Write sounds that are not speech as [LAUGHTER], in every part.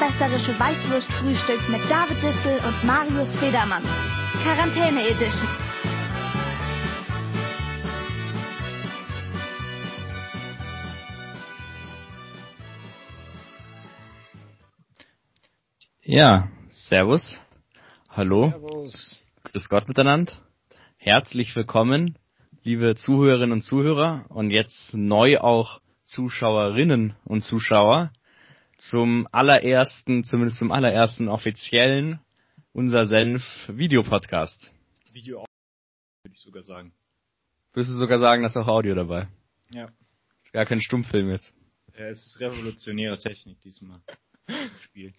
weltverbesserische Weißwurstfrühstück mit David Distel und Marius Federmann. Quarantäne Edition. Ja, Servus. Hallo. Servus. Grüß Gott miteinander. Herzlich willkommen, liebe Zuhörerinnen und Zuhörer und jetzt neu auch Zuschauerinnen und Zuschauer zum allerersten, zumindest zum allerersten offiziellen unser Senf Videopodcast. Video würde ich sogar sagen. Würdest du sogar sagen, da ist auch Audio dabei? Ja. Gar kein Stummfilm jetzt. ja es ist revolutionäre Technik diesmal. im Spiel.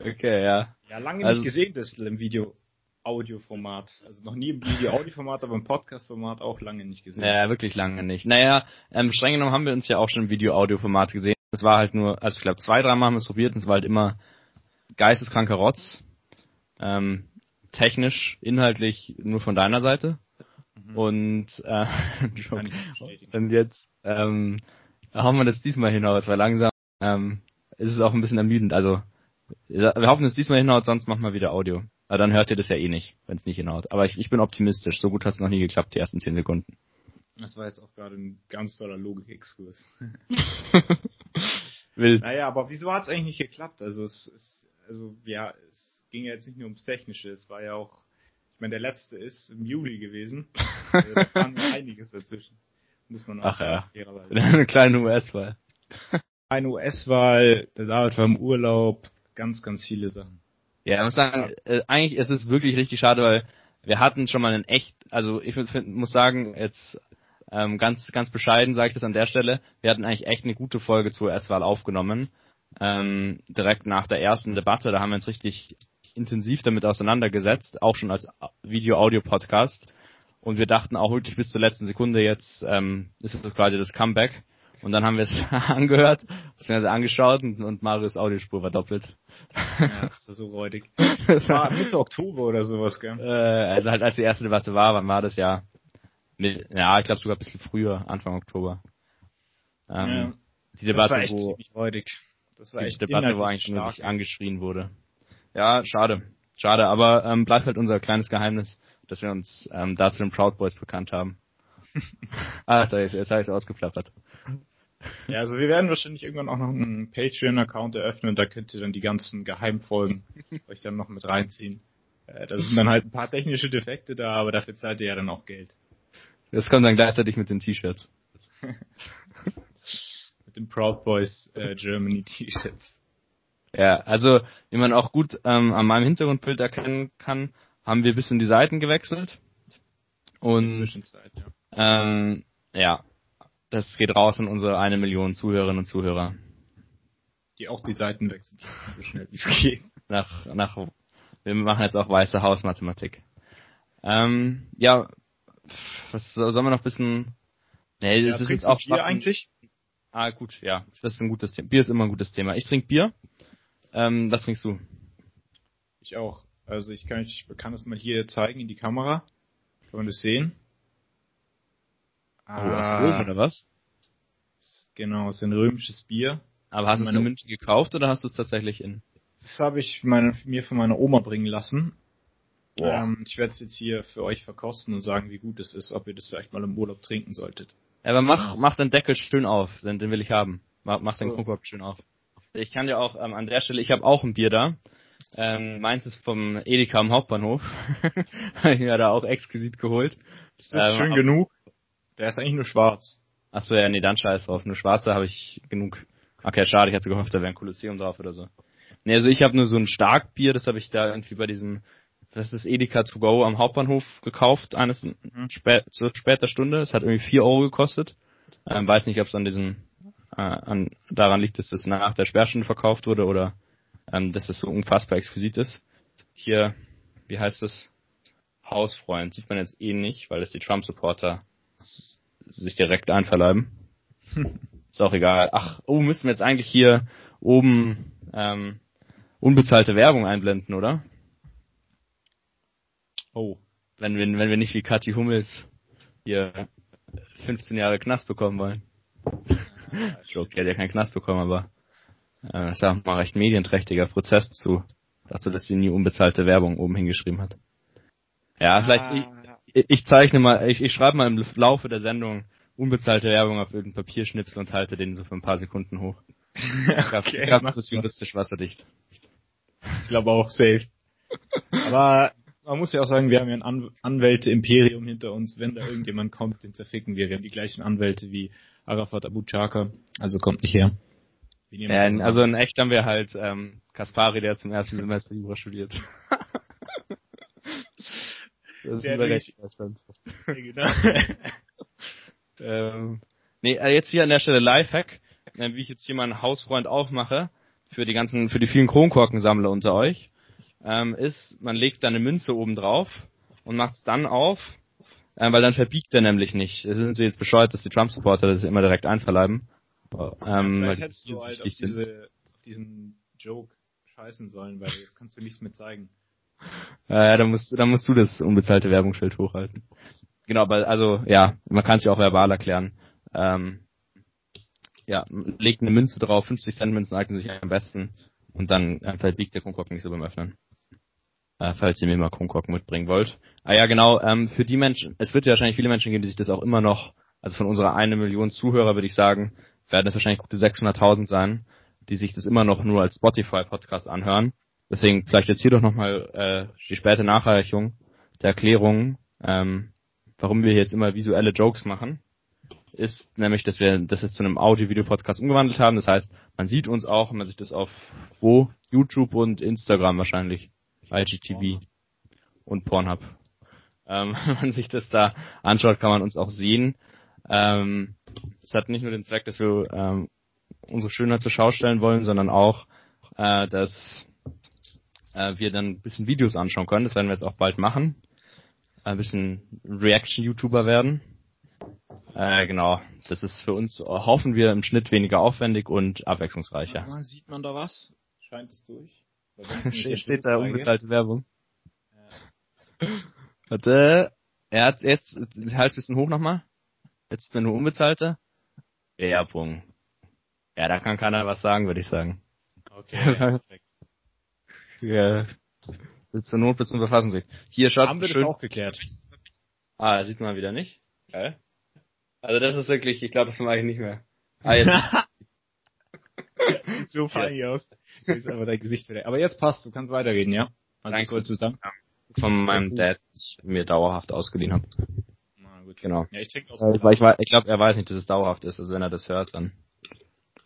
Okay, ja. Ja, lange Also- nicht gesehen, das im Video-Audio-Format. Also noch nie im Video-Audio-Format, aber im Podcast-Format auch lange nicht gesehen. Ja, wirklich lange nicht. Naja, ähm, streng genommen haben wir uns ja auch schon im Video-Audio-Format gesehen. Es war halt nur, also ich glaube zwei, dreimal haben wir es probiert und es war halt immer geisteskranker Rotz. Ähm, technisch, inhaltlich nur von deiner Seite. Mhm. Und, äh, und jetzt ähm, hauen wir das diesmal hinaus, weil langsam ähm, ist es auch ein bisschen ermüdend. Also wir hoffen, es diesmal hinhaut, sonst machen wir wieder Audio. Aber dann hört ihr das ja eh nicht, wenn es nicht hinhaut. Aber ich, ich bin optimistisch. So gut hat es noch nie geklappt, die ersten zehn Sekunden. Das war jetzt auch gerade ein ganz toller Logik-Exkurs. [LAUGHS] [LAUGHS] [LAUGHS] Will. Naja, aber wieso hat es eigentlich nicht geklappt? Also es ist, also ja, es ging ja jetzt nicht nur ums Technische, es war ja auch, ich meine, der letzte ist im Juli gewesen. [LAUGHS] Also, da kam ja einiges dazwischen. Muss man auch Ach ja. [LAUGHS] Eine kleine US-Wahl. eine US-Wahl, der David war im Urlaub, ganz, ganz viele Sachen. Ja, ich muss sagen, äh, eigentlich ist es wirklich richtig schade, weil wir hatten schon mal einen echt, also ich find, muss sagen, jetzt ähm, ganz, ganz bescheiden sage ich das an der Stelle, wir hatten eigentlich echt eine gute Folge zur US-Wahl aufgenommen. Ähm, direkt nach der ersten Debatte, da haben wir uns richtig intensiv damit auseinandergesetzt, auch schon als Video-Audio-Podcast. Und wir dachten auch wirklich bis zur letzten Sekunde jetzt ähm, ist es quasi das Comeback. Und dann haben wir es [LAUGHS] angehört, beziehungsweise angeschaut und, und Marius Audiospur war doppelt. Ja, das war so räudig. Das [LAUGHS] war Mitte Oktober oder sowas, gell? Äh, also halt als die erste Debatte war, wann war das ja? Mit, ja, ich glaube sogar ein bisschen früher, Anfang Oktober. Ähm, Ja. Die das war Debatte, echt wo ziemlich räudig. Das war die echt Debatte, wo eigentlich nur stark. sich angeschrien wurde. Ja, schade. Schade, aber ähm, bleibt halt unser kleines Geheimnis, dass wir uns ähm, da zu den Proud Boys bekannt haben. [LAUGHS] ah, jetzt, hab ich's- jetzt habe ich es ausgeplappert. Ja, also wir werden wahrscheinlich irgendwann auch noch einen Patreon-Account eröffnen, da könnt ihr dann die ganzen Geheimfolgen [LAUGHS] euch dann noch mit reinziehen. Äh, Da sind dann halt ein paar technische Defekte da, aber dafür zahlt ihr ja dann auch Geld. Das kommt dann gleichzeitig mit den T-Shirts. [LAUGHS] Mit den Proud Boys äh, Germany T-Shirts. Ja, also wie man auch gut ähm, an meinem Hintergrundbild erkennen kann, haben wir ein bisschen die Seiten gewechselt. Und Zwischenzeit, ja. Ähm, ja, das geht raus an unsere eine Million Zuhörerinnen und Zuhörer. Die auch die Seiten wechseln, so schnell wie es geht. Nach, nach, wir machen jetzt auch weiße Hausmathematik. Ähm, ja, was soll man noch ein bisschen, nee, Ja, das ist jetzt auch Bier Schwachsinn. eigentlich? Ah, gut, ja, das ist ein gutes Thema. Bier ist immer ein gutes Thema. Ich trinke Bier. Ähm, was trinkst du? Ich auch. Also ich kann, ich kann das mal hier zeigen in die Kamera. Kann man das sehen? Oh, aus Röhm oder was? Genau, es ist ein römisches Bier. Aber hast du es in München gekauft oder hast du es tatsächlich in? Das habe ich meine, mir von meiner Oma bringen lassen. Boah. Ähm, ich werde es jetzt hier für euch verkosten und sagen, wie gut es ist, ob ihr das vielleicht mal im Urlaub trinken solltet. Ja, aber mach, mach den Deckel schön auf, den, den will ich haben. Mach, mach den So. Kronkorb schön auf. Ich kann dir auch ähm, an der Stelle, ich habe auch ein Bier da. Ähm, meins ist vom Edeka am Hauptbahnhof. [LAUGHS] Hab ich mir da auch exquisit geholt. Ist das Ähm, schön genug? Der ist eigentlich nur schwarz. Achso, ja, nee, dann scheiß drauf. Nur schwarze habe ich genug. Okay, schade, ich hatte gehofft, da wäre ein Kolosseum drauf oder so. Nee, also ich habe nur so ein Starkbier, das habe ich da irgendwie bei diesem, was ist das, Edeka to go am Hauptbahnhof gekauft, eines spä zu später Stunde. Es hat irgendwie vier Euro gekostet. Ähm, weiß nicht, ob es an diesem, äh, an, daran liegt, dass es nach der Sperrstunde verkauft wurde oder ähm, dass es so unfassbar exquisit ist. Hier, wie heißt das? Hausfreund. Sieht man jetzt eh nicht, weil es die Trump-Supporter sich direkt einverleiben. [LAUGHS] Ist auch egal. Ach, oh, müssen wir jetzt eigentlich hier oben ähm, unbezahlte Werbung einblenden, oder? Oh. Wenn wir, wenn wir nicht wie Kathi Hummels hier 15 Jahre Knast bekommen wollen. [LAUGHS] Joke, die hat ja keinen Knast bekommen, aber Äh, ist ja mal recht medienträchtiger Prozess zu. Dachte, dass sie nie unbezahlte Werbung oben hingeschrieben hat. Ja, ah, vielleicht, ich, ich zeichne mal, ich, ich schreibe mal im Laufe der Sendung unbezahlte Werbung auf irgendein Papierschnipsel und halte den so für ein paar Sekunden hoch. [LAUGHS] okay, gab es juristisch wasserdicht. Ich glaube auch safe. Aber man muss ja auch sagen, wir haben ja ein An Anwälte-Imperium hinter uns. Wenn da irgendjemand kommt, den zerficken wir. Wir haben die gleichen Anwälte wie Arafat Abu Chaka. Also kommt nicht her. Ja, also in echt haben wir halt ähm, Kaspari, der zum ersten Semester Jura studiert. [LAUGHS] das ist der recht [LAUGHS] ja, genau. [LAUGHS] ähm, nee, äh, jetzt hier an der Stelle Lifehack, äh, wie ich jetzt hier meinen Hausfreund aufmache für die ganzen, für die vielen Kronkorkensammler unter euch, ähm, ist, man legt da eine Münze oben drauf und macht es dann auf, äh, weil dann verbiegt er nämlich nicht. Es sind sie jetzt bescheuert, dass die Trump-Supporter das immer direkt einverleiben. Ähm, Vielleicht hättest du halt auf, diese, auf diesen Joke scheißen sollen, weil jetzt kannst du nichts mehr zeigen. Ja, äh, dann musst, dann musst du das unbezahlte Werbungsschild hochhalten. Genau, aber also ja, man kann es ja auch verbal erklären. Ähm, ja, legt eine Münze drauf, 50 Cent Münzen eignen sich am besten und dann verbiegt der Kronkorken nicht so beim Öffnen. Äh, falls ihr mir mal Kronkorken mitbringen wollt. Ah ja, genau, ähm, für die Menschen, es wird ja wahrscheinlich viele Menschen geben, die sich das auch immer noch, also von unserer eine Million Zuhörer würde ich sagen, werden es wahrscheinlich gute 600.000 sein, die sich das immer noch nur als Spotify-Podcast anhören. Deswegen vielleicht jetzt hier doch nochmal äh, die späte Nachreichung der Erklärung, ähm, warum wir jetzt immer visuelle Jokes machen, ist nämlich, dass wir das jetzt zu einem Audio-Video-Podcast umgewandelt haben. Das heißt, man sieht uns auch, wenn man sich das auf wo? YouTube und Instagram wahrscheinlich. IGTV und Pornhub. Ähm, [LAUGHS] wenn man sich das da anschaut, kann man uns auch sehen. Ähm, es hat nicht nur den Zweck, dass wir ähm, unsere Schönheit zur Schau stellen wollen, sondern auch, äh, dass äh, wir dann ein bisschen Videos anschauen können. Das werden wir jetzt auch bald machen. Ein bisschen Reaction-YouTuber werden. Äh, genau. Das ist für uns, hoffen wir, im Schnitt weniger aufwendig und abwechslungsreicher. Ja, sieht man da was? Scheint es durch? [LAUGHS] Steht, da unbezahlte Werbung. Ja. Warte. Er hat jetzt, halt ein bisschen hoch nochmal. Jetzt du unbezahlte. Werbung. Ja, da kann keiner was sagen, würde ich sagen. Okay. [LAUGHS] Ja, perfekt. ja. Zur Not bis zum Verfassungsrecht. Hier schaut Haben wir schön. das auch geklärt? Ah, sieht man wieder nicht. Geil. Also das ist wirklich, ich glaube, das mache ich nicht mehr. Ah, jetzt. [LAUGHS] [LAUGHS] so ja. aus. Ist aber dein Gesicht wieder. Aber jetzt passt, du kannst weiterreden, ja? Also Danke. du sagen? Von meinem Dad, ich mir dauerhaft ausgeliehen habe. Gut. Genau. Ja, ich. Äh, ich, ich, ich glaube, er weiß nicht, dass es dauerhaft ist. Also wenn er das hört, dann.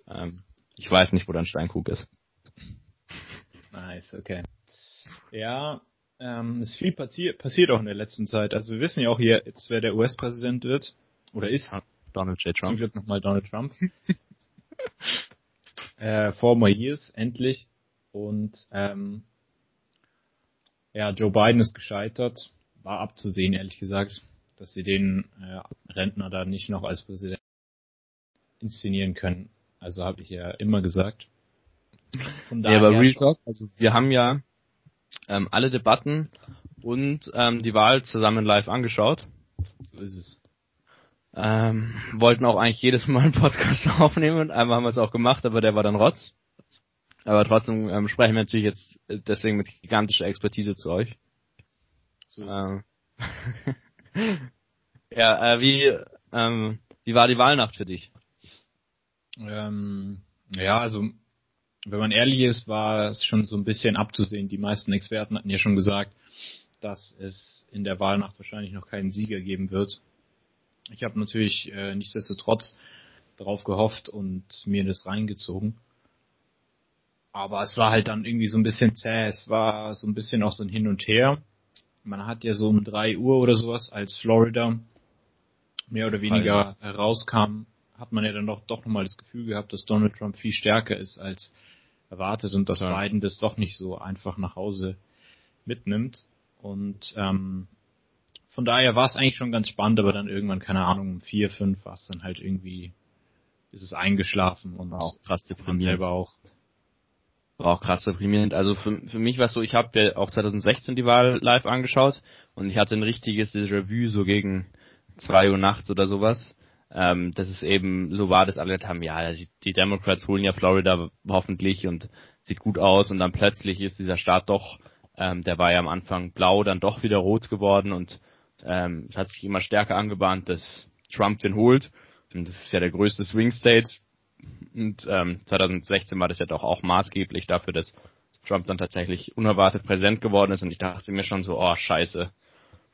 Ähm, ich weiß nicht, wo dein Steinkrug ist. Nice, okay. Ja, ähm, ist viel passiert, passiert auch in der letzten Zeit. Also wir wissen ja auch hier jetzt, wer der US-Präsident wird. Oder ist. Donald J. Trump. Zum Glück nochmal Donald Trump. [LAUGHS] äh, four more years, endlich. Und ähm, ja, Joe Biden ist gescheitert. War abzusehen, ehrlich gesagt, dass sie den äh, Rentner da nicht noch als Präsident inszenieren können. Also habe ich ja immer gesagt. Von daher ja, aber Real Talk, also wir haben ja ähm, alle Debatten und ähm, die Wahl zusammen live angeschaut. So ist es. Ähm, wollten auch eigentlich jedes Mal einen Podcast [LAUGHS] aufnehmen und einmal haben wir es auch gemacht, aber der war dann Rotz. Aber trotzdem ähm, sprechen wir natürlich jetzt äh, deswegen mit gigantischer Expertise zu euch. So ist ähm, [LAUGHS] ja, äh, wie ähm, wie war die Wahlnacht für dich? Ähm, ja, also wenn man ehrlich ist, war es schon so ein bisschen abzusehen. Die meisten Experten hatten ja schon gesagt, dass es in der Wahlnacht wahrscheinlich noch keinen Sieger geben wird. Ich habe natürlich äh, nichtsdestotrotz darauf gehofft und mir das reingezogen. Aber es war halt dann irgendwie so ein bisschen zäh. Es war so ein bisschen auch so ein Hin und Her. Man hat ja so um drei Uhr oder sowas, als Florida mehr oder weniger herauskam, hat man ja dann doch, doch nochmal das Gefühl gehabt, dass Donald Trump viel stärker ist als erwartet und dass ja. Biden das doch nicht so einfach nach Hause mitnimmt. Und ähm, von daher war es eigentlich schon ganz spannend, aber dann irgendwann, keine Ahnung, um vier, fünf war es dann halt irgendwie, ist es eingeschlafen und auch krass deprimierend. selber auch. War auch krass deprimierend. Also für, für mich war es so, ich habe ja auch 2016 die Wahl live angeschaut und ich hatte ein richtiges Déjà-vu so gegen zwei Uhr nachts oder sowas ähm, dass es eben so war, dass alle gesagt haben, ja, die, die Democrats holen ja Florida hoffentlich und sieht gut aus und dann plötzlich ist dieser Staat doch, ähm, der war ja am Anfang blau, dann doch wieder rot geworden und ähm, es hat sich immer stärker angebahnt, dass Trump den holt. Und das ist ja der größte Swing State. Und ähm, 2016 war das ja doch auch maßgeblich dafür, dass Trump dann tatsächlich unerwartet präsent geworden ist. Und ich dachte mir schon so, oh scheiße,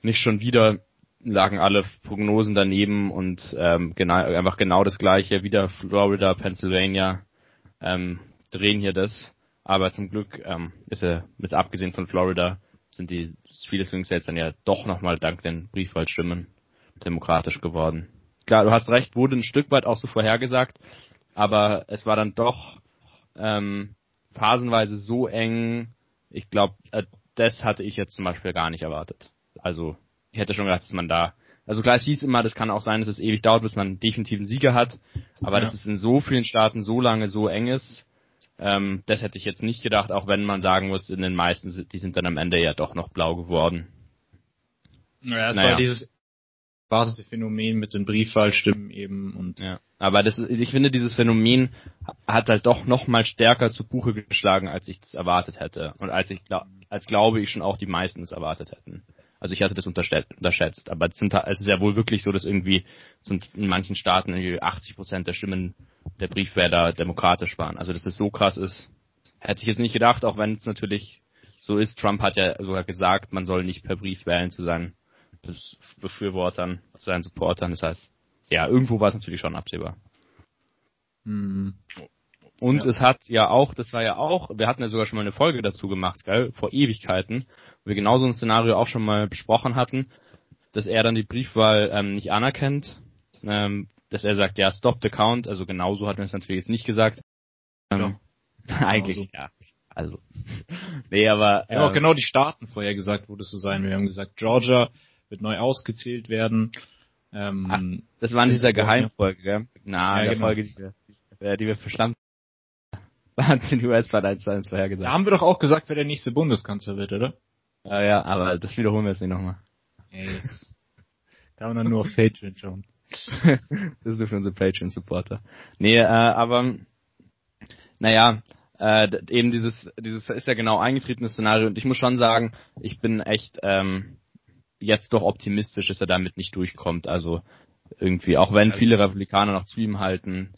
nicht schon wieder lagen alle Prognosen daneben und ähm, genau, einfach genau das gleiche, wieder Florida, Pennsylvania ähm, drehen hier das. Aber zum Glück ähm, ist er, mit abgesehen von Florida, sind die viele Swing States dann ja doch nochmal dank den Briefwahlstimmen demokratisch geworden. Klar, du hast recht, wurde ein Stück weit auch so vorhergesagt, aber es war dann doch ähm, phasenweise so eng. Ich glaube, äh, das hatte ich jetzt zum Beispiel gar nicht erwartet. Also ich hätte schon gedacht, dass man da, also klar, es hieß immer, das kann auch sein, dass es ewig dauert, bis man einen definitiven Sieger hat, aber ja. dass es in so vielen Staaten so lange so eng ist, ähm, das hätte ich jetzt nicht gedacht, auch wenn man sagen muss, in den meisten, die sind dann am Ende ja doch noch blau geworden. Naja, es naja. war dieses erwartete Phänomen mit den Briefwahlstimmen eben und ja. Aber das ich finde, dieses Phänomen hat halt doch noch mal stärker zu Buche geschlagen, als ich es erwartet hätte und als ich als glaube ich schon auch die meisten es erwartet hätten. Also ich hatte das unterschätzt, aber es, sind, es ist ja wohl wirklich so, dass irgendwie sind in manchen Staaten 80 Prozent der Stimmen der Briefwähler demokratisch waren. Also dass es so krass ist, hätte ich jetzt nicht gedacht, auch wenn es natürlich so ist. Trump hat ja sogar gesagt, man soll nicht per Brief wählen zu seinen Befürwortern, zu seinen Supportern. Das heißt, ja, irgendwo war es natürlich schon absehbar. Hm. Und ja. es hat ja auch, das war ja auch, wir hatten ja sogar schon mal eine Folge dazu gemacht, gell, vor Ewigkeiten, wo wir genau so ein Szenario auch schon mal besprochen hatten, dass er dann die Briefwahl ähm, nicht anerkennt, ähm, dass er sagt, ja, stop the count, also genauso hat er es natürlich jetzt nicht gesagt. Ähm, [LAUGHS] eigentlich, genau so. ja. Also, [LAUGHS] nee, aber. Wir haben auch ähm, genau die Staaten vorher gesagt, wo das so sein. Wir haben gesagt, Georgia wird neu ausgezählt werden. Ähm, Ach, das war in dieser Geheimfolge, gell? Na, ja, der genau. Folge, die wir, die wir verstanden hat den US-Parlament [LAUGHS] vorhergesagt. Da haben wir doch auch gesagt, wer der nächste Bundeskanzler wird, oder? Ja, ja, aber das wiederholen wir jetzt nicht nochmal. Ey, das kann man dann nur auf Patreon schauen. Das ist nur für unsere Patreon-Supporter. Nee, äh, aber naja, äh, eben dieses, dieses ist ja genau eingetretenes Szenario und ich muss schon sagen, ich bin echt ähm, jetzt doch optimistisch, dass er damit nicht durchkommt. Also irgendwie, auch wenn viele Republikaner noch zu ihm halten,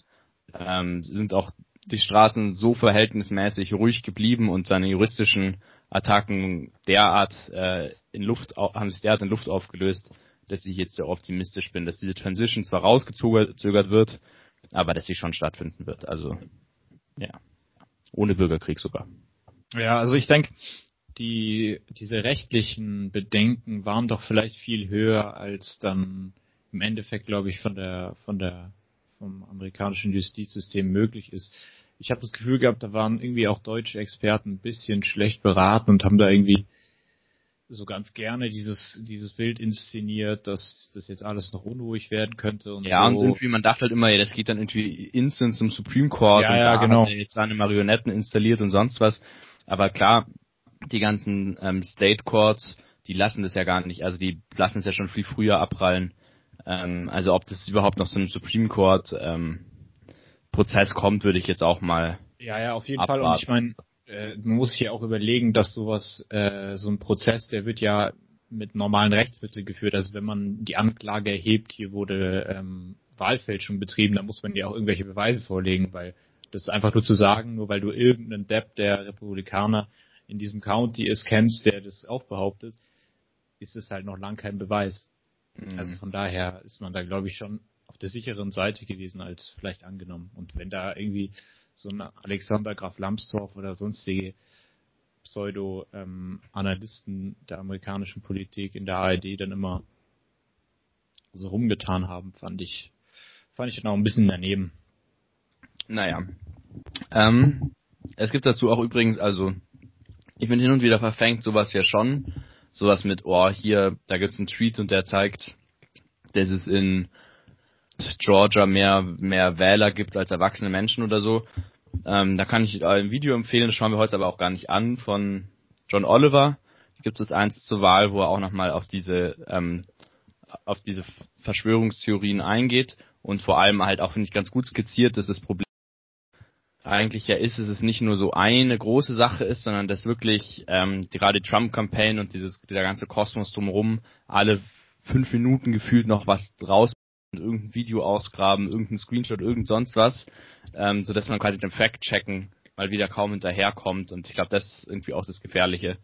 ähm, sind auch die Straßen so verhältnismäßig ruhig geblieben und seine juristischen Attacken derart äh, in Luft haben sich derart in Luft aufgelöst, dass ich jetzt sehr optimistisch bin, dass diese Transition zwar rausgezögert wird, aber dass sie schon stattfinden wird. Also ja, ohne Bürgerkrieg sogar. Ja, also ich denke, die diese rechtlichen Bedenken waren doch vielleicht viel höher als dann im Endeffekt, glaube ich, von der von der vom amerikanischen Justizsystem möglich ist. Ich habe das Gefühl gehabt, da waren irgendwie auch deutsche Experten ein bisschen schlecht beraten und haben da irgendwie so ganz gerne dieses dieses Bild inszeniert, dass das jetzt alles noch unruhig werden könnte und ja so. und irgendwie man dachte halt immer, ja, das geht dann irgendwie instant zum Supreme Court ja, und ja, da genau. hat er jetzt seine Marionetten installiert und sonst was. Aber klar, die ganzen ähm, State Courts, die lassen das ja gar nicht, also die lassen es ja schon viel früher abprallen. Ähm, also ob das überhaupt noch zu einem Supreme Court ähm, Prozess kommt, würde ich jetzt auch mal. Ja, ja, auf jeden abwarten. Fall. Und ich meine, äh, man muss sich ja auch überlegen, dass sowas, äh, so ein Prozess, der wird ja mit normalen Rechtsmitteln geführt. Also wenn man die Anklage erhebt, hier wurde ähm, Wahlfälschung betrieben, dann muss man ja auch irgendwelche Beweise vorlegen, weil das ist einfach nur zu sagen, nur weil du irgendeinen Depp der Republikaner in diesem County ist, kennst, der das auch behauptet, ist es halt noch lang kein Beweis. Mhm. Also von daher ist man da, glaube ich, schon auf der sicheren Seite gewesen als vielleicht angenommen. Und wenn da irgendwie so ein Alexander Graf Lambsdorff oder sonstige Pseudo-Analysten ähm, der amerikanischen Politik in der ARD dann immer so rumgetan haben, fand ich, fand ich dann auch ein bisschen daneben. Naja. Ähm, es gibt dazu auch übrigens, also ich bin hin und wieder verfängt sowas ja schon. Sowas mit, oh, hier, da gibt's einen Tweet und der zeigt, dass es in Georgia mehr, mehr Wähler gibt als erwachsene Menschen oder so. Ähm, da kann ich ein Video empfehlen, das schauen wir heute aber auch gar nicht an, von John Oliver. Gibt es eins zur Wahl, wo er auch nochmal auf diese, ähm, auf diese Verschwörungstheorien eingeht. und vor allem halt auch, finde ich, ganz gut skizziert, dass das Problem eigentlich ja ist, dass es nicht nur so eine große Sache ist, sondern dass wirklich ähm, gerade die Trump-Campaign und dieses der ganze Kosmos drumherum alle fünf Minuten gefühlt noch was raus irgendein Video ausgraben, irgendein Screenshot, irgend sonst was, ähm, so dass man quasi den Fact-Checken mal wieder kaum hinterherkommt und ich glaube, das ist irgendwie auch das Gefährliche.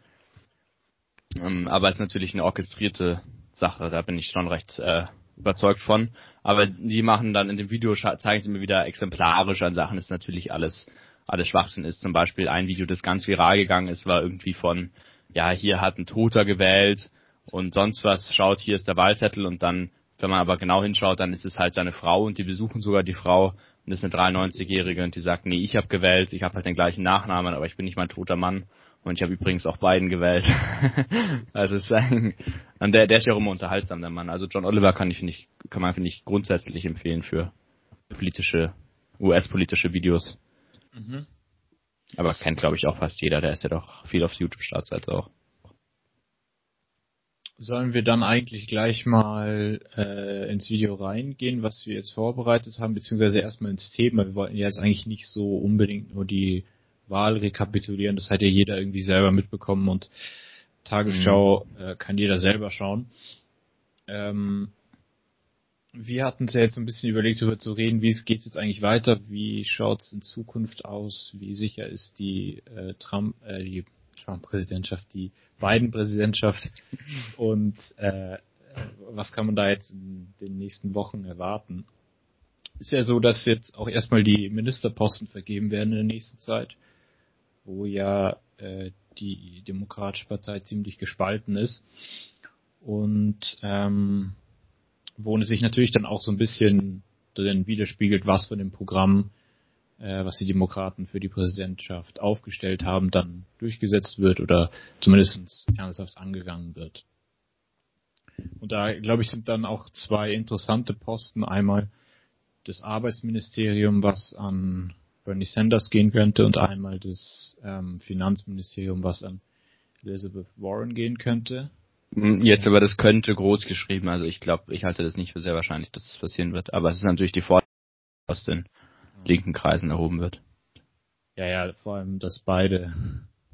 Ähm, aber es ist natürlich eine orchestrierte Sache, da bin ich schon recht äh, überzeugt von. Aber die machen dann in dem Video, zeigen sie mir wieder exemplarisch an Sachen, ist natürlich alles, alles Schwachsinn ist. Zum Beispiel ein Video, das ganz viral gegangen ist, war irgendwie von, ja, hier hat ein Toter gewählt und sonst was, schaut, hier ist der Wahlzettel und dann, wenn man aber genau hinschaut, dann ist es halt seine Frau und die besuchen sogar die Frau und das ist eine 93-Jährige und die sagt, nee, ich habe gewählt, ich habe halt den gleichen Nachnamen, aber ich bin nicht mein toter Mann. Und ich habe übrigens auch beiden gewählt. [LAUGHS] also es ist ein, und der, der ist ja auch immer unterhaltsam, der Mann. Also John Oliver kann ich nicht, kann man finde ich grundsätzlich empfehlen für politische, US-politische Videos. Mhm. Aber kennt glaube ich auch fast jeder, der ist ja doch viel auf YouTube-Startseite auch. Sollen wir dann eigentlich gleich mal äh, ins Video reingehen, was wir jetzt vorbereitet haben, beziehungsweise erstmal ins Thema. Wir wollten ja jetzt eigentlich nicht so unbedingt nur die Wahl rekapitulieren. Das hat ja jeder irgendwie selber mitbekommen und Tagesschau mhm. äh, kann jeder selber schauen. Ähm, wir hatten es ja jetzt ein bisschen überlegt, darüber zu reden, wie es geht jetzt eigentlich weiter, wie schaut es in Zukunft aus, wie sicher ist die äh, Trump, äh, die Trump-Präsidentschaft, die Biden-Präsidentschaft und äh, was kann man da jetzt in den nächsten Wochen erwarten? Ist ja so, dass jetzt auch erstmal die Ministerposten vergeben werden in der nächsten Zeit wo ja äh, die Demokratische Partei ziemlich gespalten ist und ähm, wo es sich natürlich dann auch so ein bisschen drin widerspiegelt, was von dem Programm, äh, was die Demokraten für die Präsidentschaft aufgestellt haben, dann durchgesetzt wird oder zumindest ernsthaft angegangen wird. Und da, glaube ich, sind dann auch zwei interessante Posten. Einmal das Arbeitsministerium, was an Bernie Sanders gehen könnte und einmal das ähm, Finanzministerium, was an Elizabeth Warren gehen könnte. Hm, jetzt aber das könnte groß geschrieben, also ich glaube, ich halte das nicht für sehr wahrscheinlich, dass es passieren wird. Aber es ist natürlich die den linken Kreisen erhoben wird. Ja, ja, vor allem, dass beide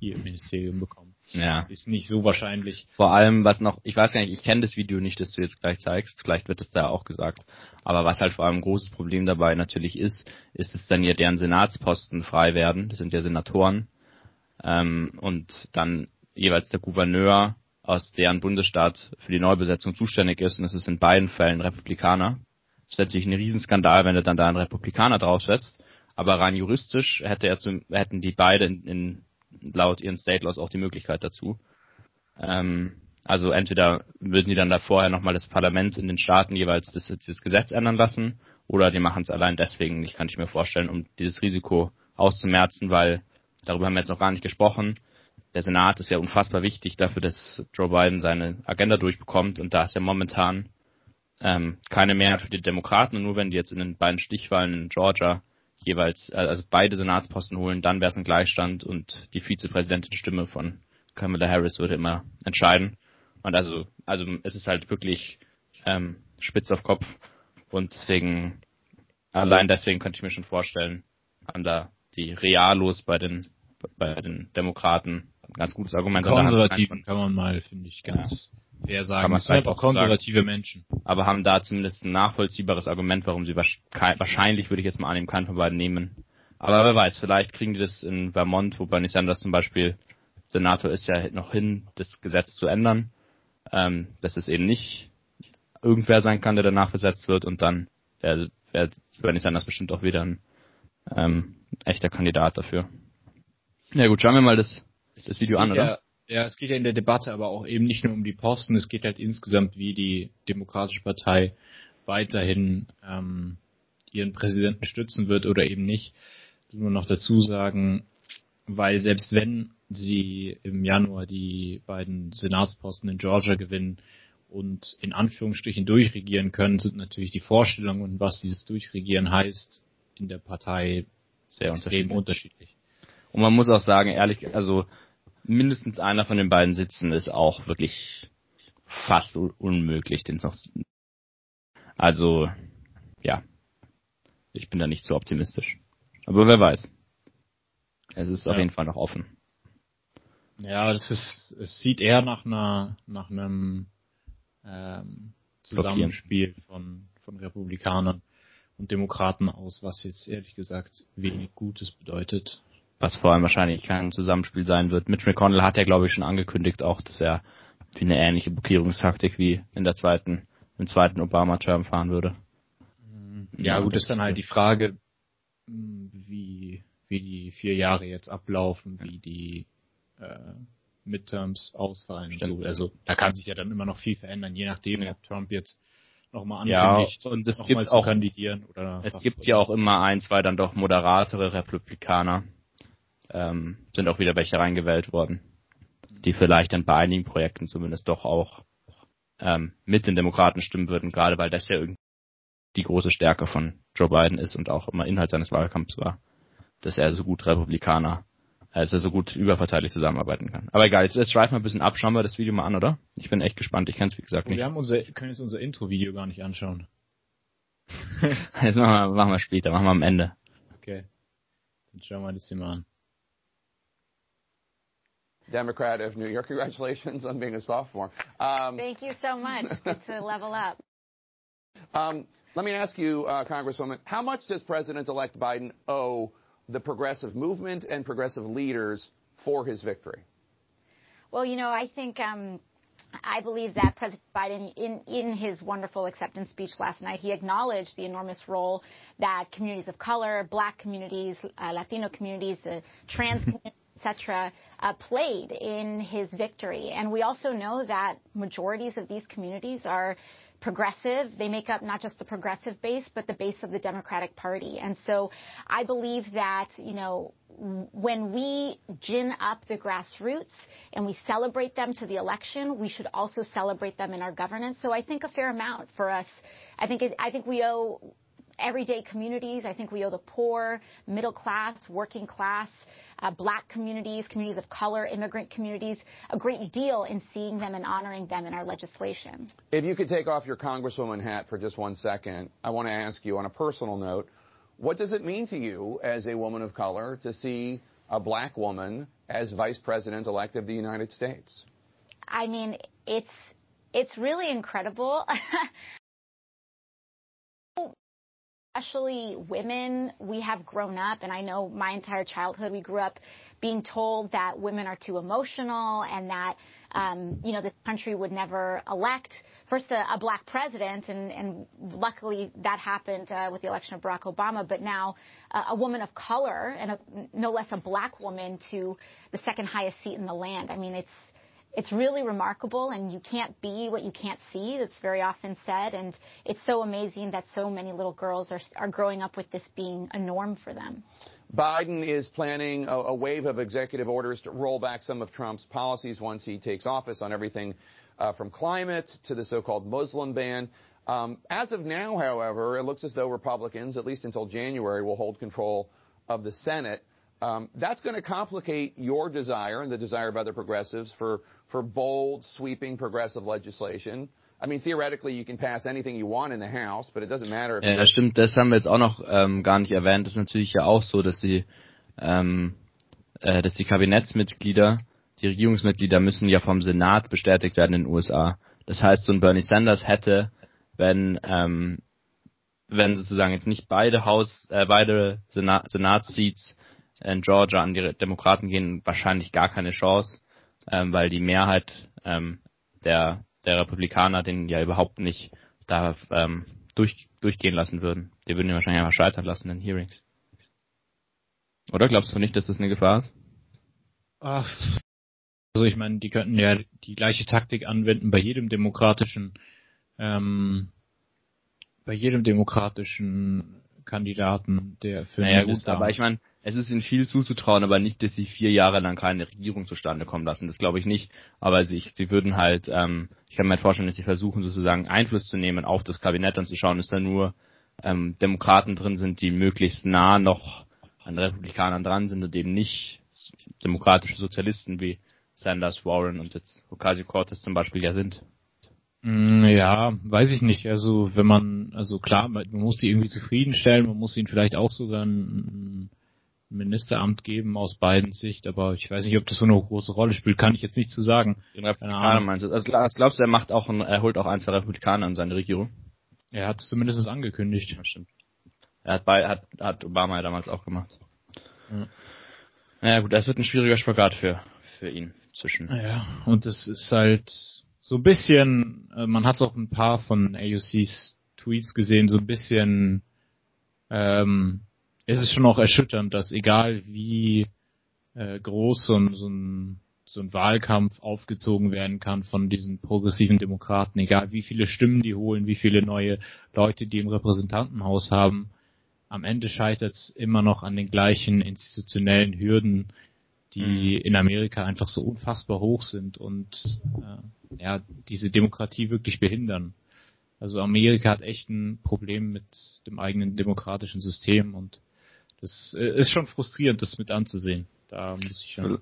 ihr Ministerium bekommen. Ja. Ist nicht so wahrscheinlich. Vor allem, was noch, ich weiß gar nicht, ich kenne das Video nicht, das du jetzt gleich zeigst, vielleicht wird es da auch gesagt. Aber was halt vor allem ein großes Problem dabei natürlich ist, ist, dass dann ja deren Senatsposten frei werden. Das sind ja Senatoren. Ähm, und dann jeweils der Gouverneur aus deren Bundesstaat für die Neubesetzung zuständig ist. Und das ist in beiden Fällen Republikaner. Es wäre natürlich ein Riesenskandal, wenn er dann da einen Republikaner draufsetzt. Aber rein juristisch hätte er zu, hätten die beide in, in laut ihren State Laws auch die Möglichkeit dazu. Ähm, also entweder würden die dann da vorher nochmal das Parlament in den Staaten jeweils das, das Gesetz ändern lassen oder die machen es allein deswegen nicht, kann ich mir vorstellen, um dieses Risiko auszumerzen, weil darüber haben wir jetzt noch gar nicht gesprochen. Der Senat ist ja unfassbar wichtig dafür, dass Joe Biden seine Agenda durchbekommt und da ist ja momentan ähm, keine Mehrheit für die Demokraten und nur wenn die jetzt in den beiden Stichwahlen in Georgia jeweils, äh, also beide Senatsposten holen, dann wäre es ein Gleichstand und die Vizepräsidentin-Stimme von Kamala Harris würde immer entscheiden. Und also, also es ist halt wirklich ähm, spitz auf Kopf und deswegen, allein deswegen könnte ich mir schon vorstellen, haben da die Realos bei den bei den Demokraten ein ganz gutes Argument. Konservativen kann man mal, finde ich, ganz ja fair sagen. Kann man es sind auch konservative sagen. Menschen. Aber haben da zumindest ein nachvollziehbares Argument, warum sie wahrscheinlich, würde ich jetzt mal annehmen, keinen von beiden nehmen. Aber wer weiß, vielleicht kriegen die das in Vermont, wo Bernie Sanders zum Beispiel Senator ist, ja noch hin, das Gesetz zu ändern. Ähm, dass es eben nicht irgendwer sein kann, der danach besetzt wird und dann wäre wär Bernie Sanders bestimmt auch wieder ein ähm, echter Kandidat dafür. Ja gut, schauen wir mal das, das Video an, oder? Ja, es geht ja in der Debatte aber auch eben nicht nur um die Posten, es geht halt insgesamt, wie die Demokratische Partei weiterhin ähm, ihren Präsidenten stützen wird oder eben nicht. Nur noch dazu sagen, weil selbst wenn sie im Januar die beiden Senatsposten in Georgia gewinnen und in Anführungsstrichen durchregieren können, sind natürlich die Vorstellungen, was dieses Durchregieren heißt, in der Partei sehr extrem unterschiedlich. Und man muss auch sagen, ehrlich, also mindestens einer von den beiden Sitzen ist auch wirklich fast un unmöglich, den noch. Also, ja, ich bin da nicht so optimistisch. Aber wer weiß. Es ist ja. auf jeden Fall noch offen. Ja, es ist, es sieht eher nach einer, nach einem ähm, Zusammenspiel von, von Republikanern und Demokraten aus, was jetzt ehrlich gesagt wenig Gutes bedeutet. Was vor allem wahrscheinlich kein Zusammenspiel sein wird. Mitch McConnell hat ja, glaube ich, schon angekündigt auch, dass er wie eine ähnliche Blockierungstaktik wie in der zweiten, im zweiten Obama-Term fahren würde. Ja, ja gut, ist dann halt die Frage, wie, wie die vier Jahre jetzt ablaufen, wie die äh, Midterms ausfallen. So. Also da kann sich ja dann immer noch viel verändern, je nachdem, ob Trump jetzt nochmal ankündigt, ja, und es gibt auch kandidieren oder es gibt ja auch immer ein, zwei dann doch moderatere Republikaner. Ähm, sind auch wieder welche reingewählt worden, die vielleicht dann bei einigen Projekten zumindest doch auch ähm, mit den Demokraten stimmen würden, gerade weil das ja irgendwie die große Stärke von Joe Biden ist und auch immer Inhalt seines Wahlkampfs war, dass er so gut Republikaner, als er so gut überparteilich zusammenarbeiten kann. Aber egal, jetzt, jetzt schweifen wir ein bisschen ab, schauen wir das Video mal an, oder? Ich bin echt gespannt, ich kann es wie gesagt nicht. Wir haben unser, können jetzt unser Intro-Video gar nicht anschauen. [LAUGHS] jetzt machen wir, machen wir später, machen wir am Ende. Okay. Dann schauen wir das hier mal an. Democrat of New York. [LAUGHS] Congratulations on being a sophomore. Um, Thank you so much. [LAUGHS] Good to level up. Um, let me ask you, uh, Congresswoman, how much does President-elect Biden owe the progressive movement and progressive leaders for his victory? Well, you know, I think um, I believe that President Biden, in, in his wonderful acceptance speech last night, he acknowledged the enormous role that communities of color, black communities, uh, Latino communities, the trans [LAUGHS] communities, etc., uh, played in his victory. And we also know that majorities of these communities are progressive. They make up not just the progressive base, but the base of the Democratic Party. And so I believe that, you know, when we gin up the grassroots and we celebrate them to the election, we should also celebrate them in our governance. So I think a fair amount for us. I think it, I think we owe everyday communities. I think we owe the poor, middle class, working class, uh, black communities, communities of color, immigrant communities, a great deal in seeing them and honoring them in our legislation. If you could take off your Congresswoman hat for just one second, I want to ask you on a personal note, what does it mean to you as a woman of color to see a black woman as vice president elect of the United States? I mean, it's it's really incredible. [LAUGHS] especially women, we have grown up, and I know my entire childhood we grew up being told that women are too emotional and that, um, you know, this country would never elect first a, a black president, and, and luckily that happened uh, with the election of Barack Obama, but now uh, a woman of color and a, no less a black woman to the second highest seat in the land. I mean, it's it's really remarkable and you can't be what you can't see. That's very often said. And it's so amazing that so many little girls are, are growing up with this being a norm for them. Biden is planning a, a wave of executive orders to roll back some of Trump's policies once he takes office on everything uh, from climate to the so-called Muslim ban. Um, as of now, however, it looks as though Republicans, at least until January, will hold control of the Senate. Um, that's going to complicate your desire and the desire of other progressives for, for bold, sweeping progressive legislation. I mean, theoretically, you can pass anything you want in the House, but it doesn't matter. Ja, das stimmt. Das haben wir jetzt auch noch ähm, gar nicht erwähnt. Das ist natürlich ja auch so, dass die, ähm, äh, dass die Kabinettsmitglieder, die Regierungsmitglieder müssen ja vom Senat bestätigt werden in den USA. Das heißt, so ein Bernie Sanders hätte, wenn ähm, wenn sozusagen jetzt nicht beide Haus, äh, beide Senat, Senatsseats in Georgia an die Demokraten gehen, wahrscheinlich gar keine Chance, ähm, weil die Mehrheit ähm, der, der Republikaner den ja überhaupt nicht da ähm, durch, durchgehen lassen würden. Die würden ihn wahrscheinlich einfach scheitern lassen in Hearings. Oder glaubst du nicht, dass das eine Gefahr ist? Ach, also ich meine, die könnten ja die gleiche Taktik anwenden bei jedem demokratischen, ähm, bei jedem demokratischen Kandidaten, der für naja, gut, aber ich meine, es ist ihnen viel zuzutrauen, aber nicht, dass sie vier Jahre lang keine Regierung zustande kommen lassen. Das glaube ich nicht. Aber sie, sie würden halt, ähm, ich kann mir vorstellen, dass sie versuchen sozusagen Einfluss zu nehmen auf das Kabinett und zu schauen, dass da nur ähm, Demokraten drin sind, die möglichst nah noch an Republikanern dran sind und eben nicht demokratische Sozialisten wie Sanders, Warren und jetzt Ocasio-Cortez zum Beispiel ja sind. Mm, ja, weiß ich nicht. Also wenn man, also klar, man muss die irgendwie zufriedenstellen, man muss ihnen vielleicht auch sogar ein Ministeramt geben aus beiden Sicht, aber ich weiß nicht, ob das so eine große Rolle spielt, kann ich jetzt nicht zu sagen. Den Republikaner meinst du? Also glaubst du, er macht auch ein, er holt auch ein, zwei Republikaner in seine Regierung? Er hat es zumindest angekündigt. Ja, stimmt. Er hat, bei, hat, hat Obama ja damals auch gemacht. Ja. Naja gut, das wird ein schwieriger Spagat für, für ihn zwischen. Ja, und es ist halt so ein bisschen, äh, man hat auch ein paar von AUCs Tweets gesehen, so ein bisschen ähm, es ist schon auch erschütternd, dass egal wie äh, groß so ein, so, ein, so ein Wahlkampf aufgezogen werden kann von diesen progressiven Demokraten, egal wie viele Stimmen die holen, wie viele neue Leute die im Repräsentantenhaus haben, am Ende scheitert es immer noch an den gleichen institutionellen Hürden, die mhm. in Amerika einfach so unfassbar hoch sind und äh, ja, diese Demokratie wirklich behindern. Also Amerika hat echt ein Problem mit dem eigenen demokratischen System und das äh, ist schon frustrierend, das mit anzusehen. Da muss ich schon.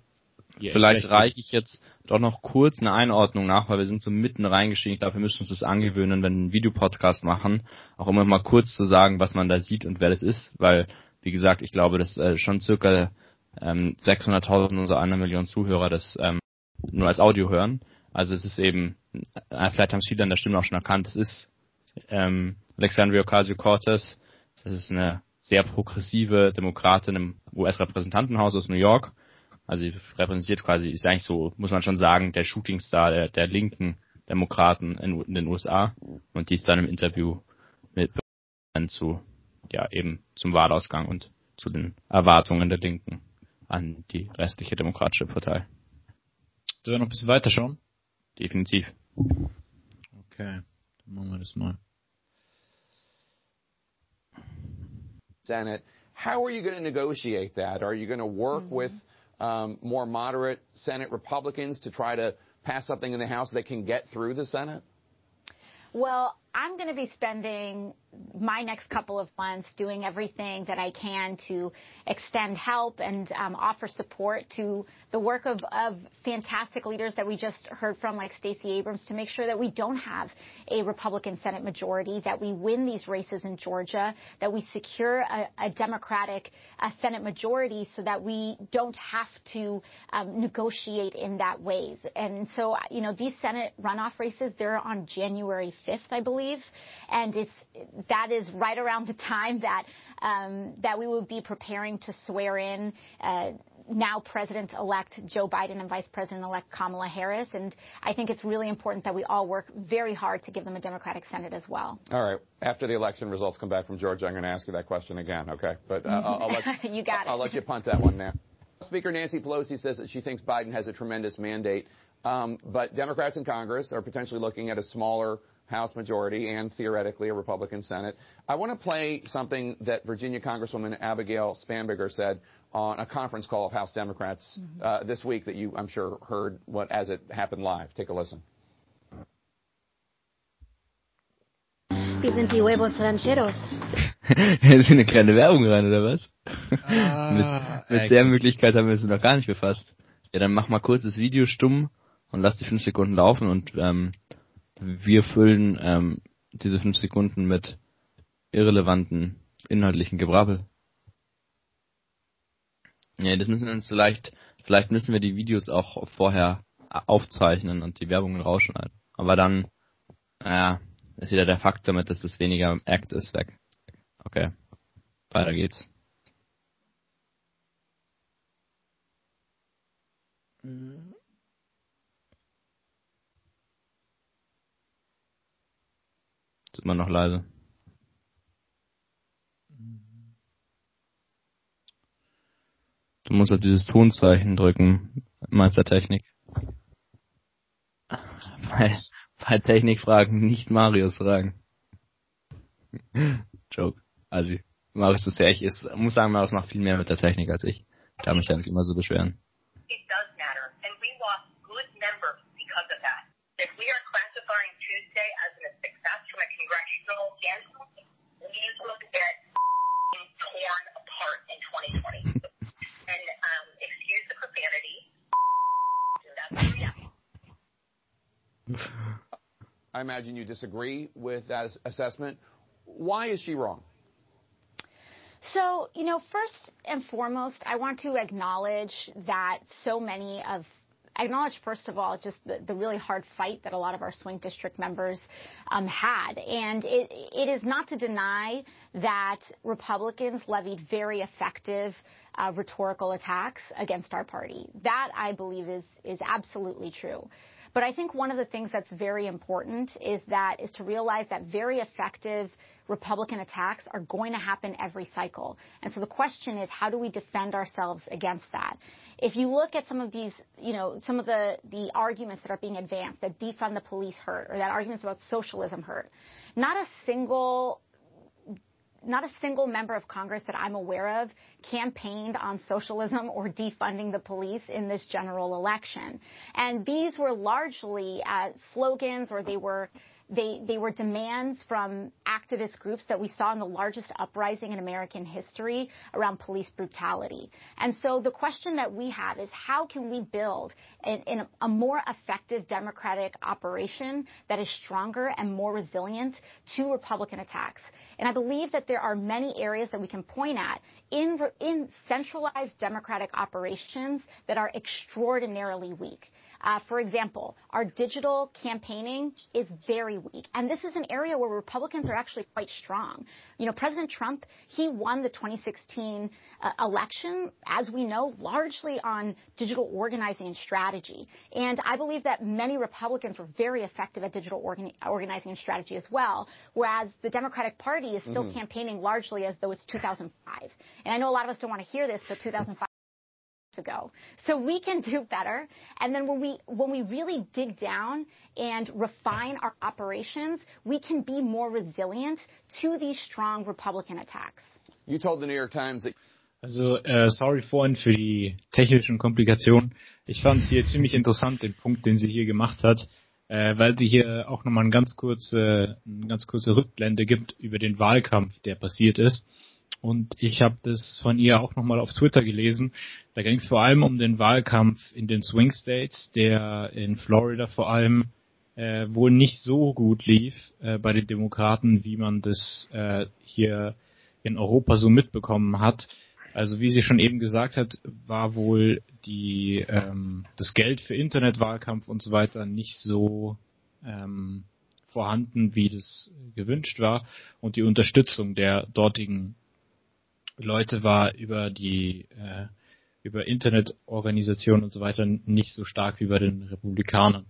Vielleicht reiche ich jetzt doch noch kurz eine Einordnung nach, weil wir sind so mitten reingestiegen. Ich glaube, wir müssen uns das angewöhnen, wenn wir einen Videopodcast machen, auch immer mal kurz zu sagen, was man da sieht und wer das ist, weil, wie gesagt, ich glaube, dass äh, schon circa ähm, 600.000 unserer einer Million Zuhörer das ähm, nur als Audio hören. Also es ist eben, äh, vielleicht haben es viele an der Stimme auch schon erkannt, es ist ähm, Alexandria Ocasio-Cortez, das ist eine sehr progressive Demokratin im US-Repräsentantenhaus aus New York. Also sie repräsentiert quasi, ist eigentlich so, muss man schon sagen, der Shootingstar der, der linken Demokraten in, in den USA. Und die ist dann im Interview mit zu, ja, eben zum Wahlausgang und zu den Erwartungen der Linken an die restliche demokratische Partei. Sollen wir noch ein bisschen weiter schauen? Definitiv. Okay, dann machen wir das mal. Senate. How are you going to negotiate that? Are you going to work mm-hmm. with um, more moderate Senate Republicans to try to pass something in the House that can get through the Senate? Well, I'm going to be spending my next couple of months doing everything that I can to extend help and um, offer support to the work of, of, fantastic leaders that we just heard from, like Stacey Abrams, to make sure that we don't have a Republican Senate majority, that we win these races in Georgia, that we secure a, a Democratic uh, Senate majority so that we don't have to um, negotiate in that ways. And so, you know, these Senate runoff races, they're on January 5th, I believe, and it's that is right around the time that um, that we would be preparing to swear in. Uh, now President-elect Joe Biden and Vice President-elect Kamala Harris. And I think it's really important that we all work very hard to give them a Democratic Senate as well. All right. After the election results come back from Georgia, I'm going to ask you that question again, okay? But uh, I'll, I'll, let, [LAUGHS] you got I'll, I'll let you punt that one now. Speaker Nancy Pelosi says that she thinks Biden has a tremendous mandate, um, but Democrats in Congress are potentially looking at a smaller House majority and theoretically a Republican Senate. I want to play something that Virginia Congresswoman Abigail Spanberger said on a conference call of House Democrats mm-hmm. uh, this week that you, I'm sure, heard what as it happened live. Take a listen. Wir sind die huevos rancheros. [LAUGHS] ist eine kleine Werbung rein, oder was? Ah, [LAUGHS] mit, mit der Möglichkeit haben wir uns noch gar nicht befasst. Ja, dann mach mal kurz das Video stumm und lass die fünf Sekunden laufen und ähm, wir füllen ähm, diese fünf Sekunden mit irrelevanten inhaltlichen Gebrabbel. Ja, das müssen wir uns vielleicht, vielleicht müssen wir die Videos auch vorher aufzeichnen und die Werbungen rausschneiden. Aber dann, naja, ist wieder der Fakt damit, dass das weniger Act ist, weg. Okay. Weiter geht's. Mhm. Ist immer noch leise. Du musst auf dieses Tonzeichen drücken, Meistertechnik. Bei, bei Technikfragen nicht Marius fragen. Joke. Also, Marius bisher, ich ist, muss sagen, Marius macht viel mehr mit der Technik als ich. Ich darf mich da nicht immer so beschweren. It does matter, and we lost good members because of that. If we are classifying Tuesday as an congressional standpoint, these will get torn apart in 2020. and um, excuse the profanity. I imagine you disagree with that assessment. Why is she wrong? So, you know, first and foremost, I want to acknowledge that so many of acknowledge, first of all, just the, the, really hard fight that a lot of our swing district members um, had. And it, it is not to deny that Republicans levied very effective uh, rhetorical attacks against our party. That, I believe, is, is absolutely true. But I think one of the things that's very important is that is to realize that very effective Republican attacks are going to happen every cycle. And so the question is, how do we defend ourselves against that? If you look at some of these, you know, some of the, the arguments that are being advanced, that defund the police hurt, or that arguments about socialism hurt, not a single not a single member of Congress that I'm aware of campaigned on socialism or defunding the police in this general election. And these were largely uh, slogans or they were they, were demands from activist groups that we saw in the largest uprising in American history around police brutality. And so the question that we have is how can we build a more effective democratic operation that is stronger and more resilient to Republican attacks? And I believe that there are many areas that we can point at in, in centralized democratic operations that are extraordinarily weak. Uh, for example, our digital campaigning is very weak. And this is an area where Republicans are actually quite strong. You know, President Trump, he won the 2016 uh, election, as we know, largely on digital organizing and strategy. And I believe that many Republicans were very effective at digital organi- organizing and strategy as well, whereas the Democratic Party is still mm-hmm. campaigning largely as though it's 2005. And I know a lot of us don't want to hear this, but 2005 ago. So we can do better. And then when we, when we really dig down and refine our operations, we can be more resilient to these strong Republican attacks. You told the New York Times that Also, äh, sorry vorhin für die technischen Komplikationen. Ich fand es hier ziemlich interessant, den Punkt, den sie hier gemacht hat, äh, weil sie hier auch nochmal eine ganz kurze, eine ganz kurze Rückblende gibt über den Wahlkampf, der passiert ist. Und ich habe das von ihr auch nochmal auf Twitter gelesen. Da ging es vor allem um den Wahlkampf in den Swing States, der in Florida vor allem äh, wohl nicht so gut lief äh, bei den Demokraten, wie man das äh, hier in Europa so mitbekommen hat. Also wie sie schon eben gesagt hat, war wohl die ähm, das Geld für Internetwahlkampf und so weiter nicht so ähm, vorhanden, wie das gewünscht war und die Unterstützung der dortigen Leute war über die äh, über Internetorganisationen und so weiter nicht so stark wie bei den Republikanern.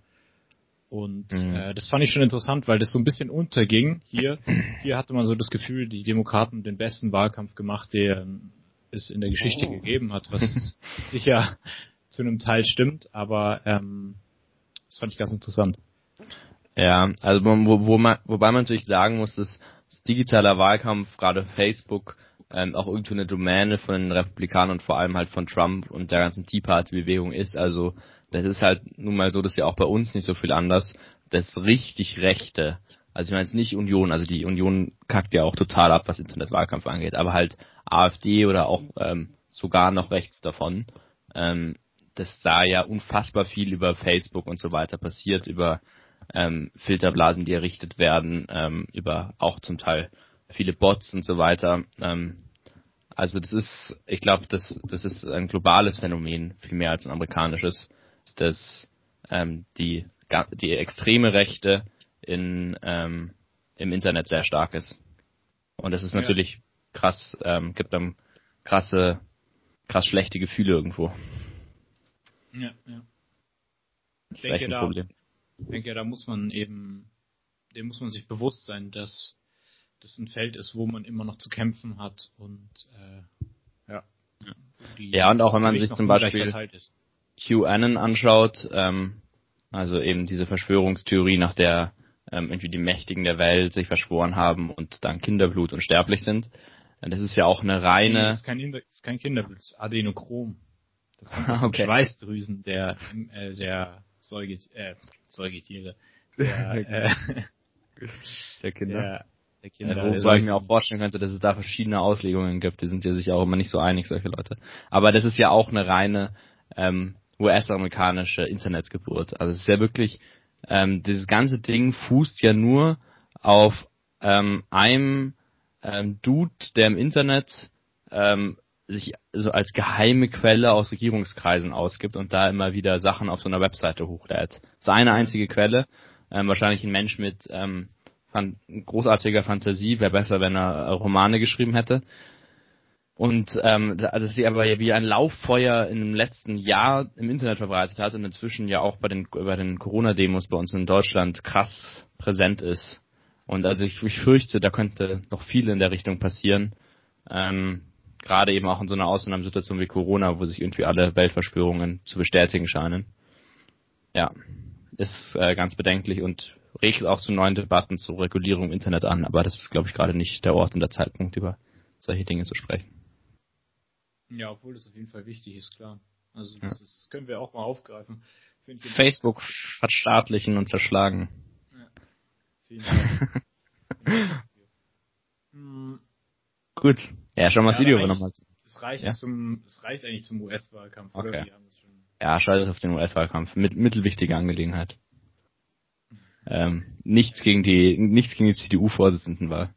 Und mhm. äh, das fand ich schon interessant, weil das so ein bisschen unterging. Hier, hier hatte man so das Gefühl, die Demokraten den besten Wahlkampf gemacht, der es in der Geschichte oh. gegeben hat, was [LAUGHS] sicher zu einem Teil stimmt, aber ähm, das fand ich ganz interessant. Ja, also wo, wo man, wobei man natürlich sagen muss, dass digitaler Wahlkampf, gerade Facebook, ähm, auch irgendwie eine Domäne von den Republikanern und vor allem halt von Trump und der ganzen Tea Party Bewegung ist. Also das ist halt nun mal so, dass ja auch bei uns nicht so viel anders. Das richtig Rechte, also ich meine jetzt nicht Union, also die Union kackt ja auch total ab, was Internetwahlkampf angeht, aber halt AfD oder auch ähm, sogar noch rechts davon. Ähm, dass da ja unfassbar viel über Facebook und so weiter passiert, über ähm, Filterblasen, die errichtet werden, ähm, über auch zum Teil viele Bots und so weiter. Ähm, also das ist, ich glaube, das, das ist ein globales Phänomen, viel mehr als ein amerikanisches, dass ähm, die, die extreme Rechte in, ähm, im Internet sehr stark ist. Und das ist natürlich ja. krass, ähm, gibt dann krasse, krass schlechte Gefühle irgendwo. Ja, ja. Ich das denke, da, Problem. Ich denke, da muss man eben, dem muss man sich bewusst sein, dass das ein Feld ist, wo man immer noch zu kämpfen hat und äh, ja. Ja, und auch wenn man sich zum Beispiel QAnon anschaut, ähm, also eben diese Verschwörungstheorie, nach der ähm, irgendwie die Mächtigen der Welt sich verschworen haben und dann Kinderblut und sterblich sind. Das ist ja auch eine reine. Nee, das, ist kein, das ist kein Kinderblut, das ist Adenochrom. Das [LAUGHS] kommt aus okay. den Schweißdrüsen der, äh, der Säuget äh, Säugetiere. Der, [LAUGHS] äh, der Kinder. Der, der Kinder. Ja, wobei ich mir auch vorstellen könnte, dass es da verschiedene Auslegungen gibt. Die sind ja sich auch immer nicht so einig, solche Leute. Aber das ist ja auch eine reine ähm, US-amerikanische Internetgeburt. Also es ist ja wirklich ähm, dieses ganze Ding fußt ja nur auf ähm, einem ähm, Dude, der im Internet ähm, sich so als geheime Quelle aus Regierungskreisen ausgibt und da immer wieder Sachen auf so einer Webseite hochlädt. Seine einzige Quelle, ähm, wahrscheinlich ein Mensch mit ähm, fan großartiger Fantasie, wäre besser, wenn er Romane geschrieben hätte. Und ähm, also sie aber wie ein Lauffeuer im letzten Jahr im Internet verbreitet hat und inzwischen ja auch bei den bei den Corona-Demos bei uns in Deutschland krass präsent ist. Und also ich, ich fürchte, da könnte noch viel in der Richtung passieren. Ähm, Gerade eben auch in so einer Ausnahmesituation wie Corona, wo sich irgendwie alle Weltverschwörungen zu bestätigen scheinen. Ja, ist äh, ganz bedenklich und regt auch zu neuen Debatten zur Regulierung im Internet an. Aber das ist, glaube ich, gerade nicht der Ort und der Zeitpunkt, über solche Dinge zu sprechen. Ja, obwohl das auf jeden Fall wichtig ist, klar. Also das, ja. ist, können wir auch mal aufgreifen. Facebook verstaatlichen und zerschlagen. Ja. Vielen Dank. [LAUGHS] hm. Gut. Ja, schon mal das ja, Video nochmal. Es reicht, ja? zum, es reicht eigentlich zum US-Wahlkampf, okay. Ja, scheiß auf den US-Wahlkampf. Mit, mittelwichtige Angelegenheit. Ähm, nichts gegen die, nichts gegen die CDU-Vorsitzendenwahl.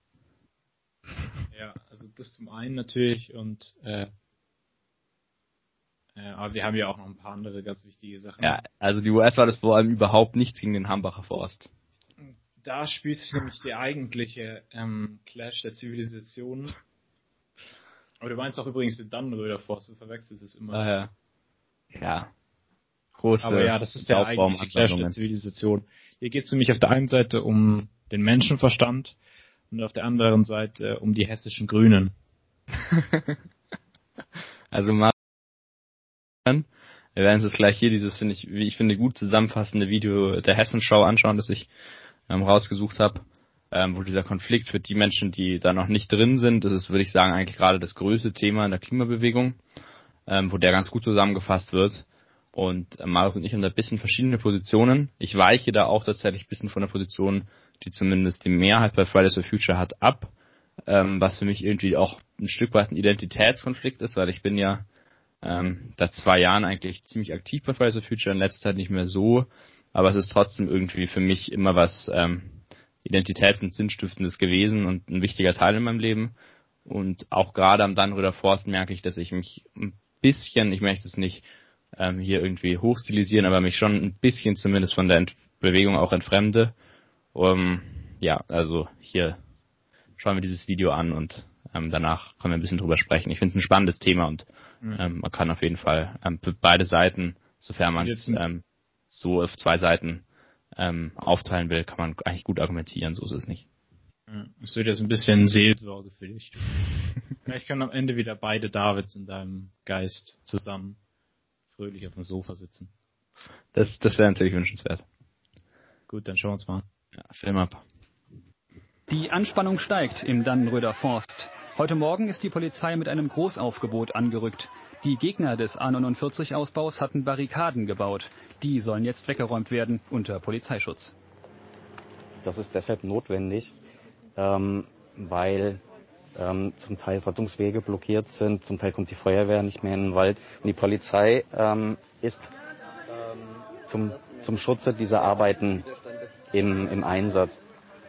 Ja, also das zum einen natürlich und äh, äh, aber wir haben ja auch noch ein paar andere ganz wichtige Sachen. Ja, also die US-Wahl ist vor allem überhaupt nichts gegen den Hambacher Forst. Da spielt sich nämlich die eigentliche ähm, Clash der Zivilisationen aber du meinst auch übrigens den Dannenröder Forst, du verwechselst es immer. Ah, ja. Ja. Große Aber ja, das ist der eigentliche Clash der Zivilisation. Hier geht es nämlich auf der einen Seite um den Menschenverstand und auf der anderen Seite um die hessischen Grünen. [LAUGHS] also mal wir werden uns gleich hier dieses, finde ich, wie ich finde, gut zusammenfassende Video der Hessenschau anschauen, das ich ähm, rausgesucht habe ähm, wo dieser Konflikt für die Menschen, die da noch nicht drin sind, das ist, würde ich sagen, eigentlich gerade das größte Thema in der Klimabewegung, ähm, wo der ganz gut zusammengefasst wird. Und äh, Marius und ich haben da ein bisschen verschiedene Positionen. Ich weiche da auch tatsächlich ein bisschen von der Position, die zumindest die Mehrheit bei Fridays for Future hat, ab, ähm, was für mich irgendwie auch ein Stück weit ein Identitätskonflikt ist, weil ich bin ja ähm, seit zwei Jahren eigentlich ziemlich aktiv bei Fridays for Future, in letzter Zeit nicht mehr so, aber es ist trotzdem irgendwie für mich immer was, ähm, identitäts- und sinnstiftendes gewesen und ein wichtiger Teil in meinem Leben. Und auch gerade am Dannröder Forst merke ich, dass ich mich ein bisschen, ich möchte es nicht ähm, hier irgendwie hochstilisieren, aber mich schon ein bisschen zumindest von der Ent Bewegung auch entfremde. Um, ja, also hier schauen wir dieses Video an und ähm, danach können wir ein bisschen drüber sprechen. Ich finde es ein spannendes Thema und ähm, man kann auf jeden Fall ähm, für beide Seiten, sofern man es ähm, so auf zwei Seiten ähm, aufteilen will, kann man eigentlich gut argumentieren, so ist es nicht. Es wird jetzt ein bisschen Seelsorge für dich. [LAUGHS] Vielleicht können am Ende wieder beide Davids in deinem Geist zusammen fröhlich auf dem Sofa sitzen. Das, das wäre natürlich wünschenswert. Gut, dann schauen wir uns mal. Ja, Film ab. Die Anspannung steigt im Dannenröder Forst. Heute Morgen ist die Polizei mit einem Großaufgebot angerückt. Die Gegner des A49-Ausbaus hatten Barrikaden gebaut. Die sollen jetzt weggeräumt werden unter Polizeischutz. Das ist deshalb notwendig, ähm, weil ähm, zum Teil Rettungswege blockiert sind, zum Teil kommt die Feuerwehr nicht mehr in den Wald und die Polizei ähm, ist ähm, zum, zum Schutze dieser Arbeiten im, im Einsatz.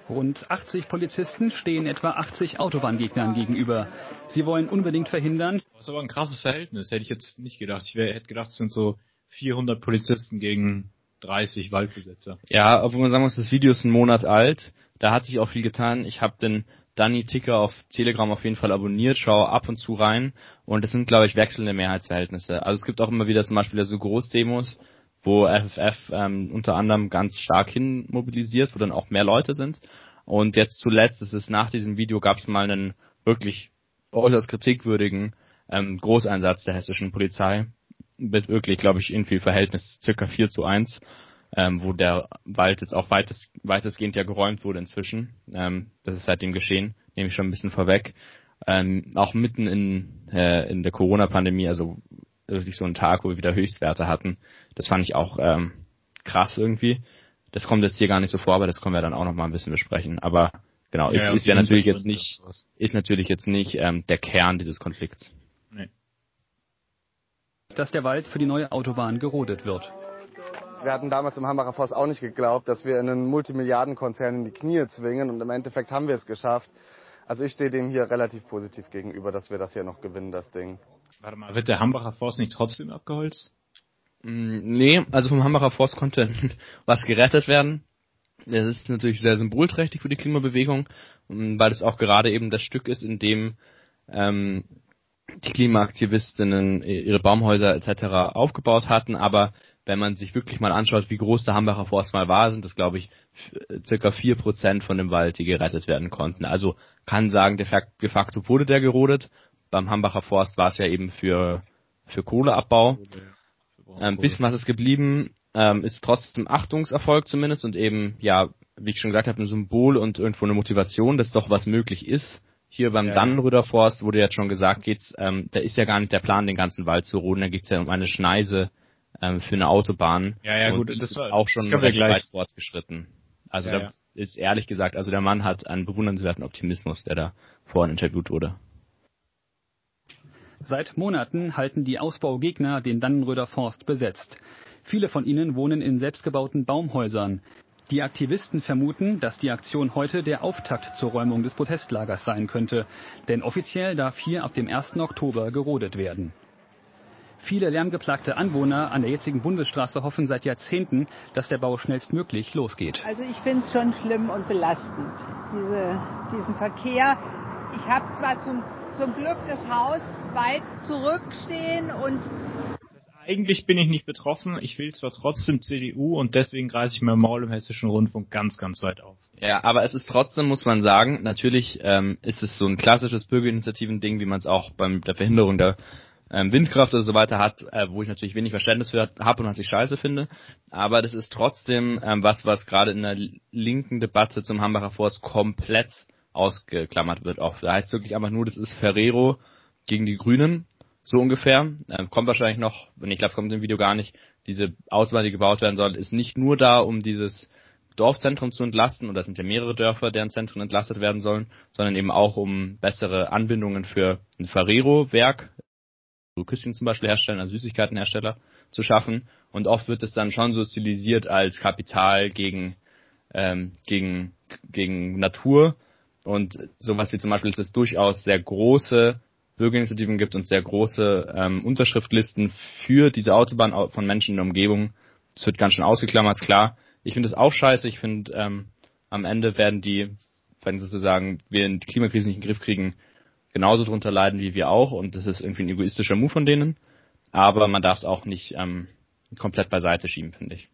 Rund 80 Polizisten stehen etwa 80 Autobahngegnern gegenüber. Sie wollen unbedingt verhindern. Das ist aber ein krasses Verhältnis, hätte ich jetzt nicht gedacht. Ich hätte gedacht, es sind so 400 Polizisten gegen 30 Waldbesetzer. Ja, obwohl man sagen muss, das Video ist einen Monat alt. Da hat sich auch viel getan. Ich habe den Danny Ticker auf Telegram auf jeden Fall abonniert, schaue ab und zu rein und es sind, glaube ich, wechselnde Mehrheitsverhältnisse. Also es gibt auch immer wieder zum Beispiel so Großdemos, wo FFF ähm, unter anderem ganz stark hin mobilisiert, wo dann auch mehr Leute sind. Und jetzt zuletzt, es ist nach diesem Video, gab es mal einen wirklich äußerst kritikwürdigen ähm, Großeinsatz der hessischen Polizei. Mit wirklich, glaube ich, irgendwie Verhältnis circa 4 zu 1, ähm, wo der Wald jetzt auch weitest, weitestgehend ja geräumt wurde inzwischen. Ähm, das ist seitdem geschehen, nehme ich schon ein bisschen vorweg. Ähm, auch mitten in, äh, in der Corona-Pandemie, also wirklich so ein Tag, wo wir wieder Höchstwerte hatten. Das fand ich auch ähm, krass irgendwie. Das kommt jetzt hier gar nicht so vor, aber das können wir dann auch noch mal ein bisschen besprechen. Aber genau, ja, ist, ist ja natürlich jetzt nicht, ist natürlich jetzt nicht ähm, der Kern dieses Konflikts. Nee. Dass der Wald für die neue Autobahn gerodet wird. Wir hatten damals im Hambacher Forst auch nicht geglaubt, dass wir einen Multimilliardenkonzern in die Knie zwingen und im Endeffekt haben wir es geschafft. Also ich stehe dem hier relativ positiv gegenüber, dass wir das hier noch gewinnen, das Ding. Warte mal, wird der Hambacher Forst nicht trotzdem abgeholzt? Mm, nee, also vom Hambacher Forst konnte [LAUGHS] was gerettet werden. Das ist natürlich sehr symbolträchtig für die Klimabewegung, weil es auch gerade eben das Stück ist, in dem ähm, die Klimaaktivistinnen ihre Baumhäuser etc. aufgebaut hatten, aber wenn man sich wirklich mal anschaut, wie groß der Hambacher Forst mal war, sind das glaube ich circa vier Prozent von dem Wald, die gerettet werden konnten. Also kann sagen, de facto wurde der gerodet. Beim Hambacher Forst war es ja eben für für Kohleabbau. Ein ähm, bisschen was ist geblieben, ähm, ist trotzdem Achtungserfolg zumindest und eben, ja, wie ich schon gesagt habe, ein Symbol und irgendwo eine Motivation, dass doch was möglich ist. Hier beim ja. Dannenröder Forst wurde jetzt schon gesagt, geht's, ähm, da ist ja gar nicht der Plan, den ganzen Wald zu roden, da geht's ja um eine Schneise ähm, für eine Autobahn. Ja, ja, und gut, das, das war auch schon recht weit fortgeschritten. Also ja, da ja. ist ehrlich gesagt, also der Mann hat einen bewundernswerten Optimismus, der da vorhin interviewt wurde. Seit Monaten halten die Ausbaugegner den Dannenröder Forst besetzt. Viele von ihnen wohnen in selbstgebauten Baumhäusern. Die Aktivisten vermuten, dass die Aktion heute der Auftakt zur Räumung des Protestlagers sein könnte. Denn offiziell darf hier ab dem 1. Oktober gerodet werden. Viele lärmgeplagte Anwohner an der jetzigen Bundesstraße hoffen seit Jahrzehnten, dass der Bau schnellstmöglich losgeht. Also ich finde es schon schlimm und belastend, diese, diesen Verkehr. Ich habe zwar zum, zum Glück das Haus weit zurückstehen und eigentlich bin ich nicht betroffen, ich will zwar trotzdem CDU und deswegen reiße ich mein Maul im Hessischen Rundfunk ganz, ganz weit auf. Ja, aber es ist trotzdem, muss man sagen, natürlich ähm, ist es so ein klassisches Bürgerinitiativen-Ding, wie man es auch beim der Verhinderung der ähm, Windkraft oder so weiter hat, äh, wo ich natürlich wenig Verständnis für habe und was ich scheiße finde. Aber das ist trotzdem ähm, was, was gerade in der linken Debatte zum Hambacher Forst komplett ausgeklammert wird. Auch da heißt wirklich einfach nur, das ist Ferrero gegen die Grünen so ungefähr. Ähm, kommt wahrscheinlich noch, und ich glaube, kommt im Video gar nicht, diese Autobahn, die gebaut werden soll, ist nicht nur da, um dieses Dorfzentrum zu entlasten, und das sind ja mehrere Dörfer, deren Zentren entlastet werden sollen, sondern eben auch um bessere Anbindungen für ein Ferrero-Werk, Küsschen zum Beispiel herstellen, also Süßigkeitenhersteller, zu schaffen. Und oft wird es dann schon so stilisiert als Kapital gegen, ähm, gegen, gegen Natur. Und sowas wie zum Beispiel ist es durchaus sehr große Bürgerinitiativen gibt und sehr große ähm, Unterschriftlisten für diese Autobahn von Menschen in der Umgebung. Das wird ganz schön ausgeklammert, klar. Ich finde es auch scheiße. Ich finde, ähm, am Ende werden die, wenn sozusagen wir die Klimakrise nicht in den Griff kriegen, genauso drunter leiden wie wir auch. Und das ist irgendwie ein egoistischer Move von denen. Aber man darf es auch nicht ähm, komplett beiseite schieben, finde ich.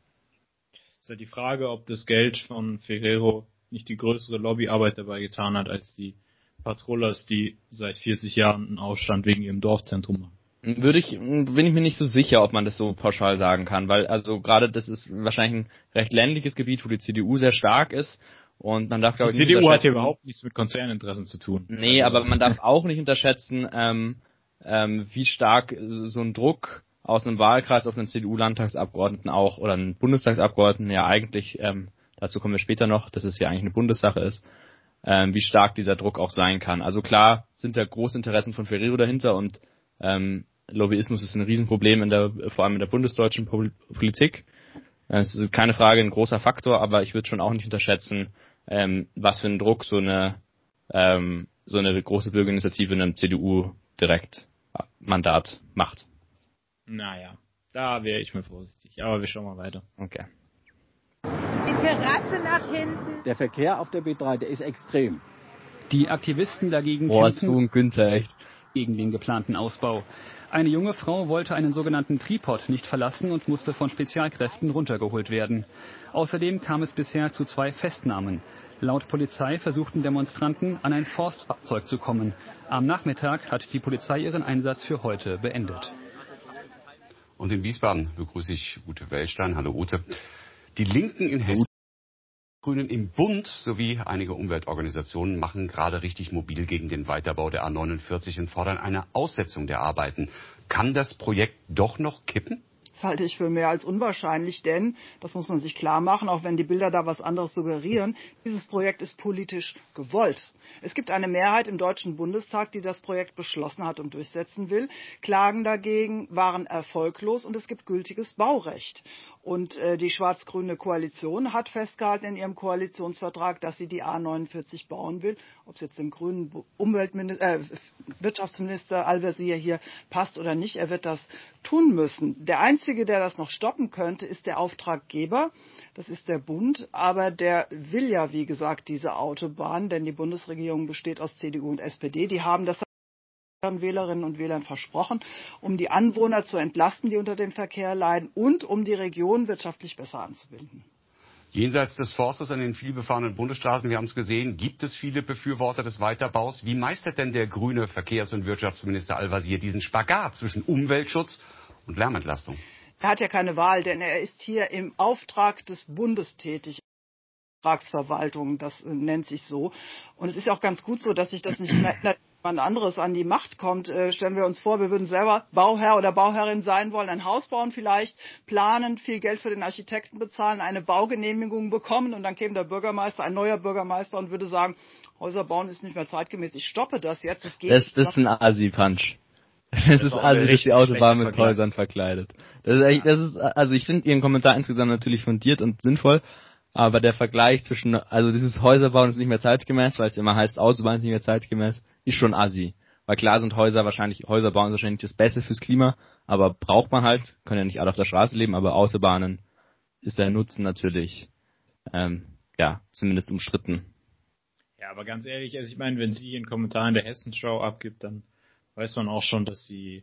Es ist halt die Frage, ob das Geld von Ferrero nicht die größere Lobbyarbeit dabei getan hat, als die Patrollers, die seit 40 Jahren einen Aufstand wegen ihrem Dorfzentrum machen. Würde ich, bin ich mir nicht so sicher, ob man das so pauschal sagen kann, weil also gerade das ist wahrscheinlich ein recht ländliches Gebiet, wo die CDU sehr stark ist und man darf glaube ich Die CDU hat ja überhaupt nichts mit Konzerninteressen zu tun. Nee, aber man darf auch nicht unterschätzen, ähm, ähm, wie stark so ein Druck aus einem Wahlkreis auf einen CDU-Landtagsabgeordneten auch oder einen Bundestagsabgeordneten ja eigentlich, ähm, dazu kommen wir später noch, dass es ja eigentlich eine Bundessache ist, ähm, wie stark dieser Druck auch sein kann. Also klar sind da große Interessen von Ferrero dahinter und ähm, Lobbyismus ist ein Riesenproblem in der, vor allem in der bundesdeutschen Politik. Es ist keine Frage ein großer Faktor, aber ich würde schon auch nicht unterschätzen, ähm, was für einen Druck so eine ähm, so eine große Bürgerinitiative in einem CDU direkt Mandat macht. Naja, da wäre ich mir vorsichtig, aber wir schauen mal weiter. Okay. Die Terrasse nach hinten. Der Verkehr auf der B3, der ist extrem. Die Aktivisten dagegen Boah, kämpfen so ein Günther, echt. Gegen den geplanten Ausbau. Eine junge Frau wollte einen sogenannten Tripod nicht verlassen und musste von Spezialkräften runtergeholt werden. Außerdem kam es bisher zu zwei Festnahmen. Laut Polizei versuchten Demonstranten, an ein Forstfahrzeug zu kommen. Am Nachmittag hat die Polizei ihren Einsatz für heute beendet. Und in Wiesbaden begrüße ich Ute Wellstein. Hallo Ute. Die Linken in Hessen, Grünen im Bund sowie einige Umweltorganisationen machen gerade richtig mobil gegen den Weiterbau der A49 und fordern eine Aussetzung der Arbeiten. Kann das Projekt doch noch kippen? Das halte ich für mehr als unwahrscheinlich, denn, das muss man sich klar machen, auch wenn die Bilder da was anderes suggerieren, dieses Projekt ist politisch gewollt. Es gibt eine Mehrheit im Deutschen Bundestag, die das Projekt beschlossen hat und durchsetzen will. Klagen dagegen waren erfolglos und es gibt gültiges Baurecht. Und äh, die schwarz-grüne Koalition hat festgehalten in ihrem Koalitionsvertrag, dass sie die A49 bauen will. Ob es jetzt dem grünen Umweltminister, äh, Wirtschaftsminister Al-Wazir hier passt oder nicht, er wird das tun müssen. Der Einzige, der das noch stoppen könnte, ist der Auftraggeber. Das ist der Bund. Aber der will ja, wie gesagt, diese Autobahn, denn die Bundesregierung besteht aus CDU und SPD. Die haben das Wählerinnen und Wählern versprochen, um die Anwohner zu entlasten, die unter dem Verkehr leiden und um die Region wirtschaftlich besser anzubinden. Jenseits des Forstes an den vielbefahrenen Bundesstraßen, wir haben es gesehen, gibt es viele Befürworter des Weiterbaus. Wie meistert denn der grüne Verkehrs- und Wirtschaftsminister Al-Wazir diesen Spagat zwischen Umweltschutz und Lärmentlastung? Er hat ja keine Wahl, denn er ist hier im Auftrag des Bundes tätig. Auftragsverwaltung, das nennt sich so. Und es ist auch ganz gut so, dass sich das nicht jemand anderes an die Macht kommt. Äh, stellen wir uns vor, wir würden selber Bauherr oder Bauherrin sein wollen, ein Haus bauen vielleicht, planen, viel Geld für den Architekten bezahlen, eine Baugenehmigung bekommen und dann käme der Bürgermeister, ein neuer Bürgermeister und würde sagen, Häuser bauen ist nicht mehr zeitgemäß, ich stoppe das jetzt. Das, geht das, das ist ein Asi-Punch. Das, ist also durch die Autobahn mit Häusern verkleidet. Das ist, das ist, also ich finde Ihren Kommentar insgesamt natürlich fundiert und sinnvoll, aber der Vergleich zwischen, also dieses Häuserbauen ist nicht mehr zeitgemäß, weil es immer heißt, Autobahn ist nicht mehr zeitgemäß, ist schon assi. Weil klar sind Häuser wahrscheinlich, Häuser bauen ist wahrscheinlich das Beste fürs Klima, aber braucht man halt, können ja nicht alle auf der Straße leben, aber Autobahnen ist der Nutzen natürlich, ähm, ja, zumindest umstritten. Ja, aber ganz ehrlich, also ich meine, wenn sie einen Kommentar in der Hessenschau abgibt, dann weiß man auch schon, dass sie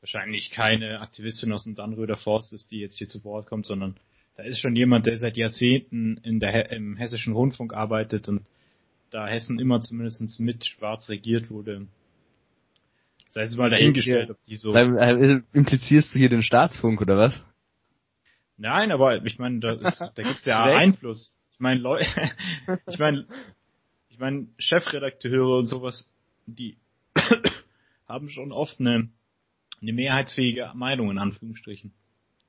wahrscheinlich keine Aktivistin aus dem Dannröder Forst ist, die jetzt hier zu Wort kommt, sondern da ist schon jemand, der seit Jahrzehnten in der, im hessischen Rundfunk arbeitet und da Hessen immer zumindest mit schwarz regiert wurde. Sei es mal dahingestellt, ob die so. Äh, implizierst du hier den Staatsfunk oder was? Nein, aber ich meine, da, ist, [LAUGHS] da gibt's ja Einfluss. Ich meine, Leute, [LAUGHS] ich meine, ich meine, Chefredakteure und sowas, die [COUGHS] haben schon oft eine, eine mehrheitsfähige Meinung in Anführungsstrichen.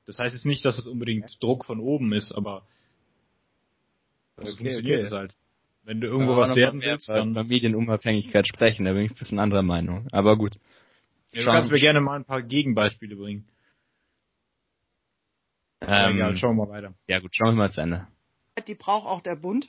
Das heißt jetzt nicht, dass es unbedingt Druck von oben ist, aber so okay, funktioniert okay. es halt. Wenn du irgendwo was werden willst, dann... Über Medienunabhängigkeit sprechen, da bin ich ein bisschen anderer Meinung. Aber gut. Ja, du kannst mir gerne mal ein paar Gegenbeispiele bringen. Ähm, egal, schauen wir mal weiter. Ja gut, schauen wir mal zu Ende. Die braucht auch der Bund.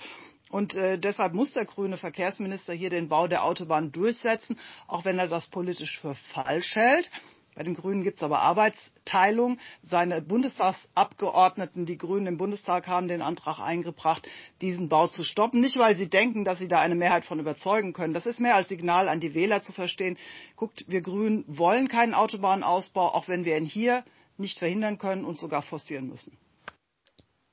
Und äh, deshalb muss der grüne Verkehrsminister hier den Bau der Autobahn durchsetzen, auch wenn er das politisch für falsch hält. Bei den Grünen gibt es aber Arbeitsteilung. Seine Bundestagsabgeordneten, die Grünen im Bundestag, haben den Antrag eingebracht, diesen Bau zu stoppen. Nicht, weil sie denken, dass sie da eine Mehrheit von überzeugen können. Das ist mehr als Signal an die Wähler zu verstehen. Guckt, wir Grünen wollen keinen Autobahnausbau, auch wenn wir ihn hier nicht verhindern können und sogar forcieren müssen.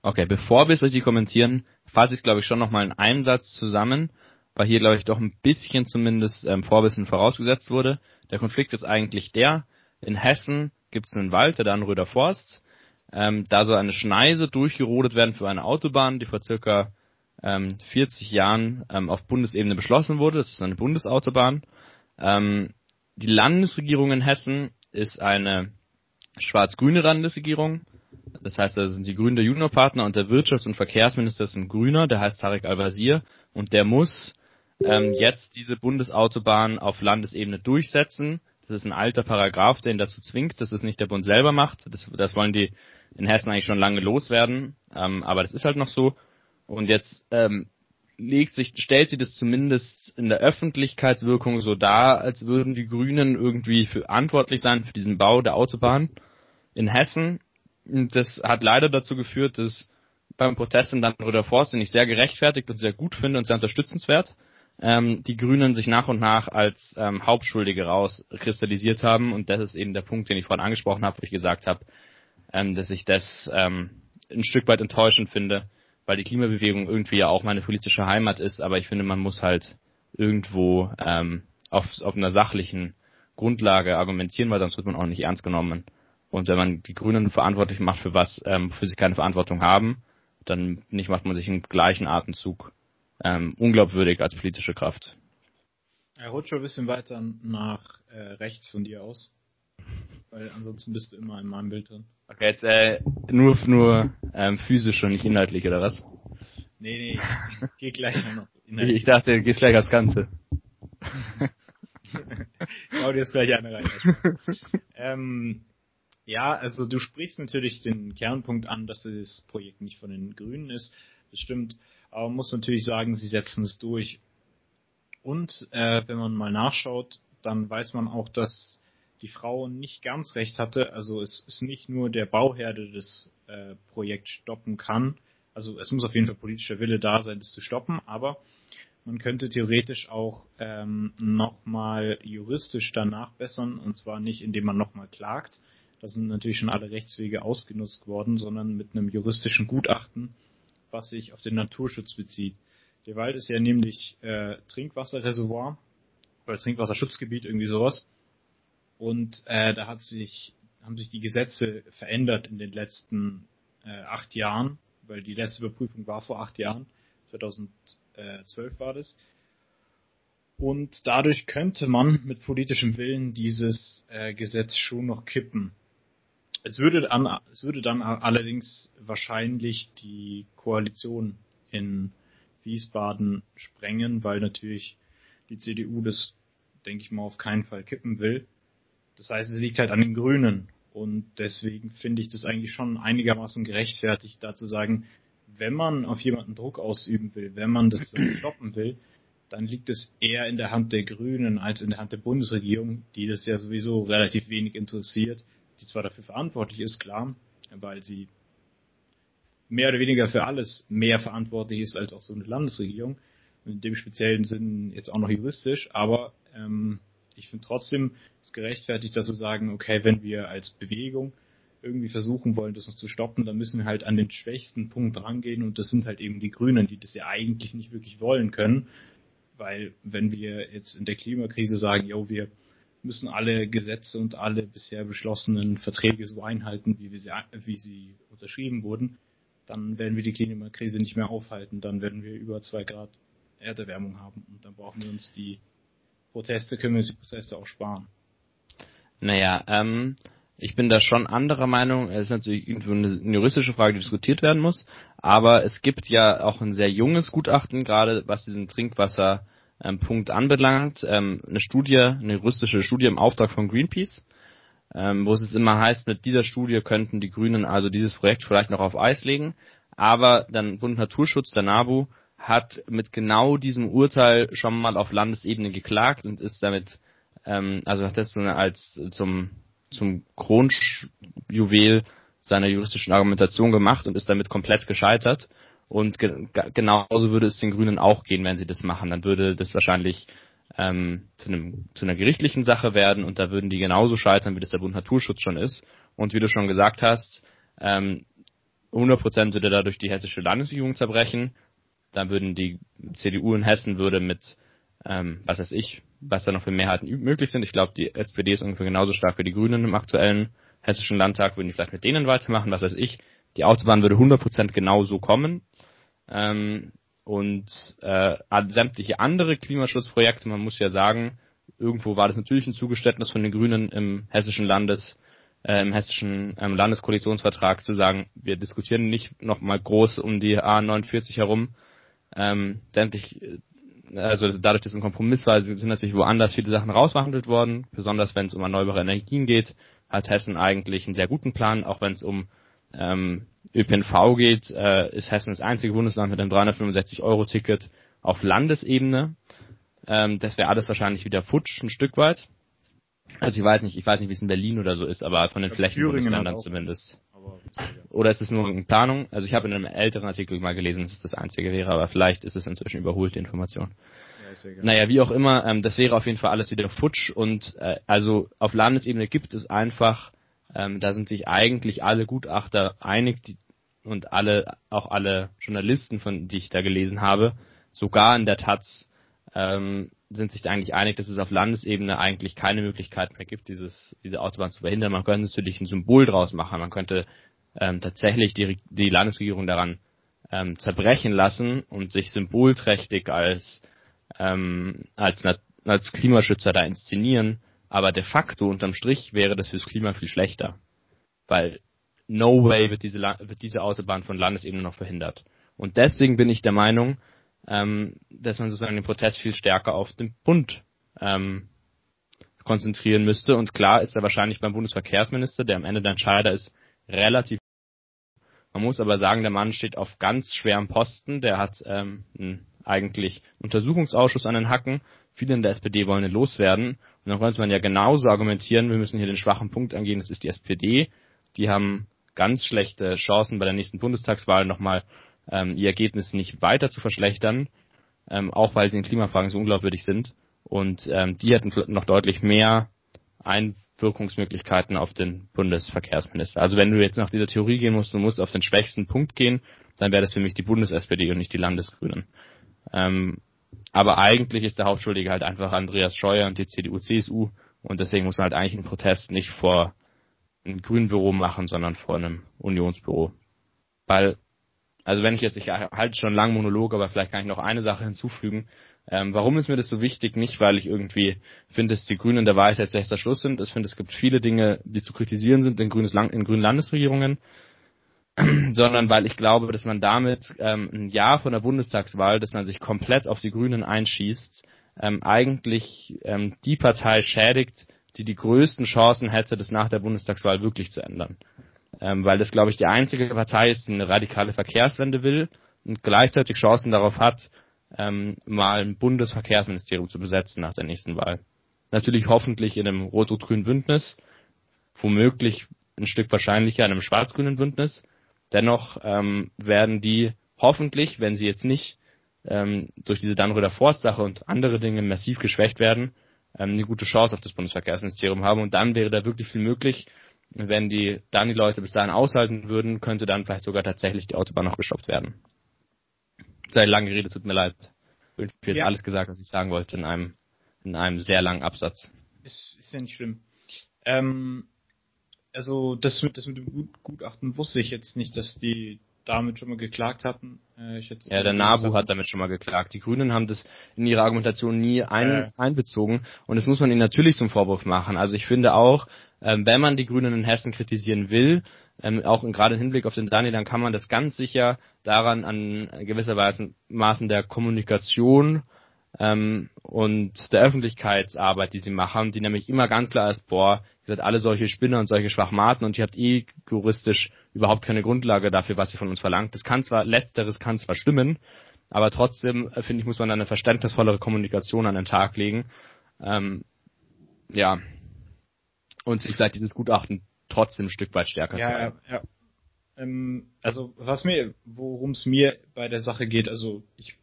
Okay, bevor wir es richtig kommentieren, fasse ich es, glaube ich, schon nochmal in einem Satz zusammen, weil hier, glaube ich, doch ein bisschen zumindest ähm, Vorwissen vorausgesetzt wurde. Der Konflikt ist eigentlich der, in Hessen gibt es einen Wald, der Dannröder Forst. Ähm, da soll eine Schneise durchgerodet werden für eine Autobahn, die vor circa ähm, 40 Jahren ähm, auf Bundesebene beschlossen wurde. Das ist eine Bundesautobahn. Ähm, die Landesregierung in Hessen ist eine schwarz-grüne Landesregierung. Das heißt, da sind die Grünen der Juniorpartner und der Wirtschafts- und Verkehrsminister ist ein Grüner, der heißt Tarek Al-Wazir und der muss ähm, jetzt diese Bundesautobahn auf Landesebene durchsetzen. Das ist ein alter Paragraph, der ihn dazu zwingt, dass es nicht der Bund selber macht. Das, das wollen die in Hessen eigentlich schon lange loswerden, ähm, aber das ist halt noch so. Und jetzt ähm, legt sich, stellt sie das zumindest in der Öffentlichkeitswirkung so dar, als würden die Grünen irgendwie verantwortlich sein für diesen Bau der Autobahn in Hessen. Und das hat leider dazu geführt, dass beim Protest in Dannröder Forst, den ich sehr gerechtfertigt und sehr gut finde und sehr unterstützenswert, ähm, die Grünen sich nach und nach als ähm, Hauptschuldige rauskristallisiert haben. Und das ist eben der Punkt, den ich vorhin angesprochen habe, wo ich gesagt habe, ähm, dass ich das ähm, ein Stück weit enttäuschend finde, weil die Klimabewegung irgendwie ja auch meine politische Heimat ist, aber ich finde, man muss halt irgendwo ähm, auf, auf einer sachlichen Grundlage argumentieren, weil sonst wird man auch nicht ernst genommen. Und wenn man die Grünen verantwortlich macht für was, ähm, für sie keine Verantwortung haben, dann nicht macht man sich im gleichen Atemzug ähm, unglaubwürdig als politische Kraft. Er rutscht schon ein bisschen weiter nach äh, rechts von dir aus. Weil ansonsten bist du immer in meinem Bild drin. Okay, jetzt äh, nur nur ähm, physisch und nicht inhaltlich, oder was? Nee, nee, geh gleich noch inhaltlich. [LAUGHS] Ich dachte, du gehst gleich aufs Ganze. Schau dir das gleich an rein. ähm, Ja, also du sprichst natürlich den Kernpunkt an, dass das Projekt nicht von den Grünen ist. Das stimmt. Aber man muss natürlich sagen, sie setzen es durch. Und äh, wenn man mal nachschaut, dann weiß man auch, dass die Frau nicht ganz recht hatte. Also es ist nicht nur der Bauherr, der das äh, Projekt stoppen kann. Also es muss auf jeden Fall politischer Wille da sein, das zu stoppen. Aber man könnte theoretisch auch ähm, nochmal juristisch danach bessern. Und zwar nicht, indem man nochmal klagt, da sind natürlich schon alle Rechtswege ausgenutzt worden, sondern mit einem juristischen Gutachten, was sich auf den Naturschutz bezieht. Der Wald ist ja nämlich äh, Trinkwasserreservoir oder Trinkwasserschutzgebiet, irgendwie sowas. Und äh, da hat sich, haben sich die Gesetze verändert in den letzten äh, acht Jahren, weil die letzte Überprüfung war vor acht Jahren, 2012 war das. Und dadurch könnte man mit politischem Willen dieses äh, Gesetz schon noch kippen. Es würde, dann, es würde dann allerdings wahrscheinlich die Koalition in Wiesbaden sprengen, weil natürlich die CDU das, denke ich mal, auf keinen Fall kippen will. Das heißt, es liegt halt an den Grünen. Und deswegen finde ich das eigentlich schon einigermaßen gerechtfertigt, da zu sagen, wenn man auf jemanden Druck ausüben will, wenn man das [CLEARS THROAT] stoppen will, dann liegt es eher in der Hand der Grünen als in der Hand der Bundesregierung, die das ja sowieso relativ wenig interessiert die zwar dafür verantwortlich ist, klar, weil sie mehr oder weniger für alles mehr verantwortlich ist als auch so eine Landesregierung. In dem speziellen Sinn jetzt auch noch juristisch, aber ähm, ich finde trotzdem es gerechtfertigt, dass sie sagen, okay, wenn wir als Bewegung irgendwie versuchen wollen, das noch zu stoppen, dann müssen wir halt an den schwächsten Punkt rangehen und das sind halt eben die Grünen, die das ja eigentlich nicht wirklich wollen können, weil wenn wir jetzt in der Klimakrise sagen, jo, wir müssen alle Gesetze und alle bisher beschlossenen Verträge so einhalten, wie, sie, wie sie unterschrieben wurden, dann werden wir die Klimakrise nicht mehr aufhalten. Dann werden wir über zwei Grad Erderwärmung haben und dann brauchen wir uns die Proteste, können wir uns die Proteste auch sparen. Naja, ähm, ich bin da schon anderer Meinung. Es ist natürlich irgendwo eine juristische Frage, die diskutiert werden muss. Aber es gibt ja auch ein sehr junges Gutachten, gerade was diesen Trinkwasser ähm, Punkt anbelangt. Ähm, eine Studie, eine juristische Studie im Auftrag von Greenpeace, ähm, wo es jetzt immer heißt, mit dieser Studie könnten die Grünen also dieses Projekt vielleicht noch auf Eis legen. Aber dann Bund Naturschutz, der NABU, hat mit genau diesem Urteil schon mal auf Landesebene geklagt und ist damit, ähm, also hat das als zum, zum Kronjuwel seiner juristischen Argumentation gemacht und ist damit komplett gescheitert. Und ge genauso würde es den Grünen auch gehen, wenn sie das machen. Dann würde das wahrscheinlich ähm, zu, einem, zu einer gerichtlichen Sache werden und da würden die genauso scheitern, wie das der Bund Naturschutz schon ist. Und wie du schon gesagt hast, ähm, 100% würde dadurch die hessische Landesregierung zerbrechen. Dann würden die CDU in Hessen würde mit, ähm, was weiß ich, was da noch für Mehrheiten möglich sind. Ich glaube, die SPD ist ungefähr genauso stark wie die Grünen im aktuellen hessischen Landtag, würden die vielleicht mit denen weitermachen, was weiß ich. Die Autobahn würde 100% genauso kommen. Ähm, und äh, sämtliche andere Klimaschutzprojekte, man muss ja sagen, irgendwo war das natürlich ein Zugeständnis von den Grünen im hessischen Landes, äh, im hessischen ähm, Landeskoalitionsvertrag zu sagen, wir diskutieren nicht nochmal groß um die A49 herum. Ähm, sämtlich, äh, also dadurch, dass es ein Kompromiss war, sind natürlich woanders viele Sachen rausverhandelt worden, besonders wenn es um erneuerbare Energien geht, hat Hessen eigentlich einen sehr guten Plan, auch wenn es um ähm, ÖPNV geht, äh, ist Hessen das einzige Bundesland mit einem 365-Euro-Ticket auf Landesebene. Ähm, das wäre alles wahrscheinlich wieder futsch, ein Stück weit. Also ich weiß nicht, ich weiß nicht, wie es in Berlin oder so ist, aber von den Flächenbundesländern zumindest. Oder ist es nur in Planung? Also ich habe in einem älteren Artikel mal gelesen, dass es das einzige wäre, aber vielleicht ist es inzwischen überholt, die Information. Ja, naja, wie auch immer, ähm, das wäre auf jeden Fall alles wieder futsch und äh, also auf Landesebene gibt es einfach ähm, da sind sich eigentlich alle Gutachter einig die, und alle, auch alle Journalisten, von die ich da gelesen habe, sogar in der Taz, ähm, sind sich eigentlich einig, dass es auf Landesebene eigentlich keine Möglichkeit mehr gibt, dieses, diese Autobahn zu verhindern. Man könnte natürlich ein Symbol draus machen. Man könnte ähm, tatsächlich die, die Landesregierung daran ähm, zerbrechen lassen und sich symbolträchtig als, ähm, als, als Klimaschützer da inszenieren. Aber de facto unterm Strich wäre das fürs Klima viel schlechter. Weil no way wird diese, wird diese Autobahn von Landesebene noch verhindert. Und deswegen bin ich der Meinung, ähm, dass man sozusagen den Protest viel stärker auf den Bund ähm, konzentrieren müsste. Und klar ist er wahrscheinlich beim Bundesverkehrsminister, der am Ende der Entscheider ist, relativ. Man muss aber sagen, der Mann steht auf ganz schwerem Posten. Der hat ähm, einen eigentlich Untersuchungsausschuss an den Hacken. Viele in der SPD wollen ihn loswerden. Und dann könnte man ja genauso argumentieren, wir müssen hier den schwachen Punkt angehen, das ist die SPD. Die haben ganz schlechte Chancen bei der nächsten Bundestagswahl nochmal ähm, ihr Ergebnis nicht weiter zu verschlechtern, ähm, auch weil sie in Klimafragen so unglaubwürdig sind. Und ähm, die hätten noch deutlich mehr Einwirkungsmöglichkeiten auf den Bundesverkehrsminister. Also wenn du jetzt nach dieser Theorie gehen musst, du musst auf den schwächsten Punkt gehen, dann wäre das für mich die Bundes-SPD und nicht die Landesgrünen. Ähm, aber eigentlich ist der Hauptschuldige halt einfach Andreas Scheuer und die CDU, CSU und deswegen muss man halt eigentlich einen Protest nicht vor einem grünen Büro machen, sondern vor einem Unionsbüro. Weil, also wenn ich jetzt, ich halte schon lang Monolog, aber vielleicht kann ich noch eine Sache hinzufügen. Ähm, warum ist mir das so wichtig? Nicht, weil ich irgendwie finde, dass die Grünen der Wahrheit jetzt letzter Schluss sind. Ich finde, es gibt viele Dinge, die zu kritisieren sind in, grünes Land in grünen Landesregierungen. [CLEARS THROAT] sondern weil ich glaube, dass man damit ähm, ein Jahr von der Bundestagswahl, dass man sich komplett auf die Grünen einschießt, ähm, eigentlich ähm, die Partei schädigt, die die größten Chancen hätte, das nach der Bundestagswahl wirklich zu ändern. Ähm, weil das, glaube ich, die einzige Partei ist, die eine radikale Verkehrswende will und gleichzeitig Chancen darauf hat, ähm, mal ein Bundesverkehrsministerium zu besetzen nach der nächsten Wahl. Natürlich hoffentlich in einem rot-rot-grünen Bündnis, womöglich ein Stück wahrscheinlicher in einem schwarz-grünen Bündnis, Dennoch ähm, werden die hoffentlich, wenn sie jetzt nicht ähm, durch diese Dannröder Forstsache und andere Dinge massiv geschwächt werden, ähm, eine gute Chance auf das Bundesverkehrsministerium haben. Und dann wäre da wirklich viel möglich. Wenn die dann die Leute bis dahin aushalten würden, könnte dann vielleicht sogar tatsächlich die Autobahn noch gestoppt werden. Sei lange Rede, tut mir leid. Ich habe jetzt ja. alles gesagt, was ich sagen wollte in einem in einem sehr langen Absatz. Ist, ist ja nicht schlimm. Ähm, also das mit, das mit dem Gutachten wusste ich jetzt nicht, dass die damit schon mal geklagt hatten. Äh, ja, der NABU hat damit schon mal geklagt. Die Grünen haben das in ihrer Argumentation nie ein, äh. einbezogen und das muss man ihnen natürlich zum Vorwurf machen. Also ich finde auch, ähm, wenn man die Grünen in Hessen kritisieren will, ähm, auch gerade im Hinblick auf den Daniel, dann kann man das ganz sicher daran an gewisser Weise Maßen der Kommunikation ähm, und der Öffentlichkeitsarbeit, die sie machen, die nämlich immer ganz klar ist, boah, ihr seid alle solche Spinner und solche Schwachmaten und ihr habt eh juristisch überhaupt keine Grundlage dafür, was ihr von uns verlangt. Das kann zwar, letzteres kann zwar stimmen, aber trotzdem, äh, finde ich, muss man eine verständnisvollere Kommunikation an den Tag legen. Ähm, ja. Und sich vielleicht dieses Gutachten trotzdem ein Stück weit stärker ja, zeigen. Ja, ja. Ähm, also was mir, worum es mir bei der Sache geht, also ich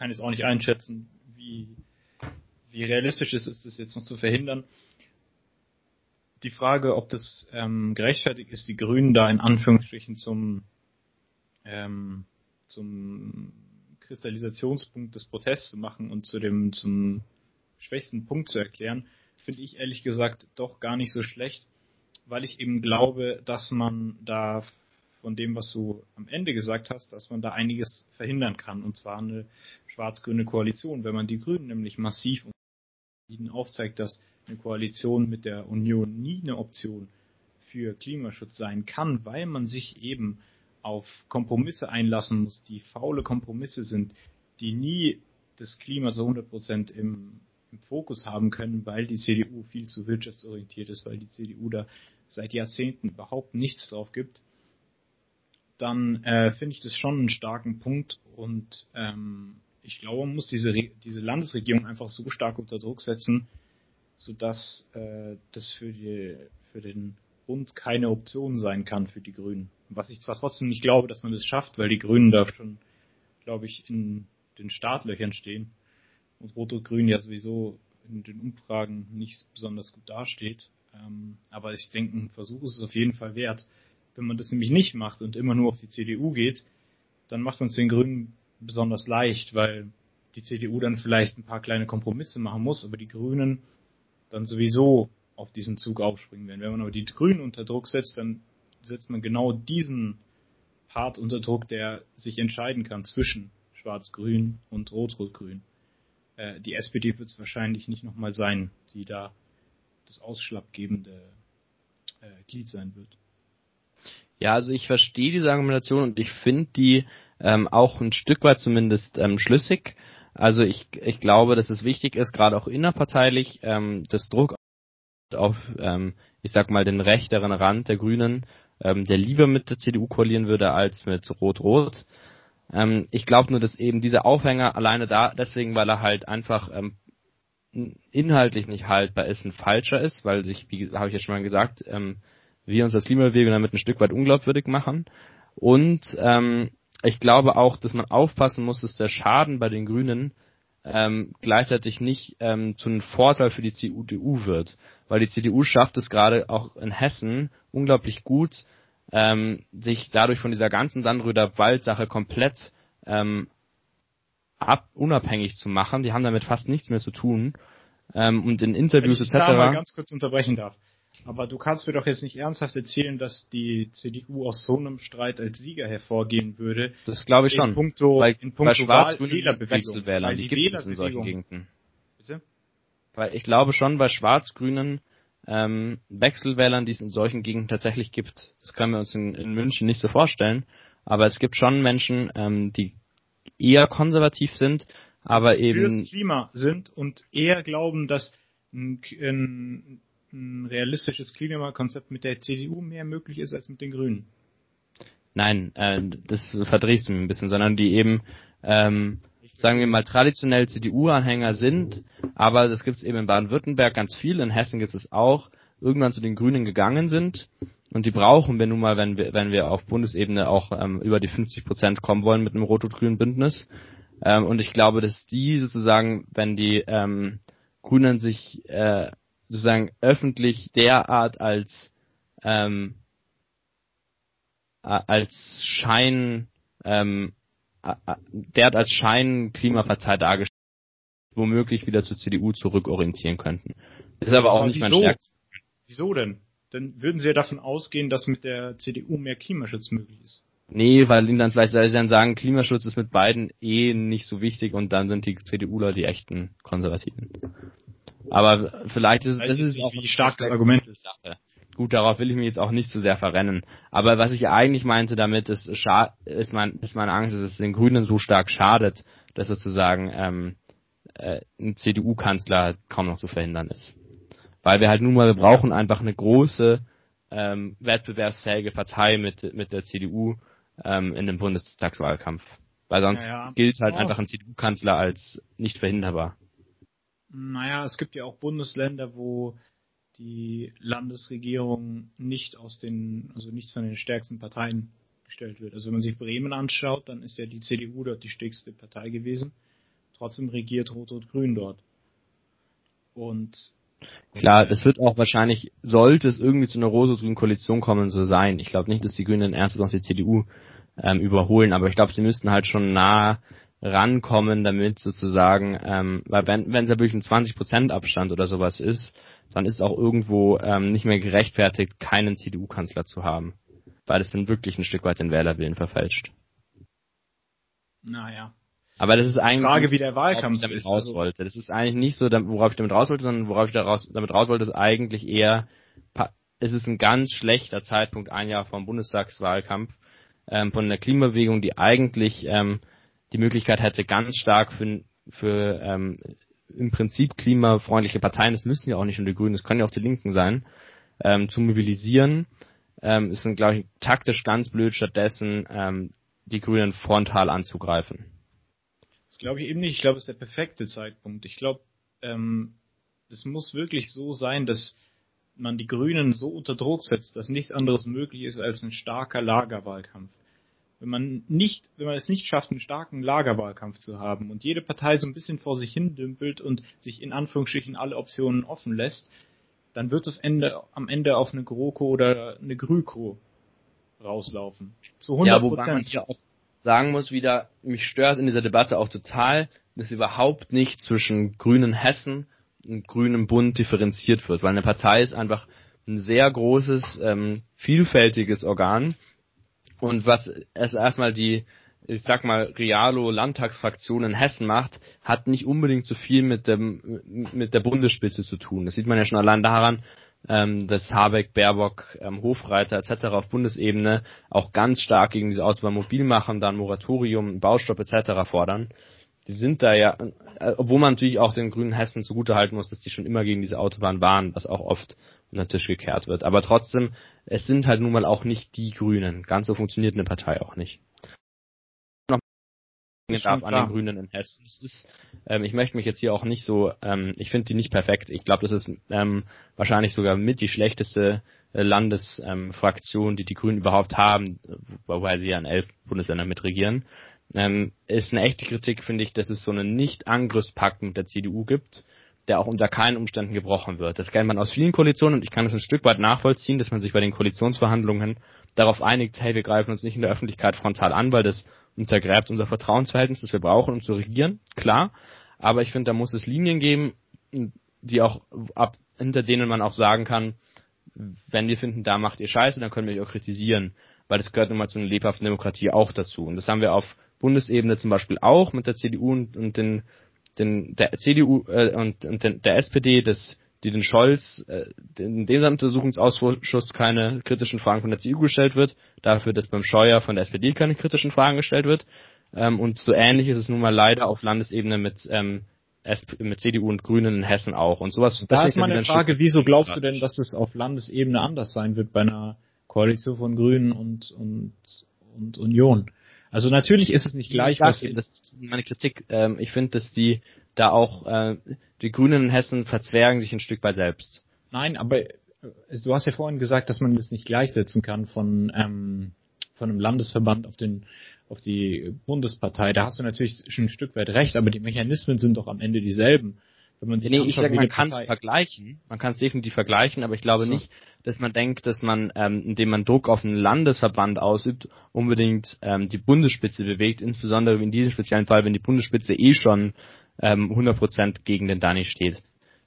kann jetzt auch nicht einschätzen, wie, wie realistisch es ist, das jetzt noch zu verhindern. Die Frage, ob das ähm, gerechtfertigt ist, die Grünen da in Anführungsstrichen zum, ähm, zum Kristallisationspunkt des Protests zu machen und zu dem zum schwächsten Punkt zu erklären, finde ich ehrlich gesagt doch gar nicht so schlecht, weil ich eben glaube, dass man da von dem, was du am Ende gesagt hast, dass man da einiges verhindern kann, und zwar eine schwarz-grüne Koalition. Wenn man die Grünen nämlich massiv ihnen aufzeigt, dass eine Koalition mit der Union nie eine Option für Klimaschutz sein kann, weil man sich eben auf Kompromisse einlassen muss, die faule Kompromisse sind, die nie das Klima zu 100 Prozent im, im Fokus haben können, weil die CDU viel zu wirtschaftsorientiert ist, weil die CDU da seit Jahrzehnten überhaupt nichts drauf gibt, dann äh, finde ich das schon einen starken Punkt und ähm, ich glaube, man muss diese, diese Landesregierung einfach so stark unter Druck setzen, sodass äh, das für, die, für den Bund keine Option sein kann für die Grünen. Was ich zwar trotzdem nicht glaube, dass man das schafft, weil die Grünen da schon, glaube ich, in den Startlöchern stehen und Rot und Grün ja sowieso in den Umfragen nicht besonders gut dasteht. Ähm, aber ich denke, ein Versuch ist es auf jeden Fall wert. Wenn man das nämlich nicht macht und immer nur auf die CDU geht, dann macht man es den Grünen besonders leicht, weil die CDU dann vielleicht ein paar kleine Kompromisse machen muss, aber die Grünen dann sowieso auf diesen Zug aufspringen werden. Wenn man aber die Grünen unter Druck setzt, dann setzt man genau diesen Part unter Druck, der sich entscheiden kann zwischen Schwarz-Grün und Rot-Rot-Grün. Äh, die SPD wird es wahrscheinlich nicht nochmal sein, die da das ausschlaggebende äh, Glied sein wird. Ja, also ich verstehe diese Argumentation und ich finde die ähm, auch ein Stück weit zumindest ähm, schlüssig. Also ich, ich glaube, dass es wichtig ist, gerade auch innerparteilich, ähm, das Druck auf, ähm, ich sag mal, den rechteren Rand der Grünen, ähm, der lieber mit der CDU koalieren würde als mit Rot-Rot. Ähm, ich glaube nur, dass eben dieser Aufhänger alleine da, deswegen, weil er halt einfach ähm, inhaltlich nicht haltbar ist, ein falscher ist, weil sich, wie habe ich ja schon mal gesagt, ähm, wir uns als Klimabewegung damit ein Stück weit unglaubwürdig machen. Und ähm, ich glaube auch, dass man aufpassen muss, dass der Schaden bei den Grünen ähm, gleichzeitig nicht ähm, zu einem Vorteil für die CDU wird. Weil die CDU schafft es gerade auch in Hessen unglaublich gut, ähm, sich dadurch von dieser ganzen Dannröder Waldsache komplett ähm, ab, unabhängig zu machen. Die haben damit fast nichts mehr zu tun. Ähm, und in Interviews Wenn ich etc. Da mal ganz kurz unterbrechen darf. Aber du kannst mir doch jetzt nicht ernsthaft erzählen, dass die CDU aus so einem Streit als Sieger hervorgehen würde. Das glaube ich schon. In puncto, weil, in puncto weil Wählerbewegung. Wechselwählern, die, die gibt es in solchen. Gegenden. Bitte? Weil ich glaube schon bei schwarz-grünen ähm, Wechselwählern, die es in solchen Gegenden tatsächlich gibt. Das können wir uns in, in München nicht so vorstellen. Aber es gibt schon Menschen, ähm, die eher konservativ sind, aber eben fürs Klima sind und eher glauben, dass ein, ein, ein realistisches Klimakonzept mit der CDU mehr möglich ist als mit den Grünen. Nein, äh, das verdrehst du mir ein bisschen, sondern die eben, ähm, sagen wir mal, traditionell CDU-Anhänger sind, aber das gibt es eben in Baden-Württemberg ganz viel, in Hessen gibt es auch, irgendwann zu den Grünen gegangen sind und die brauchen wir nun mal, wenn wir, wenn wir auf Bundesebene auch ähm, über die 50 Prozent kommen wollen mit einem rot-rot-grünen Bündnis. Ähm, und ich glaube, dass die sozusagen, wenn die ähm, Grünen sich äh, sozusagen öffentlich derart als ähm, als Schein ähm, derart als Schein Klimapartei dargestellt womöglich wieder zur CDU zurückorientieren könnten. Ist aber auch Aber nicht mein wieso? stärkstes. Wieso denn? Dann würden sie ja davon ausgehen, dass mit der CDU mehr Klimaschutz möglich ist. Nee, weil ihnen dann vielleicht sie dann sagen, Klimaschutz ist mit beiden eh nicht so wichtig und dann sind die CDUler die echten Konservativen. Aber vielleicht ist jetzt ist auch wie stark das Argument. Sache. Gut, darauf will ich mich jetzt auch nicht zu sehr verrennen. Aber was ich eigentlich meinte damit, ist, ist, mein, ist meine Angst, dass es den Grünen so stark schadet, dass sozusagen ähm, äh, ein CDU-Kanzler kaum noch zu verhindern ist. Weil wir halt nun mal, wir brauchen einfach eine große ähm, wettbewerbsfähige Partei mit, mit der CDU ähm, in dem Bundestagswahlkampf. Weil sonst Ja, ja. gilt halt Oh. einfach ein CDU-Kanzler als nicht verhinderbar. Naja, es gibt ja auch Bundesländer, wo die Landesregierung nicht aus den, also nicht von den stärksten Parteien gestellt wird. Also wenn man sich Bremen anschaut, dann ist ja die CDU dort die stärkste Partei gewesen. Trotzdem regiert Rot-Rot-Grün dort. Und Klar, das wird auch wahrscheinlich, sollte es irgendwie zu einer rot-grünen Koalition kommen, so sein. Ich glaube nicht, dass die Grünen ernsthaft noch die CDU ähm, überholen, aber ich glaube, sie müssten halt schon nah rankommen, damit sozusagen, ähm, weil wenn wenn es ja wirklich ein 20% Abstand oder sowas ist, dann ist auch irgendwo ähm, nicht mehr gerechtfertigt, keinen CDU-Kanzler zu haben, weil es dann wirklich ein Stück weit den Wählerwillen verfälscht. naja. Aber das ist eigentlich Frage, wie der Wahlkampf damit ist, raus also- wollte. Das ist eigentlich nicht so, worauf ich damit raus wollte, sondern worauf ich daraus, damit raus wollte, ist eigentlich eher, es ist ein ganz schlechter Zeitpunkt, ein Jahr vor dem Bundestagswahlkampf, ähm, von der Klimabewegung, die eigentlich ähm, die Möglichkeit hätte, ganz stark für, für ähm, im Prinzip klimafreundliche Parteien, das müssen ja auch nicht nur die Grünen, das können ja auch die Linken sein, ähm, zu mobilisieren. Ähm, ist dann, glaube ich, taktisch ganz blöd, stattdessen ähm, die Grünen frontal anzugreifen. Das glaube ich eben nicht. Ich glaube, es ist der perfekte Zeitpunkt. Ich glaube, ähm, es muss wirklich so sein, dass man die Grünen so unter Druck setzt, dass nichts anderes möglich ist als ein starker Lagerwahlkampf. Wenn man nicht, wenn man es nicht schafft, einen starken Lagerwahlkampf zu haben und jede Partei so ein bisschen vor sich hin dümpelt und sich in Anführungsstrichen alle Optionen offen lässt, dann wird es Ende, am Ende auf eine GroKo oder eine GRÜKO rauslaufen. Zu 100 Ja, wobei man hier auch sagen muss wieder, mich stört in dieser Debatte auch total, dass überhaupt nicht zwischen grünen Hessen und grünem Bund differenziert wird, weil eine Partei ist einfach ein sehr großes, ähm, vielfältiges Organ und was es erstmal die, ich sag mal, Realo-Landtagsfraktion in Hessen macht, hat nicht unbedingt so viel mit dem, mit der Bundesspitze zu tun. Das sieht man ja schon allein daran, ähm, dass Habeck, Baerbock, ähm, Hofreiter etc. auf Bundesebene auch ganz stark gegen diese Automobilmacher, dann Moratorium, Baustopp etc. fordern. die sind da ja, äh, obwohl man natürlich auch den grünen Hessen zugutehalten muss, dass die schon immer gegen diese Autobahn waren, was auch oft unter den Tisch gekehrt wird. Aber trotzdem, es sind halt nun mal auch nicht die Grünen. Ganz so funktioniert eine Partei auch nicht. Noch an den Grünen in Hessen. Ist, ähm, ich möchte mich jetzt hier auch nicht so, ähm, ich finde die nicht perfekt. Ich glaube, das ist ähm, wahrscheinlich sogar mit die schlechteste äh, Landesfraktion, die die Grünen überhaupt haben, wobei sie ja in elf Bundesländern mitregieren. Ähm, ist eine echte Kritik, finde ich, dass es so einen Nicht-Angriffspakt mit der CDU gibt, der auch unter keinen Umständen gebrochen wird. Das kennt man aus vielen Koalitionen und ich kann es ein Stück weit nachvollziehen, dass man sich bei den Koalitionsverhandlungen darauf einigt, hey, wir greifen uns nicht in der Öffentlichkeit frontal an, weil das untergräbt unser Vertrauensverhältnis, das wir brauchen, um zu regieren, klar. Aber ich finde, da muss es Linien geben, die auch ab, hinter denen man auch sagen kann, wenn wir finden, da macht ihr Scheiße, dann können wir euch auch kritisieren, weil das gehört nun mal zu einer lebhaften Demokratie auch dazu. Und das haben wir auf Bundesebene zum Beispiel auch mit der CDU und, und den, den, der CDU äh, und, und den, der SPD, das die den Scholz, äh, in dem Untersuchungsausschuss keine kritischen Fragen von der CDU gestellt wird, dafür, dass beim Scheuer von der SPD keine kritischen Fragen gestellt wird. Ähm, und so ähnlich ist es nun mal leider auf Landesebene mit, ähm, mit CDU und Grünen in Hessen auch. Und sowas. Da ist meine Frage, wieso glaubst du denn, dass es auf Landesebene anders sein wird bei einer Koalition von Grünen und, und, und Union? Also natürlich ist es nicht gleich, was das ist meine Kritik. Ähm, ich finde, dass die da auch äh, die Grünen in Hessen verzwergen sich ein Stück weit selbst. Nein, aber äh, du hast ja vorhin gesagt, dass man das nicht gleichsetzen kann von ähm, von einem Landesverband auf den auf die Bundespartei. Da hast du natürlich schon ein Stück weit recht, aber die Mechanismen sind doch am Ende dieselben. Wenn man sich nee, ich sage, man kann es vergleichen, man kann es definitiv vergleichen, aber ich glaube so. nicht, dass man denkt, dass man, ähm, indem man Druck auf einen Landesverband ausübt, unbedingt ähm, die Bundesspitze bewegt, insbesondere in diesem speziellen Fall, wenn die Bundesspitze eh schon ähm, 100% gegen den Dani steht.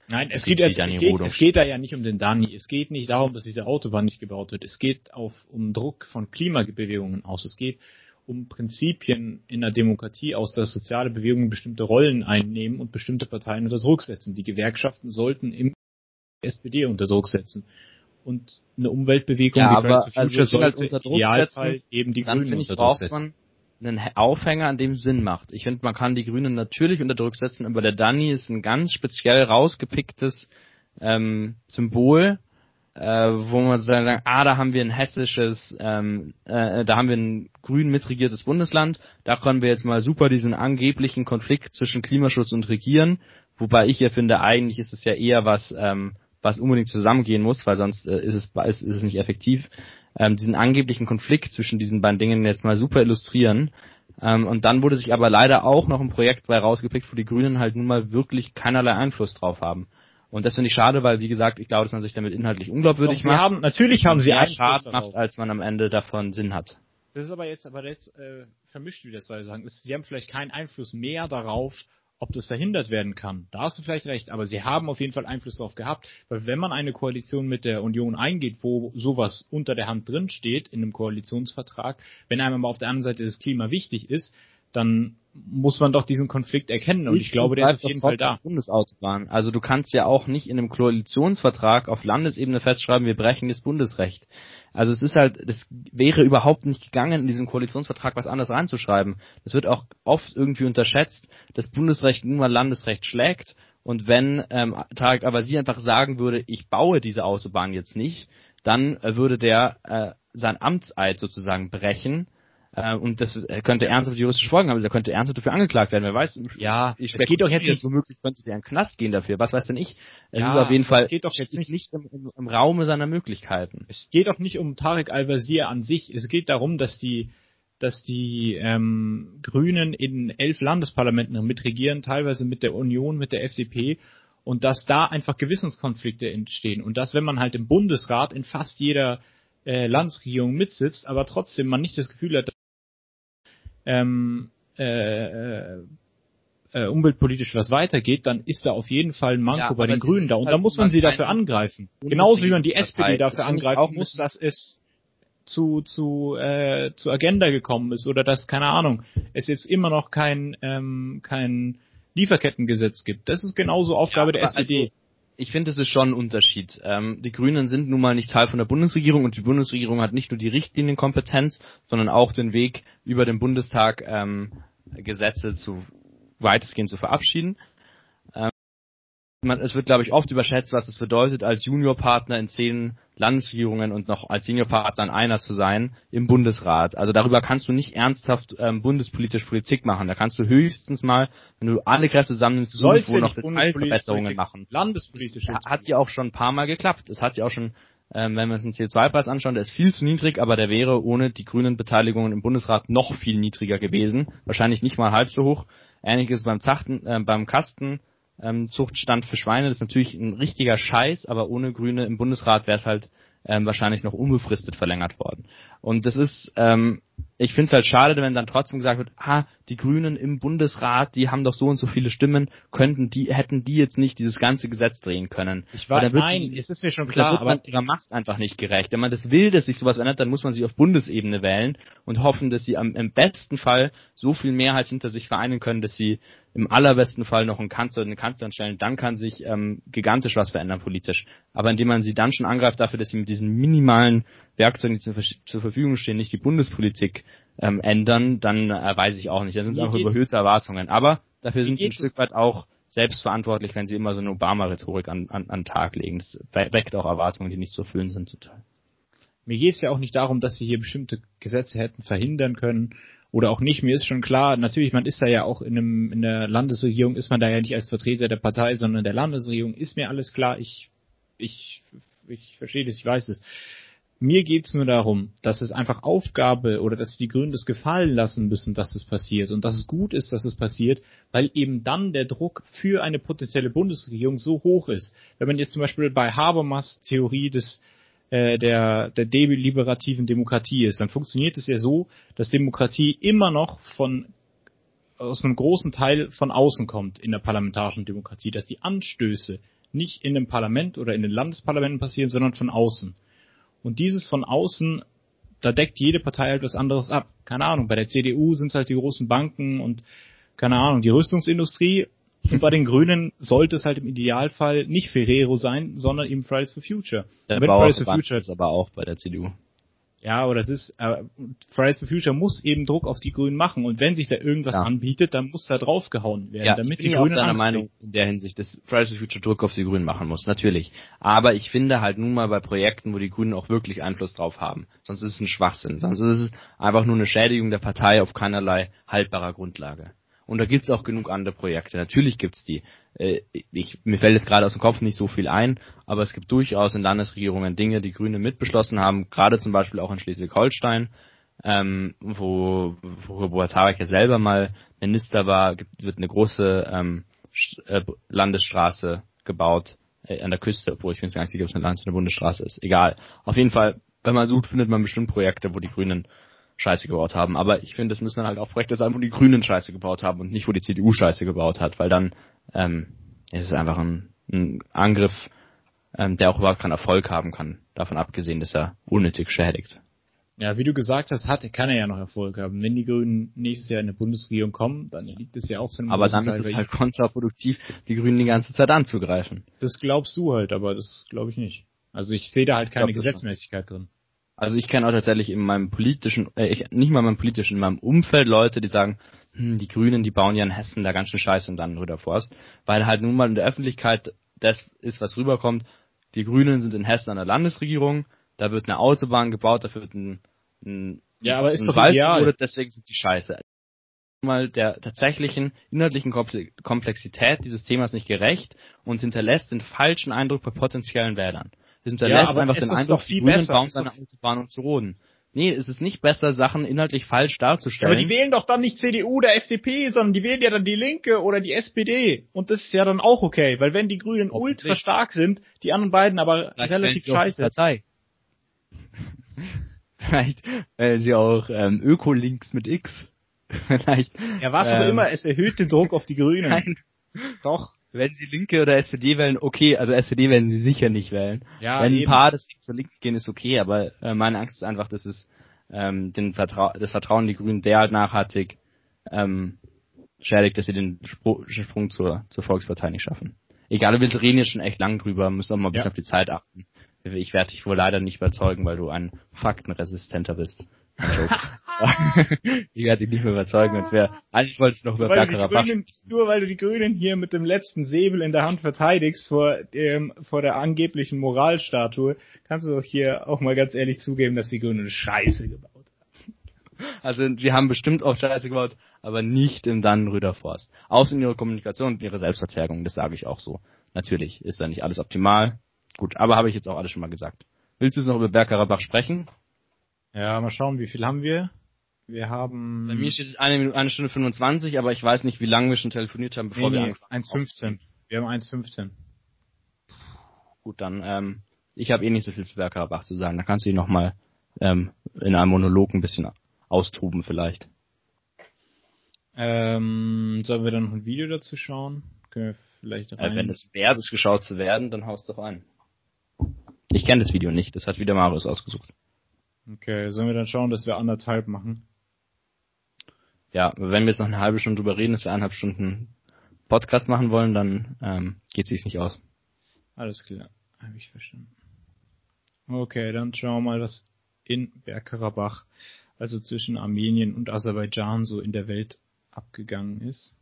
Nein, es geht, jetzt, es, geht, es geht da ja nicht um den Dani. Es geht nicht darum, dass diese Autobahn nicht gebaut wird. Es geht auf, um Druck von Klimabewegungen aus. Es geht um Prinzipien in der Demokratie aus, dass soziale Bewegungen bestimmte Rollen einnehmen und bestimmte Parteien unter Druck setzen. Die Gewerkschaften sollten im SPD unter Druck setzen. Und eine Umweltbewegung ja, wie Fridays for Future also sollte halt unter Druck Idealfall setzen, eben die Grünen unter Druck setzen einen Aufhänger, an dem Sinn macht. Ich finde, man kann die Grünen natürlich unter Druck setzen, aber der Danny ist ein ganz speziell rausgepicktes ähm, Symbol, äh, wo man sagen, ah, da haben wir ein hessisches, ähm, äh, da haben wir ein grün mitregiertes Bundesland, da können wir jetzt mal super diesen angeblichen Konflikt zwischen Klimaschutz und Regieren, wobei ich ja finde, eigentlich ist es ja eher was, ähm, was unbedingt zusammengehen muss, weil sonst äh, ist, es, ist, ist es nicht effektiv ähm, diesen angeblichen Konflikt zwischen diesen beiden Dingen jetzt mal super illustrieren. Ähm, und dann wurde sich aber leider auch noch ein Projekt bei rausgepickt, wo die Grünen halt nun mal wirklich keinerlei Einfluss drauf haben. Und das finde ich schade, weil wie gesagt, ich glaube, dass man sich damit inhaltlich unglaubwürdig Doch, macht. Haben, natürlich haben sie mehr Schaden macht, als man am Ende davon Sinn hat. Das ist aber jetzt, aber jetzt äh, vermischt wieder zwei Sachen. Sie haben vielleicht keinen Einfluss mehr darauf, ob das verhindert werden kann, da hast du vielleicht recht, aber sie haben auf jeden Fall Einfluss darauf gehabt, weil wenn man eine Koalition mit der Union eingeht, wo sowas unter der Hand drin steht in einem Koalitionsvertrag, wenn einem aber auf der anderen Seite das Klima wichtig ist, dann muss man doch diesen Konflikt erkennen und ich glaube, der ist auf jeden Fall da. Bundesautobahn. Also du kannst ja auch nicht in einem Koalitionsvertrag auf Landesebene festschreiben, wir brechen das Bundesrecht. Also es ist halt, das wäre überhaupt nicht gegangen, in diesen Koalitionsvertrag was anderes reinzuschreiben. Das wird auch oft irgendwie unterschätzt, dass Bundesrecht nun mal Landesrecht schlägt und wenn ähm, Tarek Avasi einfach sagen würde, ich baue diese Autobahn jetzt nicht, dann äh, würde der äh, sein Amtseid sozusagen brechen äh, und das könnte ernsthafte juristische Folgen haben. Der könnte ernsthaft dafür angeklagt werden. Wer weiß, ja, es geht doch jetzt nicht. Womöglich könnte der in den Knast gehen dafür. Was weiß denn ich? Es ja, ist auf jeden Fall. Es geht doch jetzt nicht, nicht im, im, im Raume seiner Möglichkeiten. Es geht doch nicht um Tarek Al-Wazir an sich. Es geht darum, dass die dass die ähm, Grünen in elf Landesparlamenten mitregieren, teilweise mit der Union, mit der FDP, und dass da einfach Gewissenskonflikte entstehen. Und dass, wenn man halt im Bundesrat in fast jeder äh, Landesregierung mitsitzt, aber trotzdem man nicht das Gefühl hat, ähm, äh, äh, umweltpolitisch was weitergeht, dann ist da auf jeden Fall ein Manko ja, bei den Grünen da. Und halt da muss man sie dafür angreifen. Genauso wie man die SPD dafür angreifen muss, dass es zu, zu, äh, zu Agenda gekommen ist oder dass, keine Ahnung, es jetzt immer noch kein, ähm, kein Lieferkettengesetz gibt. Das ist genauso Aufgabe ja, der SPD. Also, ich finde, es ist schon ein Unterschied. Ähm, die Grünen sind nun mal nicht Teil von der Bundesregierung und die Bundesregierung hat nicht nur die Richtlinienkompetenz, sondern auch den Weg über den Bundestag ähm, Gesetze zu weitestgehend zu verabschieden. Man, es wird, glaube ich, oft überschätzt, was es bedeutet, als Juniorpartner in zehn Landesregierungen und noch als Seniorpartner in einer zu sein im Bundesrat. Also darüber kannst du nicht ernsthaft ähm, bundespolitisch Politik machen. Da kannst du höchstens mal, wenn du alle Kräfte zusammennimmst, irgendwo noch Detailverbesserungen machen. Landespolitisch. Das hat ja auch schon ein paar Mal geklappt. Es hat ja auch schon ähm, wenn wir uns den CO2-Preis anschauen, der ist viel zu niedrig, aber der wäre ohne die grünen Beteiligungen im Bundesrat noch viel niedriger gewesen. Wahrscheinlich nicht mal halb so hoch. Ähnliches beim Zachten, äh, beim Kasten. Ähm, Zuchtstand für Schweine, das ist natürlich ein richtiger Scheiß, aber ohne Grüne im Bundesrat wäre es halt ähm, wahrscheinlich noch unbefristet verlängert worden. Und das ist, ähm, ich finde es halt schade, wenn dann trotzdem gesagt wird, ah, die Grünen im Bundesrat, die haben doch so und so viele Stimmen, könnten die, hätten die jetzt nicht dieses ganze Gesetz drehen können. Ich war, nein, es ist mir schon klar, aber man ihrer Macht einfach nicht gerecht. Wenn man das will, dass sich sowas ändert, dann muss man sich auf Bundesebene wählen und hoffen, dass sie am, im besten Fall so viel Mehrheit hinter sich vereinen können, dass sie im allerbesten Fall noch einen Kanzler eine Kanzlerin stellen, dann kann sich ähm, gigantisch was verändern politisch. Aber indem man sie dann schon angreift dafür, dass sie mit diesen minimalen Werkzeugen, die zur, zur Verfügung stehen, nicht die Bundespolitik ähm, ändern, dann äh, weiß ich auch nicht. Da sind es einfach überhöhte Erwartungen. Aber dafür sind sie ein Stück weit auch selbstverantwortlich, wenn sie immer so eine Obama-Rhetorik an, an, an Tag legen. Das weckt auch Erwartungen, die nicht zu erfüllen sind zum Teil. Mir geht es ja auch nicht darum, dass sie hier bestimmte Gesetze hätten verhindern können oder auch nicht. Mir ist schon klar, natürlich, man ist da ja auch in, einem, in der Landesregierung, ist man da ja nicht als Vertreter der Partei, sondern der Landesregierung. Ist mir alles klar. Ich, ich, ich verstehe das, ich weiß es. Mir geht's nur darum, dass es einfach Aufgabe oder dass die Grünen das gefallen lassen müssen, dass es passiert und dass es gut ist, dass es passiert, weil eben dann der Druck für eine potenzielle Bundesregierung so hoch ist. Wenn man jetzt zum Beispiel bei Habermas Theorie des äh, der, der deliberativen Demokratie ist, dann funktioniert es ja so, dass Demokratie immer noch von aus einem großen Teil von außen kommt in der parlamentarischen Demokratie, dass die Anstöße nicht in dem Parlament oder in den Landesparlamenten passieren, sondern von außen. Und dieses von außen, da deckt jede Partei halt was anderes ab. Keine Ahnung, bei der CDU sind es halt die großen Banken und keine Ahnung, die Rüstungsindustrie und bei den [LAUGHS] Grünen sollte es halt im Idealfall nicht Ferrero sein, sondern eben Fridays for Future. Der Wenn Fridays for Future ist aber auch bei der CDU. Ja, oder das, äh, Fridays for Future muss eben Druck auf die Grünen machen und wenn sich da irgendwas ja. anbietet, dann muss da draufgehauen werden, ja, damit ich bin die Grünen auch deiner Meinung in der Hinsicht, dass Fridays for Future Druck auf die Grünen machen muss, natürlich. Aber ich finde halt nun mal bei Projekten, wo die Grünen auch wirklich Einfluss drauf haben, sonst ist es ein Schwachsinn, sonst ist es einfach nur eine Schädigung der Partei auf keinerlei haltbarer Grundlage. Und da gibt's auch genug andere Projekte. Natürlich gibt's die. Äh, ich, mir fällt jetzt gerade aus dem Kopf nicht so viel ein, aber es gibt durchaus in Landesregierungen Dinge, die Grüne mitbeschlossen haben, gerade zum Beispiel auch in Schleswig-Holstein, ähm, wo, wo Robert Habeck ja selber mal Minister war, gibt, wird eine große ähm, äh, Landesstraße gebaut äh, an der Küste, obwohl ich bin gar nicht sicher, ob es eine Landes- oder eine Bundesstraße ist. Egal. Auf jeden Fall, wenn man sucht, findet man bestimmt Projekte, wo die Grünen Scheiße gebaut haben. Aber ich finde, es müssen dann halt auch Projekte sein, wo die Grünen Scheiße gebaut haben und nicht, wo die CDU Scheiße gebaut hat, weil dann ähm, ist es einfach ein, ein Angriff, ähm, der auch überhaupt keinen Erfolg haben kann, davon abgesehen, dass er unnötig schädigt. Ja, wie du gesagt hast, hat, kann er ja noch Erfolg haben. Wenn die Grünen nächstes Jahr in eine Bundesregierung kommen, dann liegt es ja auch zu einem Aber dann Teil ist es halt kontraproduktiv, die Grünen die ganze Zeit anzugreifen. Das glaubst du halt, aber das glaube ich nicht. Also ich sehe da halt keine Gesetzmäßigkeit drin. Also ich kenne auch tatsächlich in meinem politischen, äh, ich, nicht mal in meinem politischen, in meinem Umfeld Leute, die sagen, hm, die Grünen, die bauen ja in Hessen da ganz schön Scheiße und dann Rüderforst, weil halt nun mal in der Öffentlichkeit das ist, was rüberkommt. Die Grünen sind in Hessen an der Landesregierung, da wird eine Autobahn gebaut, da wird ein, ein ja, aber ist ein doch Wald ideal. Deswegen sind die Scheiße. Mal der tatsächlichen inhaltlichen Komplexität dieses Themas nicht gerecht und hinterlässt den falschen Eindruck bei potenziellen Wählern. Das hinterlässt ja, einfach den Eindruck, die Grünen bauen seine Autobahn zu roden. Nee, es ist nicht besser, Sachen inhaltlich falsch darzustellen. aber die wählen doch dann nicht CDU oder FDP, sondern die wählen ja dann die Linke oder die SPD. Und das ist ja dann auch okay, weil wenn die Grünen ultra stark sind, die anderen beiden aber Vielleicht relativ scheiße. Partei. [LAUGHS] Vielleicht wählen sie auch ähm, Öko-Links mit X. [LAUGHS] Vielleicht. Ja, was ähm, auch immer, es erhöht den Druck auf die Grünen. [LAUGHS] Nein. Doch. Wenn sie Linke oder SPD wählen, okay, also SPD werden sie sicher nicht wählen. Ja, Wenn eben. ein paar des zur Linken gehen, ist okay, aber äh, meine Angst ist einfach, dass es ähm, den Vertrau das Vertrauen in die Grünen derart nachhaltig ähm, schädigt, dass sie den Spr Sprung zur, zur Volkspartei nicht schaffen. Egal, wir reden jetzt schon echt lang drüber, müssen auch mal ein bisschen ja. auf die Zeit achten. Ich werde dich wohl leider nicht überzeugen, weil du ein faktenresistenter bist. Die hat [LAUGHS] dich nicht mehr überzeugen und wer, eigentlich wollte es noch über Bergkarabach. Nur weil du die Grünen hier mit dem letzten Säbel in der Hand verteidigst vor, ähm, vor der angeblichen Moralstatue, kannst du doch hier auch mal ganz ehrlich zugeben, dass die Grünen Scheiße gebaut haben. Also sie haben bestimmt auch Scheiße gebaut, aber nicht im Dannenröder Forst. Außer in ihrer Kommunikation und ihrer Selbstverzerrung, das sage ich auch so. Natürlich ist da nicht alles optimal. Gut, aber habe ich jetzt auch alles schon mal gesagt. Willst du jetzt noch über Bergkarabach sprechen? Ja, mal schauen, wie viel haben wir? Wir haben... Bei mir steht eine, Minute, eine Stunde 25, aber ich weiß nicht, wie lange wir schon telefoniert haben, bevor nee, wir nee, angefangen haben. 1,15. Wir haben 1,15. Gut, dann, ähm, ich habe eh nicht so viel zu Bergkarabach zu sagen. Da kannst du ihn nochmal ähm, in einem Monolog ein bisschen austoben vielleicht. Ähm, sollen wir dann noch ein Video dazu schauen? Können wir vielleicht rein? Äh, wenn es wert ist, geschaut zu werden, dann haust doch ein. Ich kenne das Video nicht, das hat wieder Marius ausgesucht. Okay, sollen wir dann schauen, dass wir anderthalb machen? Ja, wenn wir jetzt noch eine halbe Stunde drüber reden, dass wir eineinhalb Stunden Podcast machen wollen, dann ähm, geht sich's nicht aus. Alles klar, habe ich verstanden. Okay, dann schauen wir mal, was in Bergkarabach, also zwischen Armenien und Aserbaidschan, so in der Welt abgegangen ist.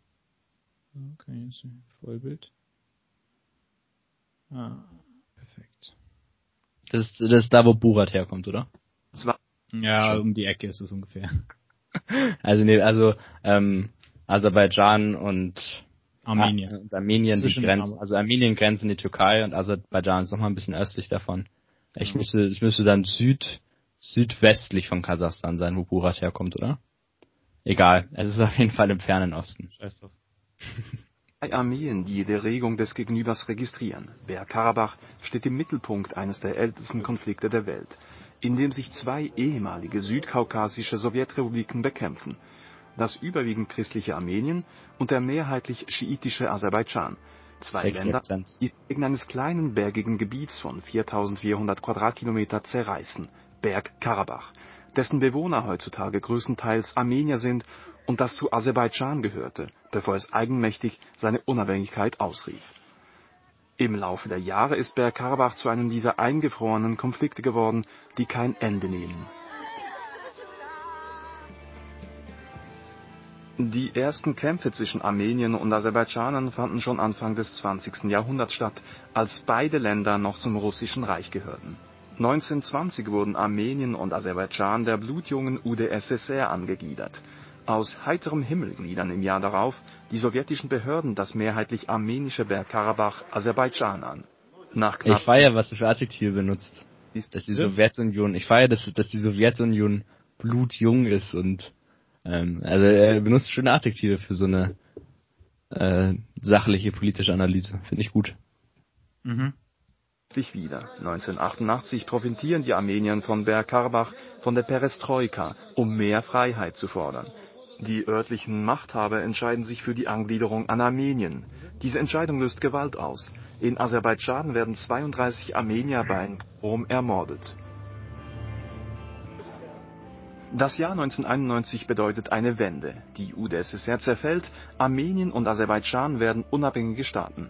Okay, jetzt ein Vollbild. Ah, perfekt. Das ist, das ist da, wo Burat herkommt, oder? Ja, um die Ecke ist es ungefähr. [LAUGHS] Also nee, also ähm, Aserbaidschan und Armenien. Ah, und Armenien die Grenzen, also Armenien grenzt in die Türkei und Aserbaidschan ist nochmal ein bisschen östlich davon. Ich müsste, ich müsste dann süd, südwestlich von Kasachstan sein, wo Burat herkommt, oder? Egal, es ist auf jeden Fall im fernen Osten. Scheiß drauf. [LAUGHS] Zwei Armeen, die die Regung des Gegenübers registrieren. Bergkarabach steht im Mittelpunkt eines der ältesten Konflikte der Welt, in dem sich zwei ehemalige südkaukasische Sowjetrepubliken bekämpfen. Das überwiegend christliche Armenien und der mehrheitlich schiitische Aserbaidschan. Zwei Länder, die wegen eines kleinen bergigen Gebiets von 4400 Quadratkilometer zerreißen, Bergkarabach, dessen Bewohner heutzutage größtenteils Armenier sind und das zu Aserbaidschan gehörte, bevor es eigenmächtig seine Unabhängigkeit ausrief. Im Laufe der Jahre ist Bergkarabach zu einem dieser eingefrorenen Konflikte geworden, die kein Ende nehmen. Die ersten Kämpfe zwischen Armenien und Aserbaidschanern fanden schon Anfang des 20. Jahrhunderts statt, als beide Länder noch zum Russischen Reich gehörten. 1920 wurden Armenien und Aserbaidschan der blutjungen UdSSR angegliedert. Aus heiterem Himmel gliedern im Jahr darauf die sowjetischen Behörden das mehrheitlich armenische Bergkarabach Aserbaidschan an. Nach knapp Ich feier, was du für Adjektive benutzt. Dass die Sowjetunion, ich feier, dass, dass die Sowjetunion blutjung ist und ähm, also er benutzt schöne Adjektive für so eine äh, sachliche politische Analyse. Finde ich gut. Mhm. sich wieder. 1988 profitieren die Armenier von Bergkarabach von der Perestroika, um mehr Freiheit zu fordern. Die örtlichen Machthaber entscheiden sich für die Angliederung an Armenien. Diese Entscheidung löst Gewalt aus. In Aserbaidschan werden 32 Armenier bei Pogrom ermordet. Das Jahr 1991 bedeutet eine Wende. Die UdSSR zerfällt, Armenien und Aserbaidschan werden unabhängige Staaten.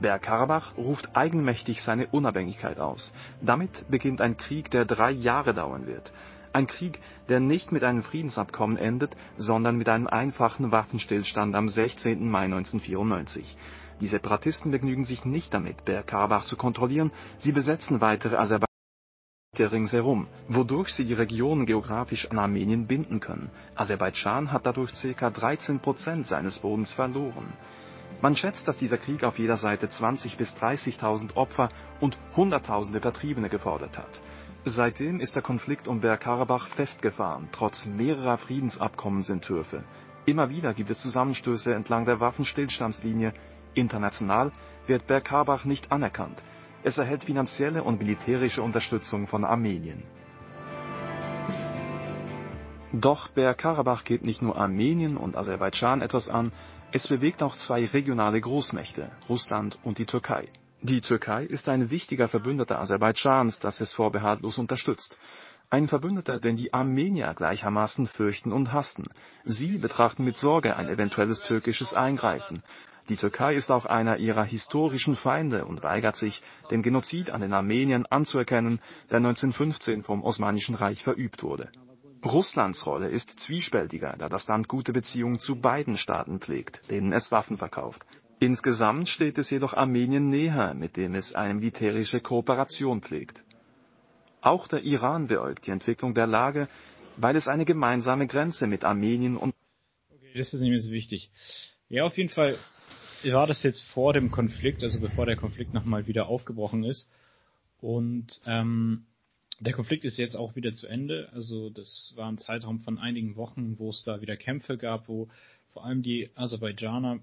Bergkarabach ruft eigenmächtig seine Unabhängigkeit aus. Damit beginnt ein Krieg, der drei Jahre dauern wird. Ein Krieg, der nicht mit einem Friedensabkommen endet, sondern mit einem einfachen Waffenstillstand am 16. Mai 1994. Die Separatisten begnügen sich nicht damit, Bergkarabach zu kontrollieren, sie besetzen weitere Aserbaidschan ringsherum, wodurch sie die Region geografisch an Armenien binden können. Aserbaidschan hat dadurch ca. 13 Prozent seines Bodens verloren. Man schätzt, dass dieser Krieg auf jeder Seite 20.000 bis 30.000 Opfer und Hunderttausende Vertriebene gefordert hat. Seitdem ist der Konflikt um Bergkarabach festgefahren, trotz mehrerer Friedensabkommensentwürfe. Immer wieder gibt es Zusammenstöße entlang der Waffenstillstandslinie. International wird Bergkarabach nicht anerkannt. Es erhält finanzielle und militärische Unterstützung von Armenien. Doch Bergkarabach geht nicht nur Armenien und Aserbaidschan etwas an, es bewegt auch zwei regionale Großmächte, Russland und die Türkei. Die Türkei ist ein wichtiger Verbündeter Aserbaidschans, das es vorbehaltlos unterstützt. Ein Verbündeter, den die Armenier gleichermaßen fürchten und hassen. Sie betrachten mit Sorge ein eventuelles türkisches Eingreifen. Die Türkei ist auch einer ihrer historischen Feinde und weigert sich, den Genozid an den Armeniern anzuerkennen, der 1915 vom Osmanischen Reich verübt wurde. Russlands Rolle ist zwiespältiger, da das Land gute Beziehungen zu beiden Staaten pflegt, denen es Waffen verkauft. Insgesamt steht es jedoch Armenien näher, mit dem es eine militärische Kooperation pflegt. Auch der Iran beäugt die Entwicklung der Lage, weil es eine gemeinsame Grenze mit Armenien und Okay, das ist mehr so wichtig. Ja, auf jeden Fall war das jetzt vor dem Konflikt, also bevor der Konflikt nochmal wieder aufgebrochen ist. Und ähm, der Konflikt ist jetzt auch wieder zu Ende. Also das war ein Zeitraum von einigen Wochen, wo es da wieder Kämpfe gab, wo vor allem die Aserbaidschaner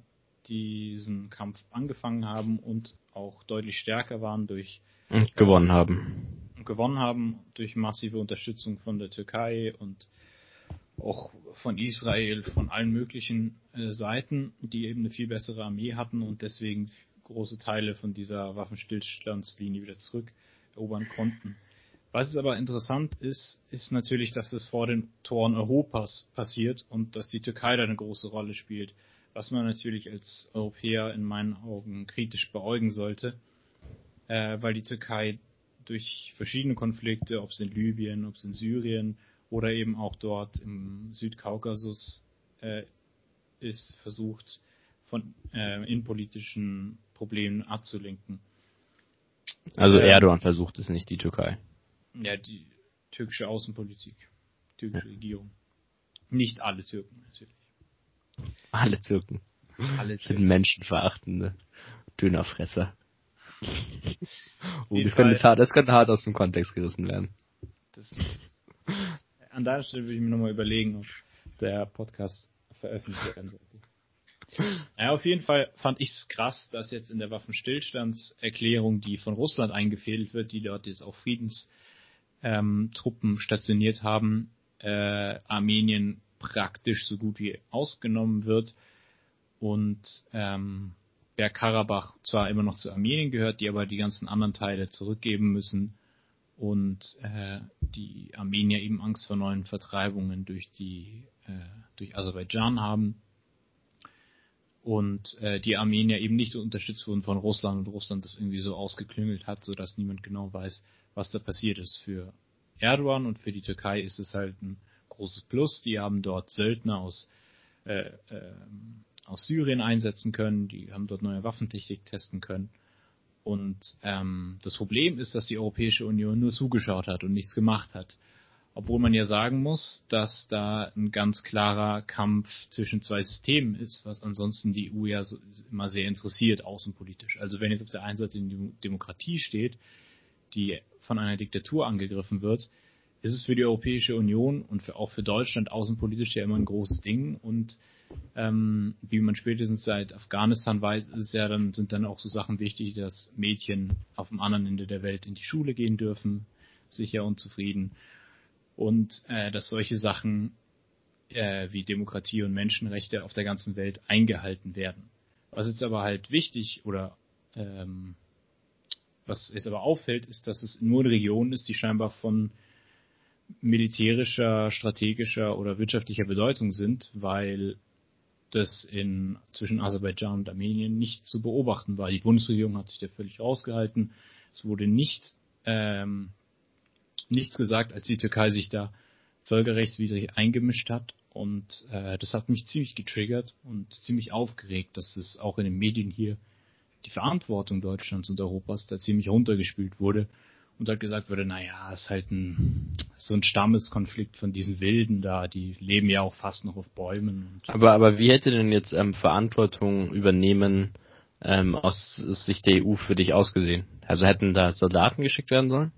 diesen Kampf angefangen haben und auch deutlich stärker waren durch und gewonnen haben. gewonnen haben durch massive Unterstützung von der Türkei und auch von Israel, von allen möglichen äh, Seiten, die eben eine viel bessere Armee hatten und deswegen große Teile von dieser Waffenstillstandslinie wieder zurückerobern konnten. Was aber interessant ist, ist natürlich, dass es vor den Toren Europas passiert und dass die Türkei da eine große Rolle spielt, was man natürlich als Europäer in meinen Augen kritisch beäugen sollte, äh, weil die Türkei durch verschiedene Konflikte, ob es in Libyen, ob es in Syrien oder eben auch dort im Südkaukasus äh, ist, versucht, von äh, innenpolitischen Problemen abzulenken. Also Ähm, Erdogan versucht es nicht, die Türkei. Ja, die türkische Außenpolitik, türkische Regierung. Nicht alle Türken natürlich. Alle Türken. Alle sind menschenverachtende Dönerfresser. [LAUGHS] Oh, das, könnte hart, das könnte hart aus dem Kontext gerissen werden. Das, an deiner Stelle würde ich mir nochmal überlegen, ob der Podcast veröffentlicht werden sollte. Ja, auf jeden Fall fand ich es krass, dass jetzt in der Waffenstillstandserklärung, die von Russland eingefädelt wird, die dort jetzt auch Friedenstruppen ähm, Truppen stationiert haben, äh, Armenien praktisch so gut wie ausgenommen wird und ähm, Bergkarabach zwar immer noch zu Armenien gehört, die aber die ganzen anderen Teile zurückgeben müssen und äh, die Armenier eben Angst vor neuen Vertreibungen durch die äh, durch Aserbaidschan haben und äh, die Armenier eben nicht unterstützt wurden von Russland und Russland das irgendwie so ausgeklüngelt hat, so dass niemand genau weiß, was da passiert ist. Für Erdogan und für die Türkei ist es halt ein großes Plus. Die haben dort Söldner aus äh, äh, aus Syrien einsetzen können, die haben dort neue Waffentechnik testen können. Und ähm, das Problem ist, dass die Europäische Union nur zugeschaut hat und nichts gemacht hat. Obwohl man ja sagen muss, dass da ein ganz klarer Kampf zwischen zwei Systemen ist, was ansonsten die EU ja so, immer sehr interessiert, außenpolitisch. Also wenn jetzt auf der einen Seite die Demokratie steht, die von einer Diktatur angegriffen wird, ist es für die Europäische Union und für, auch für Deutschland außenpolitisch ja immer ein großes Ding. Und ähm, wie man spätestens seit Afghanistan weiß, ist es ja dann, sind dann auch so Sachen wichtig, dass Mädchen auf dem anderen Ende der Welt in die Schule gehen dürfen, sicher und zufrieden. Und äh, dass solche Sachen äh, wie Demokratie und Menschenrechte auf der ganzen Welt eingehalten werden. Was jetzt aber halt wichtig oder ähm, was jetzt aber auffällt, ist, dass es nur eine Region ist, die scheinbar von militärischer, strategischer oder wirtschaftlicher Bedeutung sind, weil das in, zwischen Aserbaidschan und Armenien nicht zu beobachten war. Die Bundesregierung hat sich da völlig rausgehalten. Es wurde nicht, ähm, nichts gesagt, als die Türkei sich da völkerrechtswidrig eingemischt hat. Und äh, das hat mich ziemlich getriggert und ziemlich aufgeregt, dass es auch in den Medien hier die Verantwortung Deutschlands und Europas da ziemlich runtergespielt wurde und halt gesagt wurde, naja, es ist halt ein, so ein Stammeskonflikt von diesen Wilden da, die leben ja auch fast noch auf Bäumen. Aber, aber wie hätte denn jetzt ähm, Verantwortung übernehmen ähm, aus, aus Sicht der EU für dich ausgesehen? Also hätten da Soldaten geschickt werden sollen?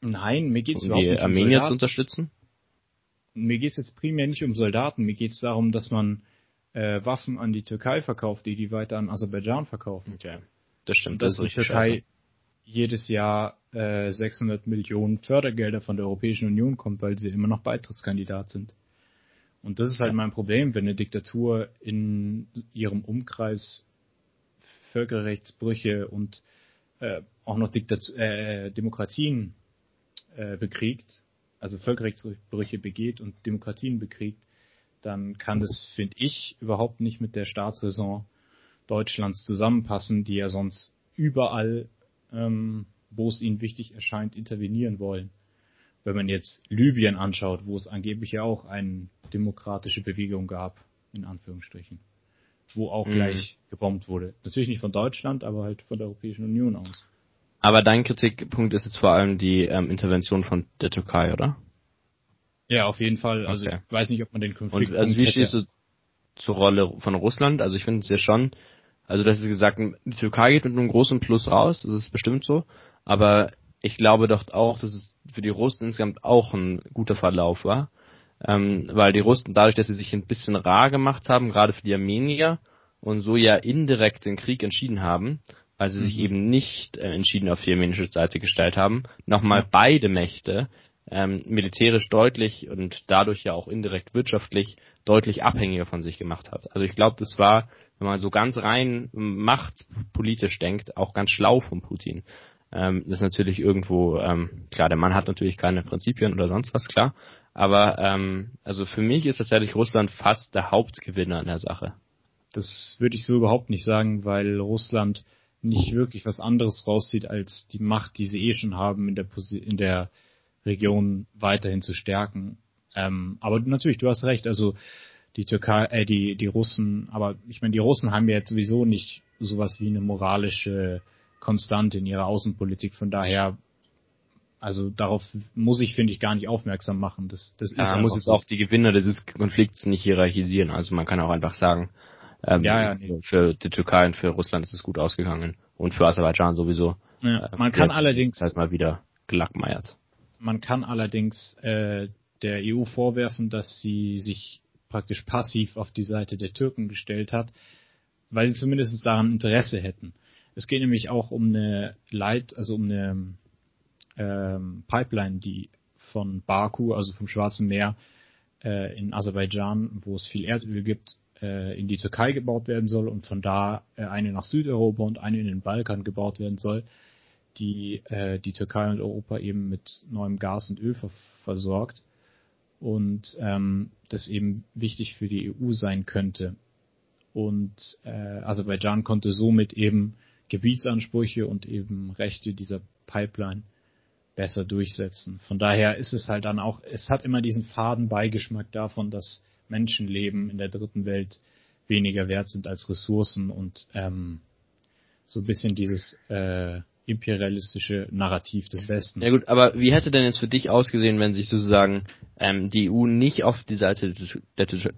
Nein, mir geht's um überhaupt die nicht um Armenier Soldaten. zu unterstützen? Mir geht's jetzt primär nicht um Soldaten, mir geht's darum, dass man äh, Waffen an die Türkei verkauft, die die weiter an Aserbaidschan verkaufen. Okay. Das stimmt, Und dass das ist die richtig Türkei scheiße. jedes Jahr äh, 600 Millionen Fördergelder von der Europäischen Union kommt, weil sie immer noch Beitrittskandidat sind. Und das ist halt mein Problem, wenn eine Diktatur in ihrem Umkreis Völkerrechtsbrüche und äh, auch noch Diktat äh, Demokratien äh, bekriegt, also Völkerrechtsbrüche begeht und Demokratien bekriegt, dann kann das, finde ich, überhaupt nicht mit der Staatsräson Deutschlands zusammenpassen, die ja sonst überall, ähm, wo es ihnen wichtig erscheint, intervenieren wollen. wenn man jetzt Libyen anschaut, wo es angeblich ja auch eine demokratische Bewegung gab, in Anführungsstrichen, wo auch mhm. gleich gebombt wurde. Natürlich nicht von Deutschland, aber halt von der Europäischen Union aus. Aber dein Kritikpunkt ist jetzt vor allem die ähm, Intervention von der Türkei, oder? Ja, auf jeden Fall. Also okay. ich weiß nicht, ob man den Konflikt. Und also wie stehst du zur Rolle von Russland? Also ich finde es ja schon, also das ist gesagt, die Türkei geht mit einem großen Plus raus, das ist bestimmt so. Aber ich glaube doch auch, dass es für die Russen insgesamt auch ein guter Verlauf war. Ähm, weil die Russen, dadurch, dass sie sich ein bisschen rar gemacht haben, gerade für die Armenier, und so ja indirekt den Krieg entschieden haben, weil sie mhm. sich eben nicht äh, entschieden auf die armenische Seite gestellt haben, nochmal ja. beide Mächte ähm, militärisch deutlich und dadurch ja auch indirekt wirtschaftlich deutlich abhängiger von sich gemacht hat. Also ich glaube, das war, wenn man so ganz rein machtpolitisch denkt, auch ganz schlau von Putin. Ähm, das ist natürlich irgendwo, ähm, klar, der Mann hat natürlich keine Prinzipien oder sonst was, klar. Aber ähm, also für mich ist tatsächlich Russland fast der Hauptgewinner in der Sache. Das würde ich so überhaupt nicht sagen, weil Russland nicht wirklich was anderes rauszieht, als die Macht, die sie eh schon haben, in der, in der Region weiterhin zu stärken. Ähm, aber natürlich, du hast recht, also die Türkei, äh, die, die Russen, aber ich meine, die Russen haben ja jetzt sowieso nicht sowas wie eine moralische Konstante in ihrer Außenpolitik. Von daher, also darauf muss ich, finde ich, gar nicht aufmerksam machen. Das, das ist ja, man muss jetzt auch die Gewinner dieses Konflikts nicht hierarchisieren. Also man kann auch einfach sagen, ähm, ja, ja, für die Türkei und für Russland ist es gut ausgegangen und für Aserbaidschan sowieso. Ja, man äh, kann allerdings halt mal wieder gelackmeiert. Man kann allerdings äh, der EU vorwerfen, dass sie sich praktisch passiv auf die Seite der Türken gestellt hat, weil sie zumindest daran Interesse hätten. Es geht nämlich auch um eine Leit, also um eine ähm, Pipeline, die von Baku, also vom Schwarzen Meer äh, in Aserbaidschan, wo es viel Erdöl gibt, äh, in die Türkei gebaut werden soll und von da äh, eine nach Südeuropa und eine in den Balkan gebaut werden soll, die äh, die Türkei und Europa eben mit neuem Gas und Öl ver versorgt und ähm, das eben wichtig für die EU sein könnte. Und äh, Aserbaidschan konnte somit eben Gebietsansprüche und eben Rechte dieser Pipeline besser durchsetzen. Von daher ist es halt dann auch, es hat immer diesen faden Beigeschmack davon, dass Menschenleben in der dritten Welt weniger wert sind als Ressourcen und ähm, so ein bisschen dieses äh, imperialistische Narrativ des Westens. Ja gut, aber wie hätte denn jetzt für dich ausgesehen, wenn sich sozusagen ähm, die EU nicht auf die Seite der, der,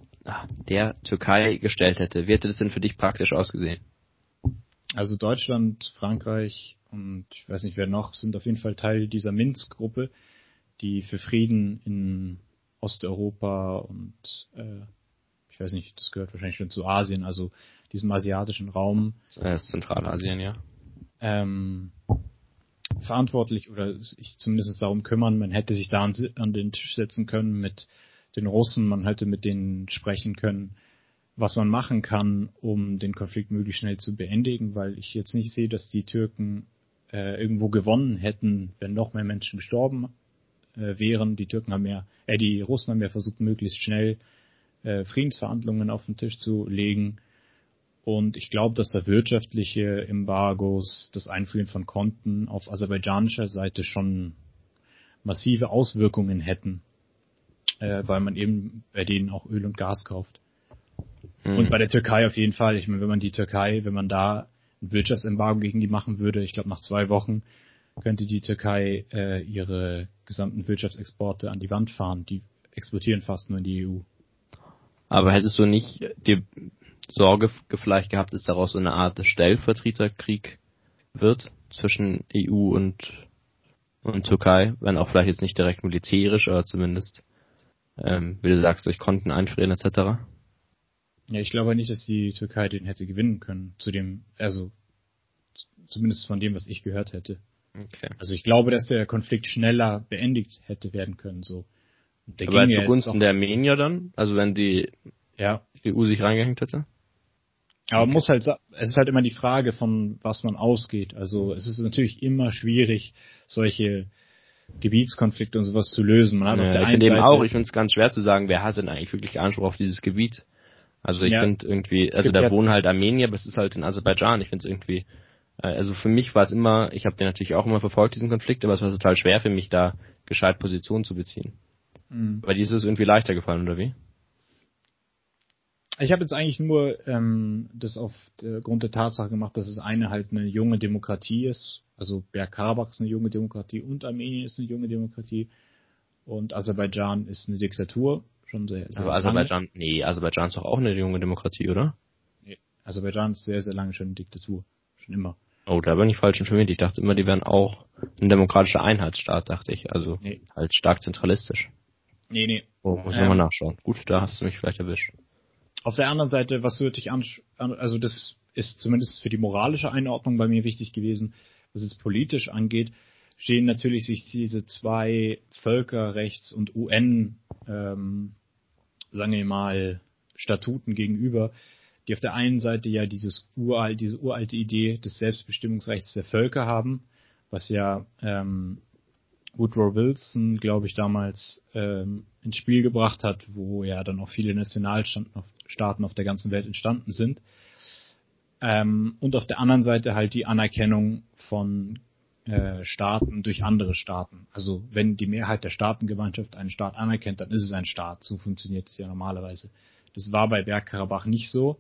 der Türkei gestellt hätte? Wie hätte das denn für dich praktisch ausgesehen? Also Deutschland, Frankreich und ich weiß nicht wer noch, sind auf jeden Fall Teil dieser Minsk-Gruppe, die für Frieden in Osteuropa und äh, ich weiß nicht, das gehört wahrscheinlich schon zu Asien, also diesem asiatischen Raum. Das Zentralasien, ja. Ähm, verantwortlich oder sich zumindest darum kümmern, man hätte sich da an, an den Tisch setzen können mit den Russen, man hätte mit denen sprechen können was man machen kann, um den Konflikt möglichst schnell zu beendigen, weil ich jetzt nicht sehe, dass die Türken äh, irgendwo gewonnen hätten, wenn noch mehr Menschen gestorben äh, wären. Die Türken haben ja, äh, die Russen haben ja versucht, möglichst schnell äh, Friedensverhandlungen auf den Tisch zu legen. Und ich glaube, dass da wirtschaftliche Embargos, das Einfrieren von Konten auf aserbaidschanischer Seite schon massive Auswirkungen hätten, äh, weil man eben bei denen auch Öl und Gas kauft. Mhm. Und bei der Türkei auf jeden Fall. Ich meine, wenn man die Türkei, wenn man da ein Wirtschaftsembargo gegen die machen würde, ich glaube nach zwei Wochen könnte die Türkei äh, ihre gesamten Wirtschaftsexporte an die Wand fahren. Die exportieren fast nur in die EU. Aber hättest du nicht die Sorge vielleicht gehabt, dass daraus so eine Art Stellvertreterkrieg wird zwischen EU und, und Türkei, wenn auch vielleicht jetzt nicht direkt militärisch, aber zumindest, ähm, wie du sagst, durch Konten einfrieren etc.? Ja, ich glaube nicht, dass die Türkei den hätte gewinnen können. Zu dem, also zumindest von dem, was ich gehört hätte. Okay. Also ich glaube, dass der Konflikt schneller beendigt hätte werden können. So. Aber zugunsten der Armenier dann? Also wenn die ja. EU sich reingehängt hätte? Aber okay. muss halt, es ist halt immer die Frage, von was man ausgeht. Also es ist natürlich immer schwierig, solche Gebietskonflikte und sowas zu lösen. Man hat ja, auf der ich auch, ich finde es ganz schwer zu sagen, wer hat denn eigentlich wirklich Anspruch auf dieses Gebiet? Also ich ja. finde irgendwie, also da wohnen halt Armenier, aber es ist halt in Aserbaidschan. Ich finde es irgendwie Äh, also für mich war es immer, ich habe den natürlich auch immer verfolgt, diesen Konflikt, aber es war total schwer für mich, da gescheit Position zu beziehen. Mhm. Weil dir ist es irgendwie leichter gefallen, oder wie? Ich habe jetzt eigentlich nur ähm, das aufgrund der Tatsache gemacht, dass es eine halt eine junge Demokratie ist. Also Bergkarabach ist eine junge Demokratie und Armenien ist eine junge Demokratie und Aserbaidschan ist eine Diktatur. Schon sehr, sehr Aber Aserbaidschan, nee, Aserbaidschan ist doch auch eine junge Demokratie, oder? Nee, Aserbaidschan ist sehr, sehr lange schon eine Diktatur. Schon immer. Oh, da bin ich falsch informiert. Ich dachte immer, die wären auch ein demokratischer Einheitsstaat, dachte ich. Also nee. halt stark zentralistisch. Nee, nee. Oh, muss ich ähm, mal nachschauen. Gut, da hast du mich vielleicht erwischt. Auf der anderen Seite, was würde ich an, also das ist zumindest für die moralische Einordnung bei mir wichtig gewesen, was es politisch angeht, stehen natürlich sich diese zwei Völkerrechts- und UN, ähm, sagen wir mal, Statuten gegenüber, die auf der einen Seite ja dieses uralt, diese uralte Idee des Selbstbestimmungsrechts der Völker haben, was ja ähm, Woodrow Wilson, glaube ich, damals ähm, ins Spiel gebracht hat, wo ja dann auch viele Nationalstaaten auf, der ganzen Welt entstanden sind. Ähm, und auf der anderen Seite halt die Anerkennung von äh, Staaten durch andere Staaten. Also wenn die Mehrheit der Staatengemeinschaft einen Staat anerkennt, dann ist es ein Staat. So funktioniert es ja normalerweise. Das war bei Bergkarabach nicht so.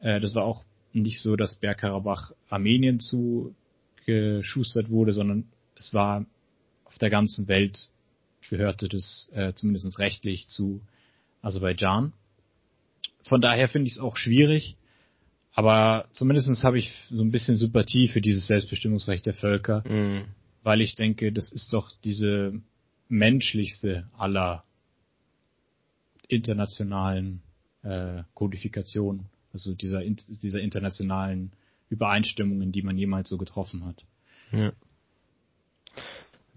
Äh, das war auch nicht so, dass Bergkarabach Armenien zugeschustert wurde, sondern es war auf der ganzen Welt gehörte das äh, zumindest rechtlich zu Aserbaidschan. Von daher finde ich es auch schwierig, aber zumindest habe ich so ein bisschen Sympathie für dieses Selbstbestimmungsrecht der Völker, mhm. weil ich denke, das ist doch diese menschlichste aller internationalen äh, Kodifikationen, also dieser, dieser internationalen Übereinstimmungen, die man jemals so getroffen hat. Ja.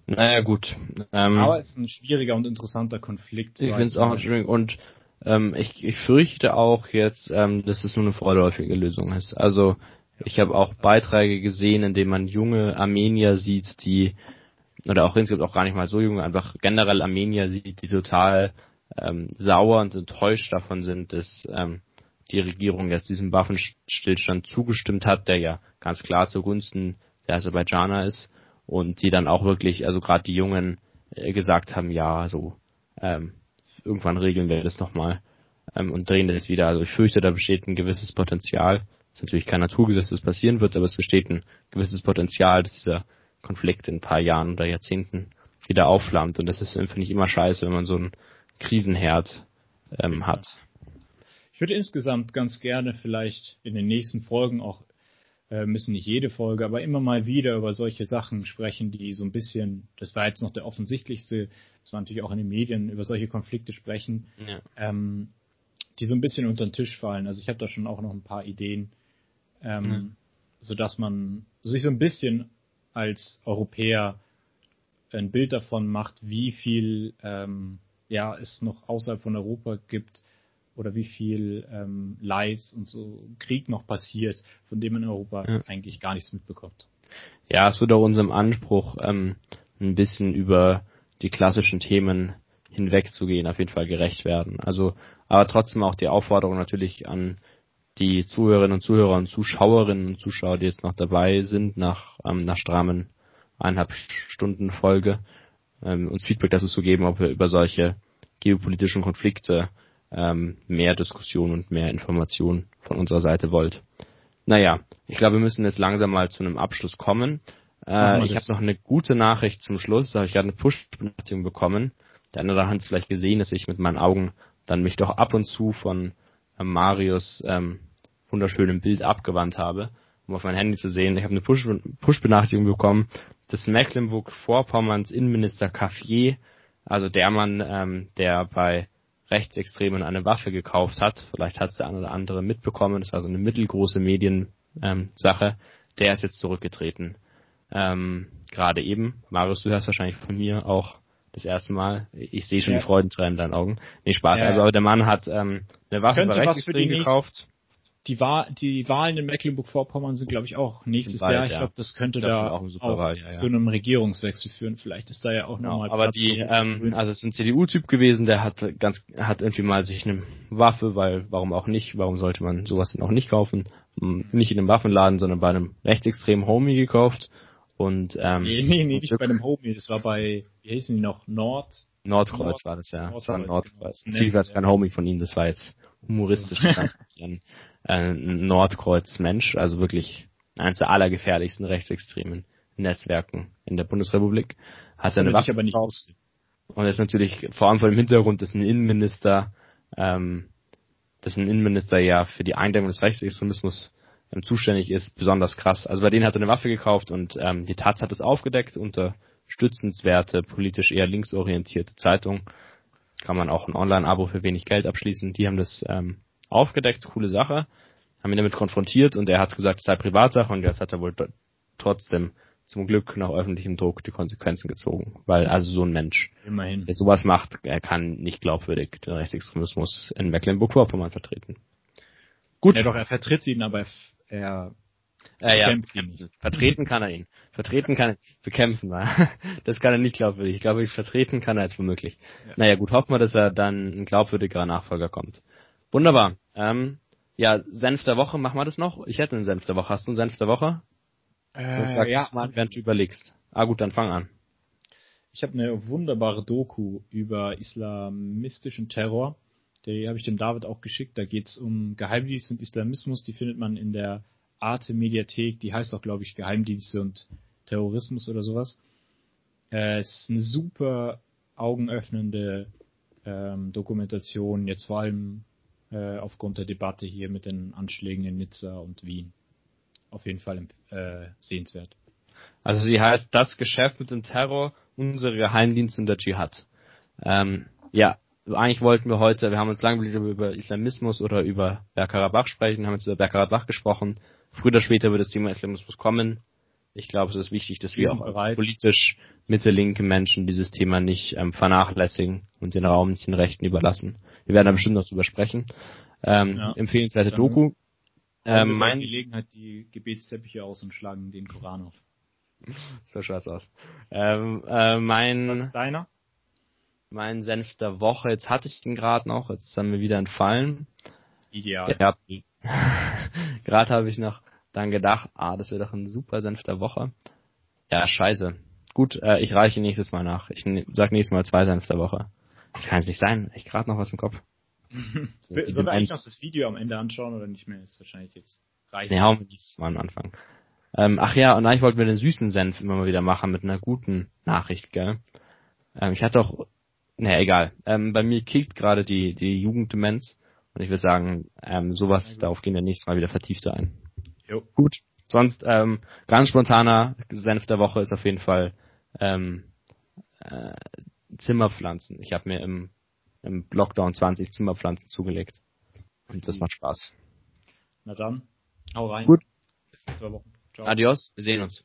Naja, gut. Ähm, Aber es ist ein schwieriger und interessanter Konflikt. Ich finde es auch schwierig und ähm, ich, ich fürchte auch jetzt, ähm, dass es nur eine vorläufige Lösung ist. Also ich habe auch Beiträge gesehen, in denen man junge Armenier sieht, die oder auch insgesamt auch gar nicht mal so junge, einfach generell Armenier sieht, die total ähm, sauer und enttäuscht davon sind, dass ähm, die Regierung jetzt diesem Waffenstillstand zugestimmt hat, der ja ganz klar zugunsten der Aserbaidschaner ist und die dann auch wirklich, also gerade die Jungen äh, gesagt haben, ja, so ähm, irgendwann regeln wir das nochmal ähm, und drehen das wieder. Also ich fürchte, da besteht ein gewisses Potenzial. Das ist natürlich kein Naturgesetz, dass das passieren wird, aber es besteht ein gewisses Potenzial, dass dieser Konflikt in ein paar Jahren oder Jahrzehnten wieder aufflammt. Und das ist, finde ich, immer scheiße, wenn man so einen Krisenherd ähm, hat. Ich würde insgesamt ganz gerne vielleicht in den nächsten Folgen auch äh, müssen nicht jede Folge, aber immer mal wieder über solche Sachen sprechen, die so ein bisschen, das war jetzt noch der offensichtlichste, das war natürlich auch in den Medien, über solche Konflikte sprechen, ja. ähm, die so ein bisschen unter den Tisch fallen. Also ich habe da schon auch noch ein paar Ideen, ähm, mhm. so dass man sich so ein bisschen als Europäer ein Bild davon macht, wie viel ähm, ja es noch außerhalb von Europa gibt, oder wie viel ähm, Leid und so Krieg noch passiert, von dem in Europa ja. eigentlich gar nichts mitbekommt. Ja, es wird auch unserem Anspruch, ähm, ein bisschen über die klassischen Themen hinwegzugehen, auf jeden Fall gerecht werden. Also, aber trotzdem auch die Aufforderung natürlich an die Zuhörerinnen und Zuhörer und Zuschauerinnen und Zuschauer, die jetzt noch dabei sind, nach ähm, nach strammen eineinhalb Stunden Folge, ähm, uns Feedback dazu zu geben, ob wir über solche geopolitischen Konflikte ähm, mehr Diskussion und mehr Information von unserer Seite wollt. Naja, ich glaube, wir müssen jetzt langsam mal zu einem Abschluss kommen. Äh, ich habe noch eine gute Nachricht zum Schluss. Da habe ich gerade eine Push-Benachrichtigung bekommen. Der andere hat es vielleicht gesehen, dass ich mit meinen Augen dann mich doch ab und zu von äh, Marius ähm, wunderschönem Bild abgewandt habe, um auf mein Handy zu sehen. Ich habe eine Push-Benachrichtigung bekommen, dass Mecklenburg-Vorpommerns Innenminister Caffier, also der Mann, ähm, der bei Rechtsextremen eine Waffe gekauft hat. Vielleicht hat es der eine oder andere mitbekommen. Das war so eine mittelgroße Mediensache. Ähm, der ist jetzt zurückgetreten. Ähm, Gerade eben. Marius, du hörst wahrscheinlich von mir auch das erste Mal. Ich sehe schon ja. die Freudentränen in deinen Augen. Nee, Spaß. Ja. Also aber der Mann hat ähm, eine Waffe bei Rechtsextremen gekauft. Die, Wahl, die Wahlen in Mecklenburg-Vorpommern sind, glaube ich, auch nächstes Jahr. Ich ja. glaube, das könnte glaub, da auch auch Wahl, ja, ja. zu einem Regierungswechsel führen. Vielleicht ist da ja auch nochmal aber Platz die, ähm, also es ist ein CDU-Typ gewesen, der hat ganz, hat irgendwie mal sich eine Waffe, weil warum auch nicht, warum sollte man sowas denn auch nicht kaufen? Nicht in einem Waffenladen, sondern bei einem rechtsextremen Homie gekauft und ähm, nee, nee, nee, nicht bei einem Homie. Das war bei, wie hießen die noch? Nord? Nordkreuz Nord- war das ja. Das Nordkreuz, war ein genau. Nordkreuz. Das Natürlich war kein Homie von ihm, das war jetzt humoristisch [LAUGHS] äh, Nordkreuz-Mensch, also wirklich eines der allergefährlichsten rechtsextremen Netzwerken in der Bundesrepublik. Hat seine Waffe aber nicht gekauft. wusste. Und das ist natürlich vor allem vor dem Hintergrund, dass ein Innenminister, ähm, dass ein Innenminister ja für die Eindämmung des Rechtsextremismus ähm, zuständig ist, besonders krass. Also bei denen hat er eine Waffe gekauft und ähm, die Taz hat es aufgedeckt, unterstützenswerte, politisch eher linksorientierte Zeitung. Kann man auch ein Online-Abo für wenig Geld abschließen. Die haben das ähm, aufgedeckt, coole Sache, haben ihn damit konfrontiert und er hat gesagt, es sei Privatsache und jetzt hat er wohl trotzdem zum Glück nach öffentlichem Druck die Konsequenzen gezogen. Weil also so ein Mensch, Immerhin. Wer sowas macht, er kann nicht glaubwürdig den Rechtsextremismus in Mecklenburg-Vorpommern vertreten. Gut. Ja doch, er vertritt ihn, aber er Äh, ja, ihn vertreten kann er ihn. Vertreten kann er, bekämpfen. [LAUGHS] Das kann er nicht glaubwürdig. Ich glaube, vertreten kann er jetzt womöglich. Ja. Naja, gut, hoffen wir, dass er dann ein glaubwürdigerer Nachfolger kommt. Wunderbar. Ähm, ja, Senf der Woche, machen wir das noch? Ich hätte einen Senf der Woche. Hast du einen Senf der Woche? Äh, Sag ja, mal, während du überlegst. Ah gut, dann fang an. Ich habe eine wunderbare Doku über islamistischen Terror. Die habe ich dem David auch geschickt. Da geht's um Geheimdienst und Islamismus. Die findet man in der Arte Mediathek. Die heißt auch, glaube ich, Geheimdienste und Terrorismus oder sowas. Äh, es ist eine super augenöffnende ähm, Dokumentation, jetzt vor allem äh, aufgrund der Debatte hier mit den Anschlägen in Nizza und Wien. Auf jeden Fall äh, sehenswert. Also sie heißt Das Geschäft mit dem Terror, unsere Geheimdienste und der Dschihad. Ähm, ja, eigentlich wollten wir heute, wir haben uns lange über Islamismus oder über Bergkarabach sprechen, haben jetzt über Bergkarabach gesprochen. Früher oder später wird das Thema Islamismus kommen. Ich glaube, es ist wichtig, dass Wir wir auch als bereit. politisch mittellinke Menschen dieses Thema nicht ähm, vernachlässigen und den Raum nicht den Rechten überlassen. Wir werden da bestimmt noch drüber sprechen. Ähm, Ja. Empfehlenswerte Dann Doku. Ähm, mein, Gelegenheit die Gebetsteppiche aus und schlagen den Koran auf. so schwarz aus. Ähm, äh, mein, Was ist deiner? mein Senf der Woche. Jetzt hatte ich den gerade noch, jetzt ist er mir wieder entfallen. Ideal. Ja, gerade [LAUGHS] habe ich noch dann gedacht, ah, das wäre doch ein super Senf der Woche. Ja, scheiße. Gut, äh, ich reiche nächstes Mal nach. Ich ne- sag nächstes Mal zwei Senf der Woche. Das kann es nicht sein. Ich gerade noch was im Kopf. [LAUGHS] Sollen wir eigentlich noch das Video am Ende anschauen oder nicht mehr? Ist wahrscheinlich jetzt reicht. Nee, hauen wir nächstes Mal am Anfang. Ähm, ach ja, und eigentlich wollten wir den süßen Senf immer mal wieder machen mit einer guten Nachricht, gell? Ähm, ich hatte auch, naja, egal. Ähm, bei mir kickt gerade die, die Jugenddemenz und ich würde sagen, ähm, sowas, darauf gehen wir nächstes Mal wieder vertiefter ein. Jo. Gut. Sonst, ähm, ganz spontaner Senf der Woche ist auf jeden Fall ähm, äh, Zimmerpflanzen. Ich habe mir im, im Lockdown 20 Zimmerpflanzen zugelegt. Und das macht Spaß. Na dann, hau rein. Gut. Bis in zwei Wochen. Ciao. Adios, wir sehen uns.